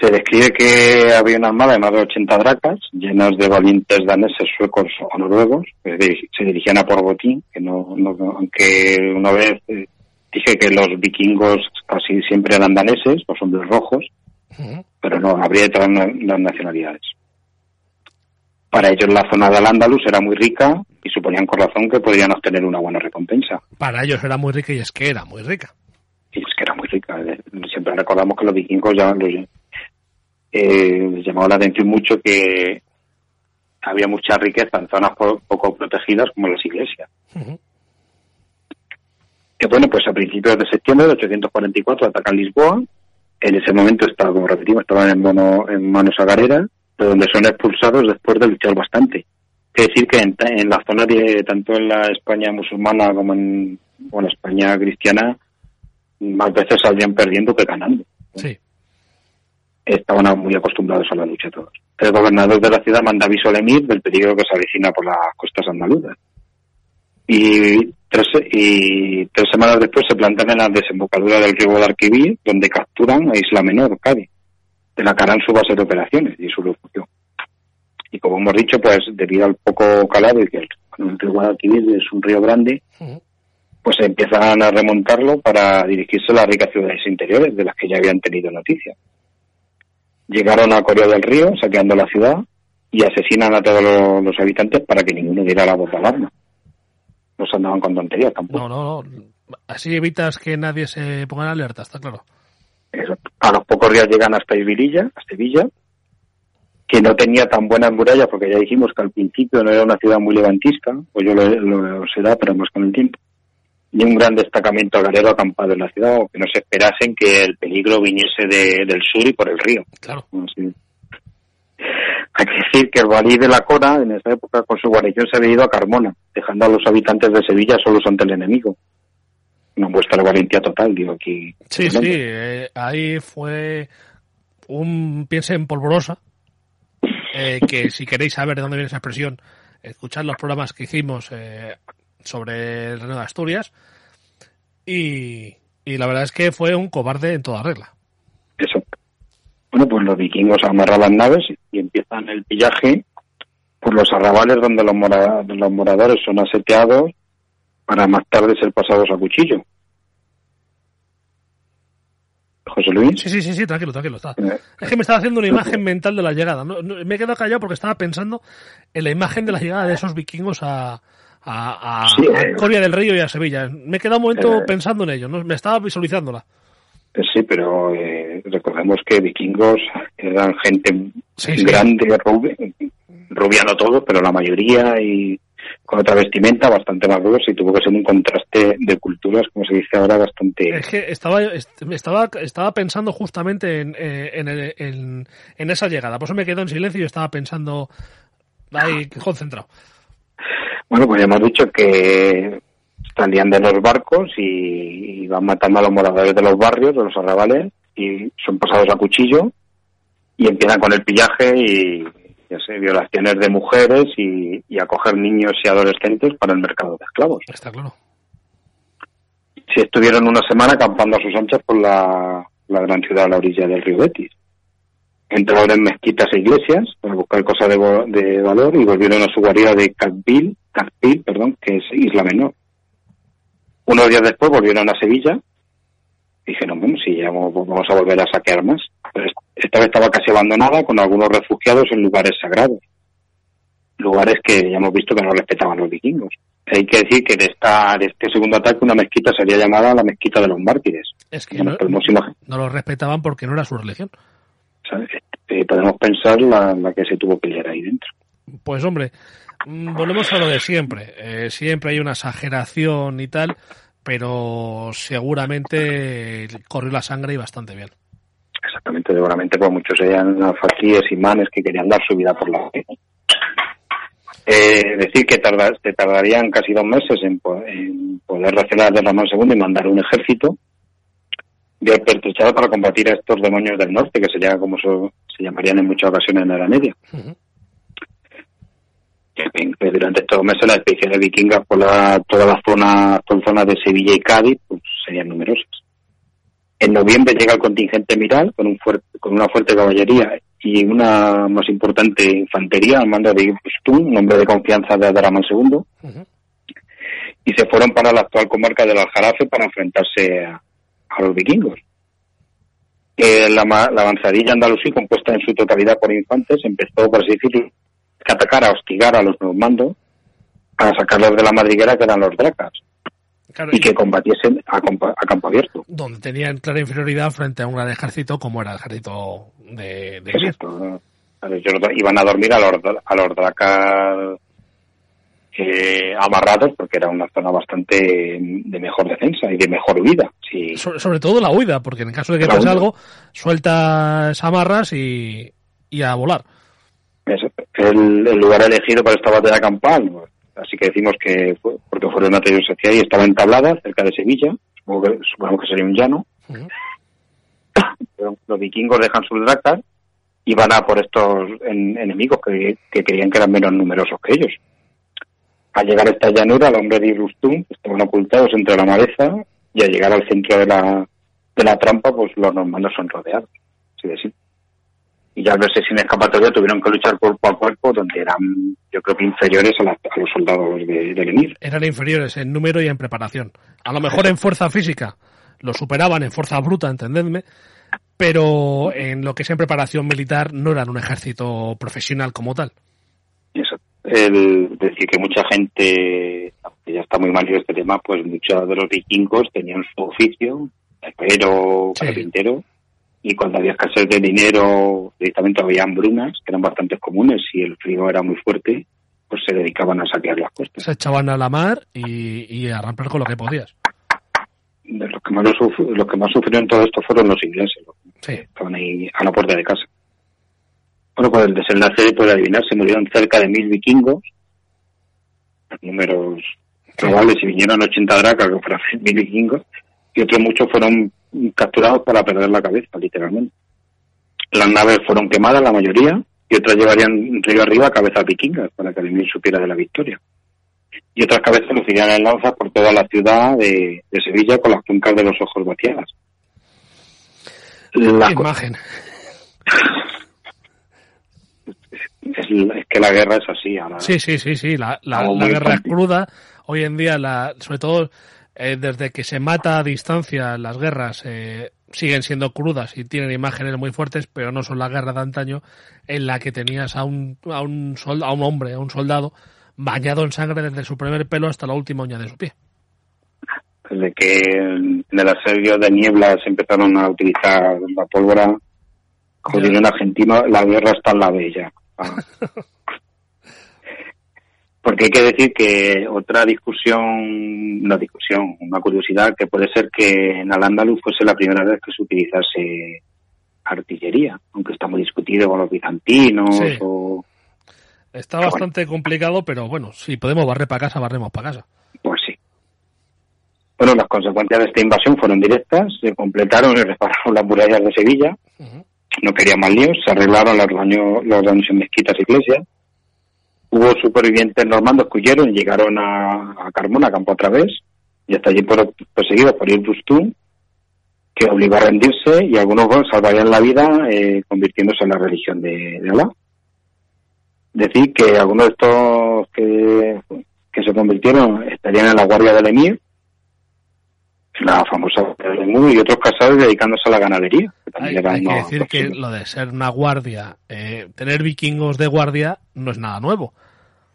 B: Se describe que había una armada de más de 80 dracas, llenas de valientes daneses, suecos o noruegos, que se dirigían a por botín, que no, no aunque una vez eh, dije que los vikingos casi siempre eran daneses, los hombres rojos, pero no, habría de todas las nacionalidades. Para ellos la zona del Andalus era muy rica y suponían con razón que podrían obtener una buena recompensa.
A: Para ellos era muy rica y es que era muy rica.
B: Y es que era muy rica. Eh, siempre recordamos que los vikingos ya eh, les llamaba la atención mucho que había mucha riqueza en zonas poco protegidas como las iglesias. Que bueno, pues a principios de septiembre de 844 atacan Lisboa. En ese momento estaba, como repetimos, estaban en, mono, en manos agareras, de donde son expulsados después de luchar bastante. Es decir, que en, en la zona de, tanto en la España musulmana como en, España cristiana, más veces saldrían perdiendo que ganando.
A: Sí.
B: Estaban muy acostumbrados a la lucha todos. El gobernador de la ciudad manda aviso al emir del peligro que se avecina por las costas andaluzas. Y tres, y tres semanas después se plantan en la desembocadura del río Guadalquivir, donde capturan a Isla Menor, Cádiz. De la que harán su base de operaciones y su refugio. Y como hemos dicho, pues debido al poco calado y que el, el río Guadalquivir es un río grande, pues empiezan a remontarlo para dirigirse a las ricas ciudades interiores de las que ya habían tenido noticia. Llegaron a Corea del Río, saqueando la ciudad, y asesinan a todos los, los habitantes para que ninguno diera la voz de alarma. No se andaban con tonterías tampoco.
A: No, no, no. Así evitas que nadie se ponga en alerta, está claro.
B: Eso. A los pocos días llegan hasta Sevilla, a Sevilla, que no tenía tan buenas murallas, porque ya dijimos que al principio no era una ciudad muy levantista, pues yo lo, lo será, pero más con el tiempo. Ni un gran destacamento agarero acampado en la ciudad, o que no se esperasen que el peligro viniese de- del sur y por el río.
A: Claro.
B: Así. Hay que decir que el valí de la Cora, en esa época, con su guarnición se había ido a Carmona, dejando a los habitantes de Sevilla solos ante el enemigo. Una muestra de valentía total, digo aquí.
A: Sí, sí, eh, ahí fue un piense en polvorosa, eh, que si queréis saber de dónde viene esa expresión, escuchad los programas que hicimos eh, sobre el Reino de Asturias, y, y la verdad es que fue un cobarde en toda regla.
B: Eso. Bueno, pues los vikingos amarran las naves y empiezan el pillaje por los arrabales donde los, mora- los moradores son aseteados para más tarde ser pasados a cuchillo. José Luis.
A: Sí, sí, sí, sí, tranquilo, tranquilo. Está.
B: Eh,
A: Es que me estaba haciendo una imagen mental de la llegada. No, no, me he quedado callado porque estaba pensando en la imagen de la llegada de esos vikingos a, a, a,
B: Sí,
A: a
B: eh.
A: Coria del Río y a Sevilla. Me he quedado un momento
B: Eh.
A: pensando en ello, ¿no? me estaba visualizándola.
B: Sí, pero eh, recordemos que vikingos eran gente
A: Sí, sí.
B: grande, rubia, rubia no todo, pero la mayoría y con otra vestimenta bastante más rudos y tuvo que ser un contraste de culturas, como se dice ahora, bastante...
A: Es que estaba, est- estaba, estaba pensando justamente en, eh, en, el- en- en esa llegada. Por eso me quedo en silencio y estaba pensando ahí concentrado.
B: Bueno, pues ya hemos dicho que salían de los barcos y, y van matando a los moradores de los barrios, de los arrabales, y son pasados a cuchillo y empiezan con el pillaje y, ya sé, violaciones de mujeres y, y acoger niños y adolescentes para el mercado de esclavos.
A: Está claro.
B: Sí estuvieron una semana acampando a sus anchas por la, la gran ciudad a la orilla del río Betis. Entraron en mezquitas e iglesias para buscar cosas de, de valor y volvieron a su guarida de Catbil, perdón, que es Isla Menor. Unos días después volvieron a Sevilla dijeron, bueno, si ya vamos, a volver a saquear más. Pero est- esta vez estaba casi abandonada con algunos refugiados en lugares sagrados. Lugares que ya hemos visto que no respetaban los vikingos. Hay que decir que de, esta, de este segundo ataque una mezquita sería llamada la mezquita de los mártires.
A: Es que no, no lo respetaban porque no era su religión.
B: ¿sabes? Eh, podemos pensar la, la que se tuvo que liar ahí dentro.
A: Pues hombre, mm, volvemos a lo de siempre. Eh, siempre hay una exageración y tal, pero seguramente corrió la sangre y bastante bien.
B: Exactamente, seguramente pues muchos eran fakíes y manes que querían dar su vida por la fe. Eh, decir que se tardarían casi dos meses en, en poder reaccionar de Ramón II y mandar un ejército bien pertrechado para combatir a estos demonios del norte, que sería como so- se llamarían en muchas ocasiones en la Edad Media.
A: Ujú.
B: En fin, que durante estos meses las expediciones vikingas por la, toda la zona, toda la zona de Sevilla y Cádiz pues, serían numerosas. En noviembre llega el contingente Miral con, un fuerte, con una fuerte caballería y una más importante infantería al mando de Ibstun, un hombre de confianza de Abderramán II, y se fueron para la actual comarca del Aljarafe para enfrentarse a, a los vikingos. Eh, la, la avanzadilla andalusí, compuesta en su totalidad por infantes, empezó, por así decirlo, a atacar, a hostigar a los normandos, a sacarlos de la madriguera que eran los dracas,
A: Claro,
B: y que combatiesen a, a campo abierto.
A: donde tenían clara inferioridad frente a un gran ejército como era el ejército de, de.
B: Exacto. Ellos iban a dormir a los, a los dracas eh, amarrados porque era una zona bastante de mejor defensa y de mejor huida. Sí.
A: Sobre, sobre todo la huida, porque en caso de que pase algo, sueltas amarras y, y a volar.
B: Eso, el, el lugar elegido para esta batalla campal, así que decimos que fue porque fue una tradición social y estaba entablada cerca de Sevilla, supongo que, supongo que sería un llano. Pero Los vikingos dejan sus dracas y van a por estos en- enemigos que, que creían que eran menos numerosos que ellos. Al llegar a esta llanura, el hombre de Irustum estaban ocultados entre la maleza y al llegar al centro de la, de la trampa, pues los normandos son rodeados. Así de simple. Y ya al verse sin escapatoria tuvieron que luchar cuerpo a cuerpo, donde eran, yo creo que inferiores a, la- a los soldados de, emir.
A: Eran inferiores en número y en preparación. A lo mejor en fuerza física lo superaban en fuerza bruta, entendedme, pero en lo que es en preparación militar no eran un ejército profesional como tal.
B: Eso. El decir que mucha gente, que ya está muy mal este tema, pues muchos de los vikingos tenían su oficio, herrero,
A: Sí.
B: carpintero, y cuando había escasez de dinero, directamente había hambrunas, que eran bastante comunes, y el frío era muy fuerte, pues se dedicaban a saquear las costas.
A: Se echaban a la mar y, y a rampear con lo que podías.
B: De Los que, más los que más sufrieron todo esto fueron los ingleses, los
A: Sí.
B: que estaban ahí a la puerta de casa. Bueno, pues el desenlace puede adivinar, se murieron cerca de mil vikingos, números probables, y vinieron 80 dracas, que fueron mil vikingos, y otros muchos fueron capturados para perder la cabeza, literalmente. Las naves fueron quemadas, la mayoría, y otras llevarían río arriba cabezas vikingas, para que el emir supiera de la victoria. Y otras cabezas lucirían en lanzas por toda la ciudad de, de Sevilla con las cuencas de los ojos vaciadas. La
A: Imagen.
B: es, es que la guerra es así. ahora.
A: Sí, sí, sí, sí. La, la- la guerra es cruda. Hoy en día, la, sobre todo eh, desde que se mata a distancia, las guerras eh, siguen siendo crudas y tienen imágenes muy fuertes, pero no son la guerra de antaño en la que tenías a un, a un, sol- a un hombre, a un soldado, bañado en sangre desde su primer pelo hasta la última uña de su pie.
B: Desde que en el asedio de niebla se empezaron a utilizar la pólvora, diría un argentino, la guerra está en la bella. Ah. Porque hay que decir que otra discusión, una discusión, una curiosidad, que puede ser que en Al-Ándalus fuese la primera vez que se utilizase artillería, aunque está muy discutido con los bizantinos
A: Sí.
B: o
A: Está bastante complicado, pero bueno, si podemos barrer para casa, barremos para casa.
B: Pues sí. Bueno, las consecuencias de esta invasión fueron directas, se completaron y repararon las murallas de Sevilla, no querían más líos, se arreglaron los daños, los daños en mezquitas e iglesias. Hubo supervivientes normandos que huyeron y llegaron a, a Carmona, campo otra vez, y hasta allí fueron perseguidos por Irrustum, que obligó a rendirse y algunos bueno, salvarían la vida eh, convirtiéndose en la religión de, de Alá. Decir que algunos de estos que, que se convirtieron estarían en la guardia del emir, la famosa guardia del emir, y otros casados dedicándose a la ganadería. que también
A: Hay, que decir que lo de ser una guardia, eh, tener vikingos de guardia, no es nada nuevo.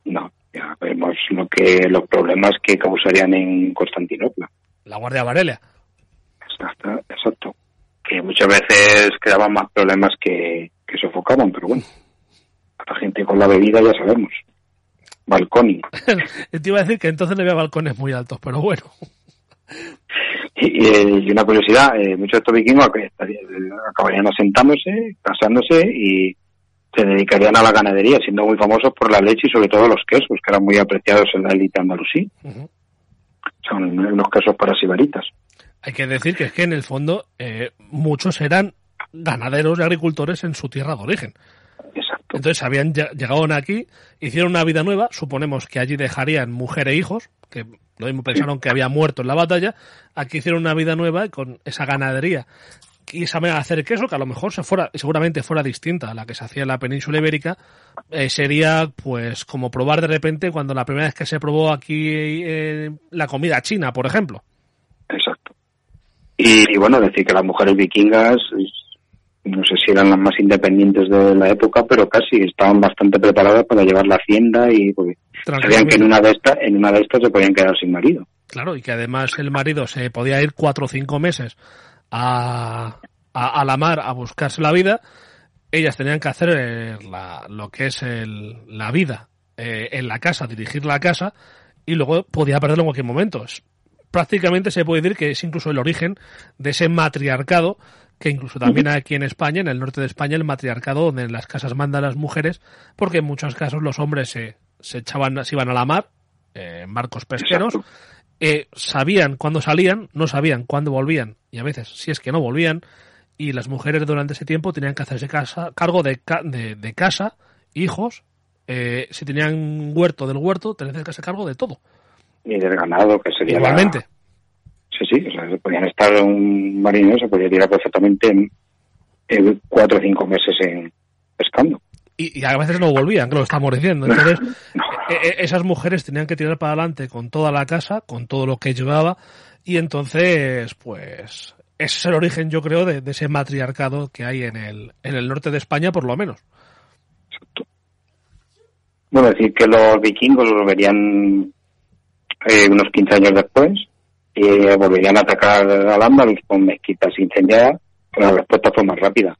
B: No, ya vemos lo que los problemas que causarían en Constantinopla.
A: La guardia Varelia.
B: Exacto, exacto. Que muchas veces creaban más problemas que, que sofocaban, pero bueno. A la gente con la bebida ya sabemos. Balconi.
A: Te iba a decir que entonces no había balcones muy altos, pero bueno.
B: Y, y- y una curiosidad, eh, muchos de estos vikingos acabarían asentándose, casándose y se dedicarían a la ganadería, siendo muy famosos por la leche y sobre todo los quesos, que eran muy apreciados en la élite andalusí. Son unos quesos para sibaritas.
A: Hay que decir que es que en el fondo eh, muchos eran ganaderos y agricultores en su tierra de origen.
B: Exacto.
A: Entonces habían lle- llegado aquí, hicieron una vida nueva, suponemos que allí dejarían mujer e hijos, que lo mismo pensaron que había muerto en la batalla, aquí hicieron una vida nueva y con esa ganadería y esa manera de hacer queso, que a lo mejor se fuera, seguramente fuera distinta a la que se hacía en la península ibérica, eh, sería pues como probar de repente cuando la primera vez que se probó aquí eh, la comida china, por ejemplo.
B: Exacto. Y, y bueno, decir que las mujeres vikingas, no sé si eran las más independientes de la época, pero casi estaban bastante preparadas para llevar la hacienda y porque sabían que en una de estas, en una de estas se podían quedar sin marido.
A: Claro, y que además el marido se podía ir cuatro o cinco meses a, a, a la mar a buscarse la vida. Ellas tenían que hacer eh, la- lo que es el- la vida eh, en la casa, dirigir la casa, y luego podía perderlo en cualquier momento. Es- prácticamente se puede decir que es incluso el origen de ese matriarcado que incluso también aquí en España, en el norte de España, el matriarcado donde en las casas mandan las mujeres, porque en muchos casos los hombres se, se echaban, se iban a la mar, eh, en barcos pesqueros,
B: Exacto.
A: Eh, sabían cuándo salían, no sabían cuándo volvían, y a veces, si es que no volvían, y las mujeres durante ese tiempo tenían que hacerse casa, cargo de, de, de casa, hijos, eh, si tenían huerto del huerto, tenían que hacerse cargo de todo.
B: Y del ganado, que sería la-
A: Igualmente.
B: Sí, sí, o sea, se podían estar un marinero, se podía tirar perfectamente en, en cuatro o cinco meses en pescando.
A: Y, y a veces no volvían, que lo estamos diciendo. Entonces, e- e- esas mujeres tenían que tirar para adelante con toda la casa, con todo lo que llevaba, y entonces, pues, ese es el origen, yo creo, de, de ese matriarcado que hay en el, en el norte de España, por lo menos.
B: Bueno, decir que los vikingos los verían eh, unos 15 años después y eh, volverían a atacar al con mezquitas incendiadas, pero la respuesta fue más rápida.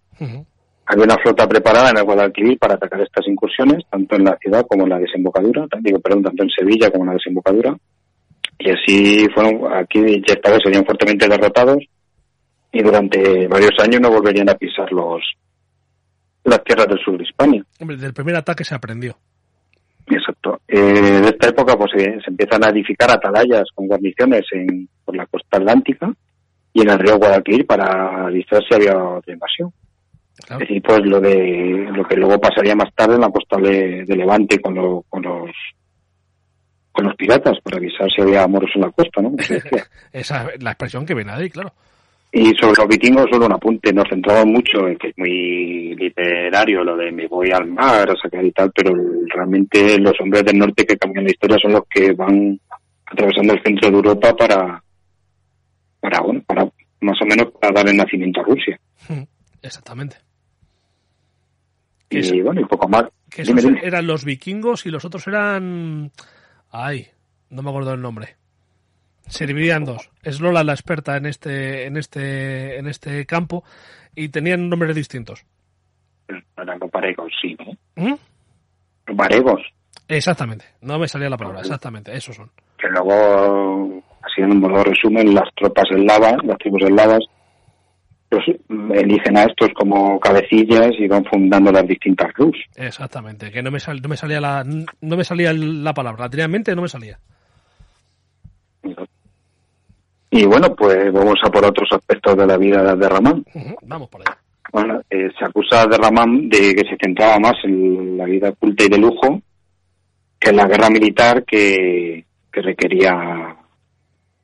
B: Había una flota preparada en el Guadalquivir para atacar estas incursiones, tanto en la ciudad como en la desembocadura, digo, perdón, tanto en Sevilla como en la desembocadura. Y así fueron, aquí ya vez serían fuertemente derrotados y durante varios años no volverían a pisar los las tierras del sur de España.
A: Hombre, del primer ataque se aprendió.
B: Exacto. Eh, de esta época pues eh, se empiezan a edificar atalayas con guarniciones en, por la costa atlántica y en el río Guadalquivir para avisar si había otra invasión.
A: Claro.
B: Decir, pues lo de lo que luego pasaría más tarde en la costa de, de Levante con, lo- con los con los piratas para avisar si había moros en la costa, ¿no?
A: Esa es la expresión que de ahí, claro.
B: Y sobre los vikingos, solo un apunte. Nos centramos mucho en que es muy literario lo de me voy al mar a sacar y tal, pero realmente los hombres del norte que cambian la historia son los que van atravesando el centro de Europa para, para, bueno, para más o menos para dar el nacimiento a Rusia.
A: Exactamente.
B: Y
A: Eso-
B: bueno, y poco más.
A: Que
B: Dime,
A: esos
B: dime.
A: eran los vikingos y los otros eran... Ay, no me acuerdo el nombre. Se dividían dos. Es Lola la experta en este, en este, en este campo y tenían nombres distintos.
B: Eran los varegos, sí, ¿no?
A: ¿Mm?
B: Varegos,
A: Exactamente. No me salía la palabra. Exactamente. Esos son.
B: que luego, así en un modo resumen, las tropas eslavas, las tribus eslavas, pues eligen a estos como cabecillas y van fundando las distintas rus.
A: Exactamente. Que no me, sal- no me salía la, no me salía la palabra. La tenía en mente, no me salía.
B: Y bueno, pues vamos a por otros aspectos de la vida de Ramán.
A: Ujú. Vamos por allá.
B: Bueno, eh, se acusa de Ramán de que se centraba más en la vida culta y de lujo que en la guerra militar que, que requería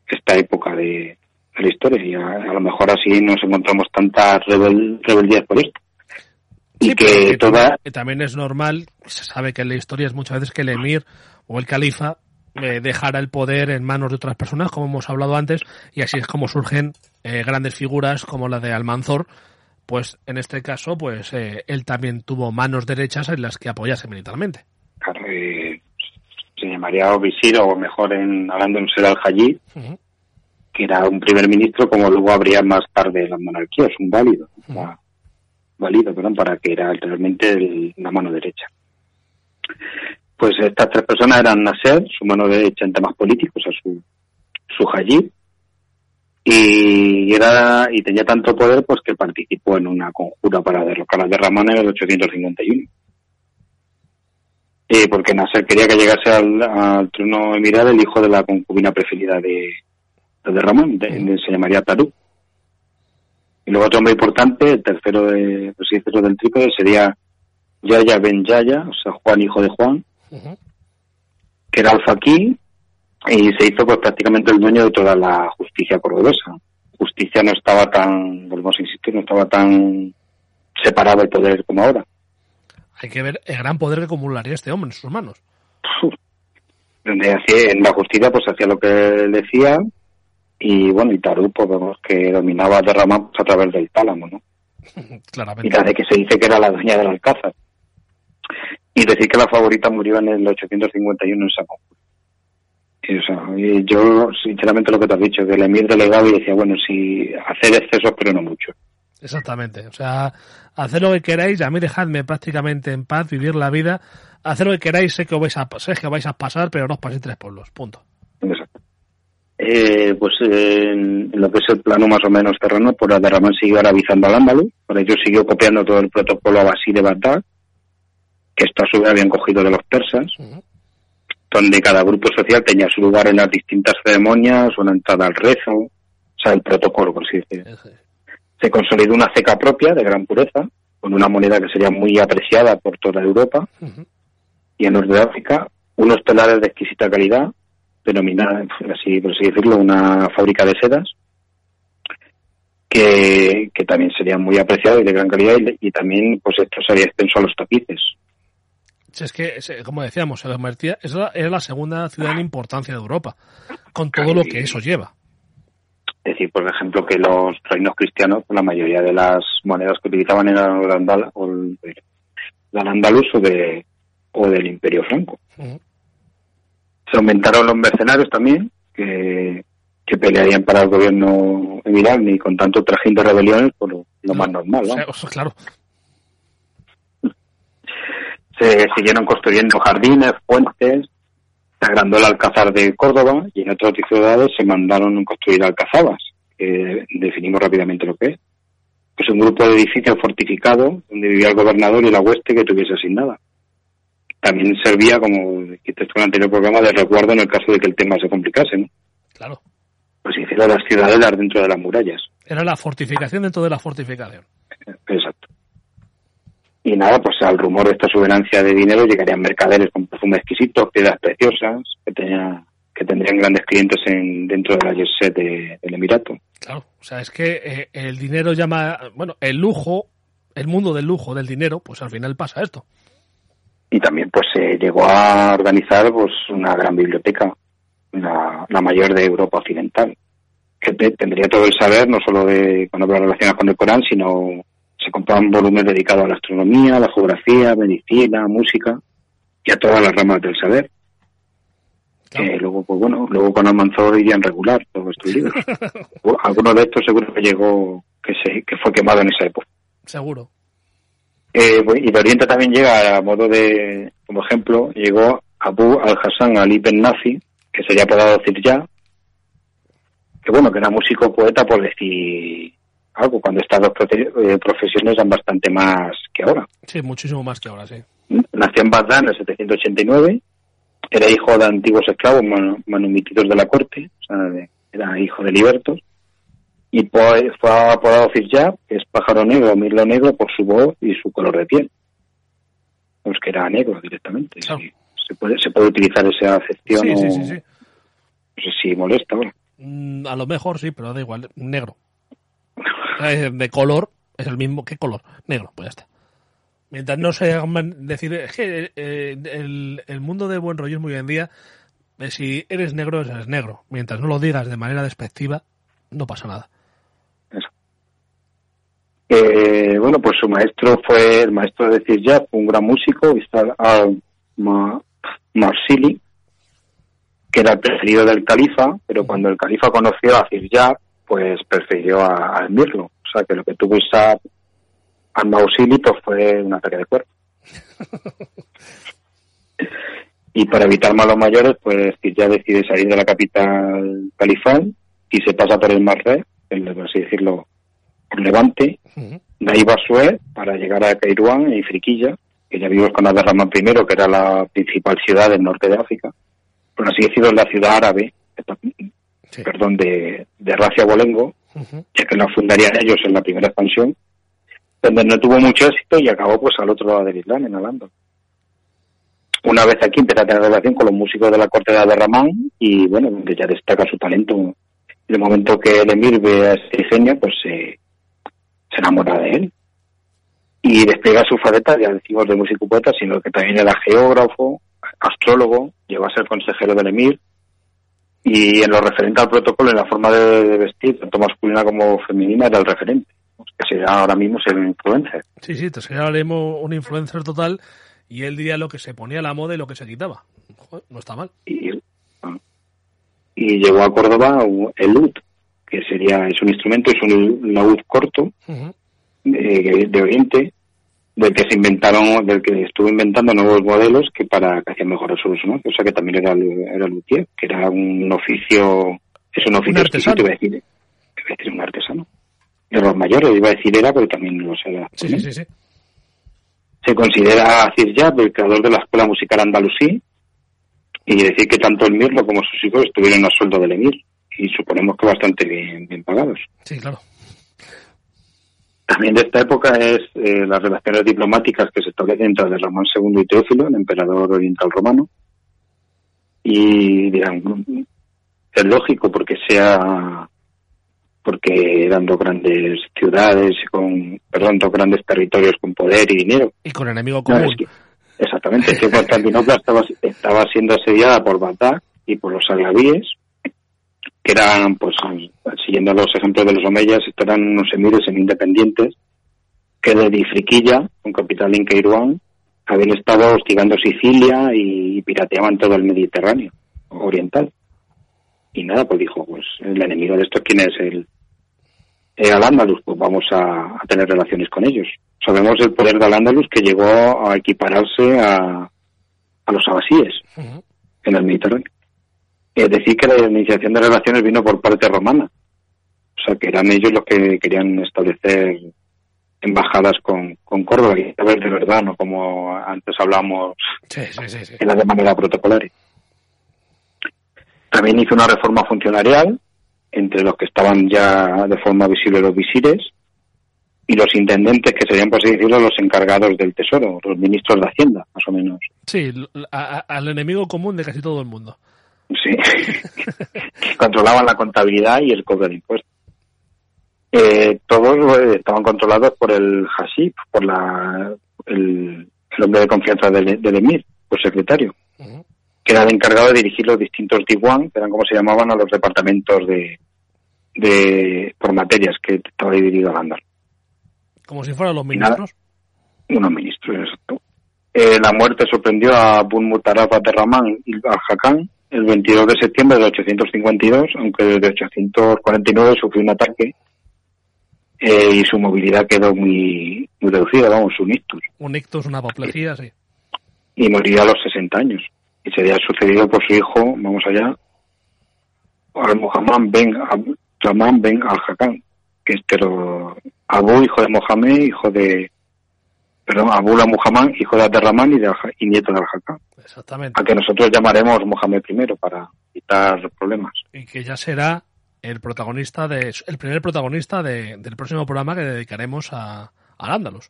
B: esta época de, de la historia. Y a, a lo mejor así nos encontramos tantas rebel, rebeldías por esto. Y que toda...
A: también, es normal, se sabe que en la historia es muchas veces que el emir o el califa eh, dejara el poder en manos de otras personas, como hemos hablado antes, y así es como surgen eh, grandes figuras como la de Almanzor, pues en este caso, pues eh, él también tuvo manos derechas en las que apoyase militarmente.
B: claro, eh, se llamaría o visir o mejor en hablando en ser al. Que era un primer ministro como luego habría más tarde las monarquías, un válido, válido, perdón, para que era el- la mano derecha. Pues estas tres personas eran Nasser, su mano derecha en temas políticos, o sea, su, su Hayy, y era y tenía tanto poder pues que participó en una conjura para derrocar a Derramán en el 851. Eh, porque Nasser quería que llegase al, al trono emiral el hijo de la concubina preferida de, de Derramán, de- de- se llamaría Tarú. Y luego otro hombre importante, el tercero de los hijos del trípode, sería Yaya Ben Yaya, o sea, Juan hijo de Juan, que era alfaquí y se hizo pues prácticamente el dueño de toda la justicia cordobesa. Justicia no estaba tan, volvemos a insistir, no estaba tan separado el poder como ahora.
A: Hay que ver el gran poder que acumularía este hombre en sus manos.
B: Uf. Donde hacía, en la justicia pues hacía lo que decía y bueno, y Tarú pues vemos que dominaba a Derramán pues, a través del tálamo, ¿no? Y
A: Claramente.
B: tras de que se dice que era la dueña del Alcázar. Y decir que la favorita murió en el 851 en Sapón. Y, o sea, y yo, sinceramente, lo que te has dicho, que el emir delegado y decía, bueno, sí, hacer excesos, pero no mucho.
A: Exactamente. O sea, hacer lo que queráis, a mí dejadme prácticamente en paz, vivir la vida, hacer lo que queráis, sé que vais a, sé que vais a pasar, pero no os paséis tres pueblos, punto.
B: Eh, pues en, en lo que es el plano más o menos terreno, por Adarramán siguió arabizando al Ándalus, por ello siguió copiando todo el protocolo abasí de Bagdad, que esto a su vez habían cogido de los persas, donde cada grupo social tenía su lugar en las distintas ceremonias, una entrada al rezo, o sea, el protocolo, por así decirlo. Se consolidó una ceca propia de gran pureza, con una moneda que sería muy apreciada por toda Europa, y en Norte de África unos telares de exquisita calidad, denominada, así por así decirlo, una fábrica de sedas, que, que también sería muy apreciado y de gran calidad, y, y también pues esto sería extenso a los tapices.
A: Si es que, como decíamos, se convertía, es la, era la segunda ciudad en importancia de Europa, con todo lo que eso lleva.
B: Es decir, por ejemplo, que los reinos cristianos, la mayoría de las monedas que utilizaban eran del andaluz o, de, o del imperio franco. Se aumentaron los mercenarios también, que, que pelearían para el gobierno en Irán y con tanto trajín de rebeliones, pues lo, lo más normal. ¿no?
A: O sea, o sea, claro.
B: Se siguieron construyendo jardines, puentes, se agrandó el Alcázar de Córdoba y en otras ciudades se mandaron construir alcazabas, que definimos rápidamente lo que es. Es un grupo de edificios fortificados donde vivía el gobernador y la hueste que tuviese asignada. También servía, como dijiste en el anterior programa, de recuerdo en el caso de que el tema se complicase, ¿no?
A: Claro.
B: Pues hicieron las ciudadelas dentro de las murallas.
A: Era la fortificación dentro de la fortificación.
B: Exacto. Y nada, pues al rumor de esta subvenancia de dinero llegarían mercaderes con perfumes exquisitos, piedras preciosas, que, tenía, que tendrían grandes clientes en, dentro de la jet set de- del Emirato.
A: Claro. O sea, es que eh, el dinero llama. Bueno, el lujo, el mundo del lujo, del dinero, pues al final pasa esto.
B: Y también pues se llegó a organizar pues una gran biblioteca, la, la mayor de Europa Occidental, que te- tendría todo el saber, no solo de con obras relacionadas con el Corán, sino se compraban volúmenes dedicados a la astronomía, a la geografía, medicina, música y a todas las ramas del saber.
A: Claro.
B: que luego, pues bueno, luego con Almanzor irían regular todos estos libros. Alguno de estos seguro que llegó, que se, que fue quemado en esa época.
A: Seguro.
B: Eh, y de Oriente también llega a modo de, como ejemplo, llegó Abu al-Hassan Ali Ben Nafi, que sería apodado Zirya, que bueno, que era músico poeta por decir algo, cuando estas dos eh, profesiones eran bastante más que ahora.
A: Sí, muchísimo más que ahora, sí.
B: Nació en Bagdad en el 789, era hijo de antiguos esclavos manu- manumitidos de la corte, o sea, era hijo de libertos, y pues fue apodado Fizyab, que es pájaro negro mirlo negro por su voz y su color de piel. Pues que era negro directamente.
A: Claro.
B: sí. Se puede, se puede utilizar esa acepción
A: Sí,
B: o
A: sí, sí, sí.
B: no sé si molesta ahora.
A: Mm, a lo mejor sí, pero da igual. Negro. Eh, De color, es el mismo. ¿Qué color? Negro, pues ya está. Mientras no se hagan decir. Es que eh, el, el mundo del buen rollismo hoy en día, eh, si eres negro, eres negro. Mientras no lo digas de manera despectiva, no pasa nada.
B: Eh, bueno, pues su maestro fue el maestro de Fizyab, un gran músico, Isaac al-Marsili, que era el preferido del califa, pero cuando el califa conoció a Fizyab, pues prefirió a, a. O sea, que lo que tuvo Isaac al-Mausili pues fue un ataque de cuerpo. y para evitar malos mayores, pues Fizyab decide salir de la capital califal y se pasa por el Mar Re, el, por así decirlo, por Levante, de ahí va Suez para llegar a Kairouan y Friquilla, que ya vimos con Abderrahman I, que era la principal ciudad del norte de África. Por así decirlo, es la ciudad árabe,
A: Sí.
B: perdón, de, de Racia Bolengo, ya que la fundarían ellos en la primera expansión, donde no tuvo mucho éxito y acabó pues al otro lado del Islam, en Alando. Una vez aquí empieza a tener relación con los músicos de la corte de Abderrahman y bueno, donde ya destaca su talento. En el momento que el emir ve a este diseño, pues se se enamora de él y despliega su faceta, ya decimos de músico poeta, sino que también era geógrafo, astrólogo, llegó a ser consejero del emir y en lo referente al protocolo, en la forma de, de vestir, tanto masculina como femenina, era el referente, que sería ahora mismo ser un influencer.
A: Sí, sí, te sería un influencer total y él diría lo que se ponía a la moda y lo que se quitaba. Joder, no está mal.
B: Y, y llegó a Córdoba el ud, que sería, es un instrumento, es un laúd corto, de, de Oriente del que se inventaron, del que estuvo inventando nuevos modelos que para que hacían mejor resolución, o sea que también era era luthier, que era un oficio, es un oficio
A: artesano.
B: iba a decir, iba a decir un artesano. De los mayores, iba a decir era, pero también lo será.
A: Sí, sí, sí, sí.
B: Se considera a Cirjab el creador de la escuela musical andalusí y decir que tanto el Mirlo como sus hijos estuvieron a sueldo del Emir y suponemos que bastante bien, bien pagados.
A: Sí, claro.
B: También de esta época es eh, las relaciones diplomáticas que se establecen entre Ramón II y Teófilo, el emperador oriental romano. Y dirán, es lógico porque sea porque eran dos grandes ciudades con perdón dos grandes territorios con poder y dinero
A: Y con enemigo
B: No,
A: común.
B: es que- exactamente es que Constantinopla estaba estaba siendo asediada por Bagdad y por los alabíes que eran pues siguiendo los ejemplos de los omeyas estos eran unos emires independientes que desde Ifriquilla con capital en Kairouan habían estado hostigando Sicilia y pirateaban todo el Mediterráneo oriental y nada, pues dijo, pues el enemigo de esto, ¿quién es? El, el Al-Ándalus, pues vamos a, a tener relaciones con ellos. Sabemos el poder de Al-Ándalus que llegó a equipararse a, a los abasíes en el Mediterráneo. Es decir, que la iniciación de relaciones vino por parte romana. O sea, que eran ellos los que querían establecer embajadas con, con Córdoba, y a ver de verdad, no como antes hablamos
A: Sí, sí, sí, sí.
B: era de manera protocolaria. También hizo una reforma funcionarial entre los que estaban ya de forma visible los visires y los intendentes que serían, por así decirlo, los encargados del tesoro, los ministros de Hacienda, más o menos.
A: Sí, a- a- al enemigo común de casi todo el mundo.
B: Sí, que controlaban la contabilidad y el cobro de impuestos. Eh, todos eh, estaban controlados por el Hasib, por la, el, el hombre de confianza del, del emir, por secretario. Que era el encargado de dirigir los distintos diwan, que eran como se llamaban a los departamentos de, de por materias que estaba dividido al andar.
A: Como si fueran los
B: nada.
A: ministros.
B: Unos ministros, exacto. Eh, la muerte sorprendió a Bun Mutarab Aterramán y al-Hakam el 22 de septiembre de 852, aunque desde 849 sufrió un ataque eh, y su movilidad quedó muy, muy reducida, vamos, un ictus.
A: Un ictus, una apoplejía, sí.
B: y moriría a los 60 años. Y sería sucedido por su hijo, vamos allá, Al-Muhammad ben ben Al-Hakam, que es pero Abu, hijo de Mohamed, hijo de. Perdón, Abu la Muhammad, hijo de Abdurrahman y, de Al- y nieto de Al-Hakam.
A: Exactamente.
B: A que nosotros llamaremos Mohamed primero para evitar problemas.
A: Y que ya será el protagonista de el primer protagonista de- del próximo programa que dedicaremos a al Ándalus.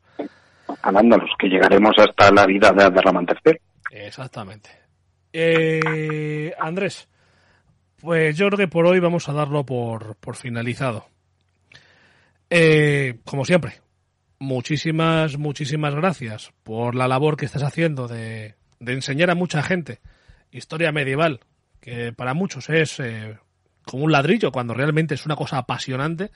B: Al Andalus, que llegaremos hasta la vida de Abdurrahman III.
A: Exactamente. Eh, Andrés, pues yo creo que por hoy vamos a darlo por, por finalizado. Eh, como siempre, muchísimas, muchísimas gracias por la labor que estás haciendo de, de enseñar a mucha gente historia medieval, que para muchos es eh, como un ladrillo, cuando realmente es una cosa apasionante.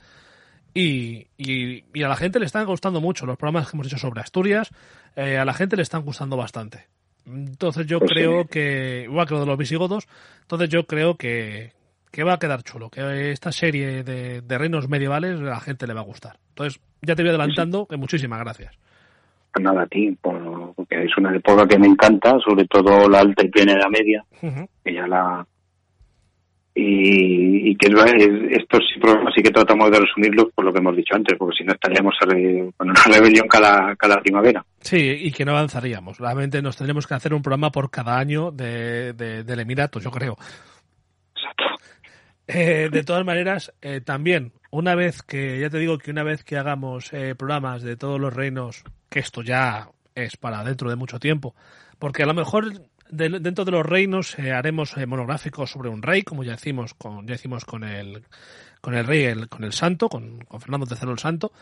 A: Y, y- y a la gente le están gustando mucho los programas que hemos hecho sobre Asturias, eh, a la gente le están gustando bastante. Entonces yo
B: Pues
A: creo
B: sí.
A: que, igual que lo de los visigodos, entonces yo creo que, que va a quedar chulo, que esta serie de, de reinos medievales a la gente le va a gustar. Entonces ya te voy adelantando que muchísimas gracias.
B: Pues nada, a ti, por- porque es una época que me encanta, sobre todo la alta y plena edad media.
A: Ujú.
B: que ya la y, y que es- es- estos programas sí que tratamos de resumirlos por lo que hemos dicho antes, porque si no estaríamos con una rebelión cada, cada primavera.
A: Sí, y que no avanzaríamos. Realmente nos tendremos que hacer un programa por cada año de, de- del Emirato, yo creo.
B: Exacto.
A: Eh, de todas maneras, eh, también, una vez que, ya te digo que una vez que hagamos eh, programas de todos los reinos, que esto ya es para dentro de mucho tiempo, porque a lo mejor de- dentro de los reinos eh, haremos eh, monográficos sobre un rey, como ya hicimos con, ya hicimos con el, con el rey, el- con el santo, con, con Fernando III el Santo.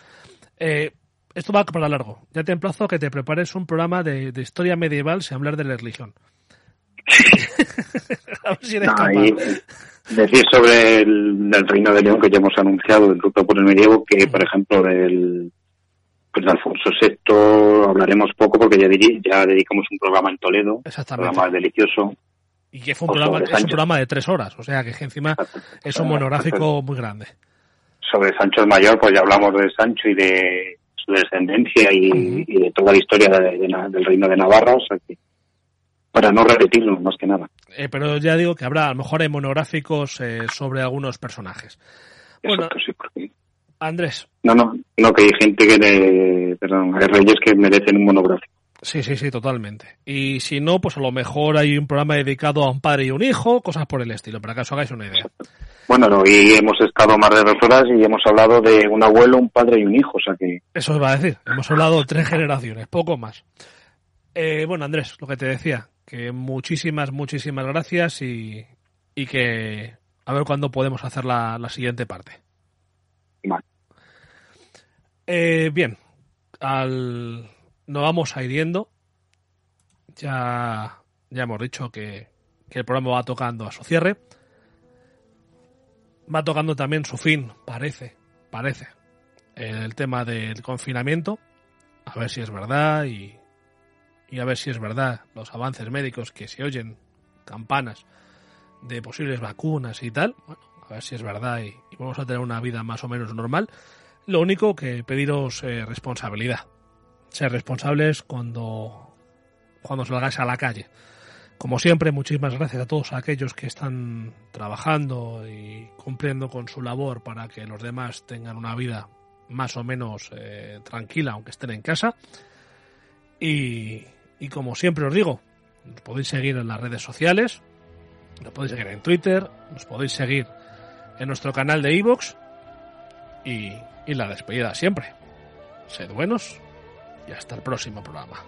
A: Eh, esto va para largo. Ya te emplazo a que te prepares un programa de, de historia medieval sin hablar de la religión. a ver si eres capaz.
B: Decir sobre el, el Reino de León que ya hemos anunciado del Ruta por el Medievo, que por ejemplo del pues, de Alfonso VI hablaremos poco porque ya, dedicamos un programa en Toledo, un programa delicioso.
A: Y que fue un programa, es un programa de tres horas, o sea que encima es un monográfico muy grande.
B: Sobre Sancho el Mayor, pues ya hablamos de Sancho y de su descendencia y, y de toda la historia de- de Na- del reino de Navarra, o sea que para no repetirlo más que nada.
A: Eh, pero ya digo que habrá, a lo mejor hay monográficos eh, sobre algunos personajes. Bueno,
B: Exacto, sí, porque-
A: Andrés,
B: No, no, no, que hay gente que, de, perdón, hay reyes que merecen un monográfico.
A: sí, sí, sí, totalmente. Y si no, pues a lo mejor hay un programa dedicado a un padre y un hijo, cosas por el estilo, para que os hagáis una idea.
B: Bueno, no, y hemos estado más de dos horas y hemos hablado de un abuelo, un padre y un hijo, o sea que
A: Eso os va a decir. Hemos hablado tres generaciones, poco más. Eh, bueno, Andrés, lo que te decía, que muchísimas, muchísimas gracias y, y que a ver cuándo podemos hacer la, la siguiente parte.
B: Vale.
A: Eh, bien, al, nos vamos a ir yendo. Ya, ya hemos dicho que, que el programa va tocando a su cierre. Va tocando también su fin, parece, parece, el tema del confinamiento. A ver si es verdad y, y a ver si es verdad los avances médicos que se oyen, campanas de posibles vacunas y tal. Bueno, a ver si es verdad y, vamos a tener una vida más o menos normal. Lo único que pediros eh, responsabilidad. Ser responsables cuando, cuando salgáis a la calle. Como siempre, muchísimas gracias a todos aquellos que están trabajando y cumpliendo con su labor para que los demás tengan una vida más o menos eh, tranquila, aunque estén en casa. Y, y como siempre os digo, nos podéis seguir en las redes sociales, nos podéis seguir en Twitter, nos podéis seguir en nuestro canal de iVoox y, y la despedida siempre. Sed buenos y hasta el próximo programa.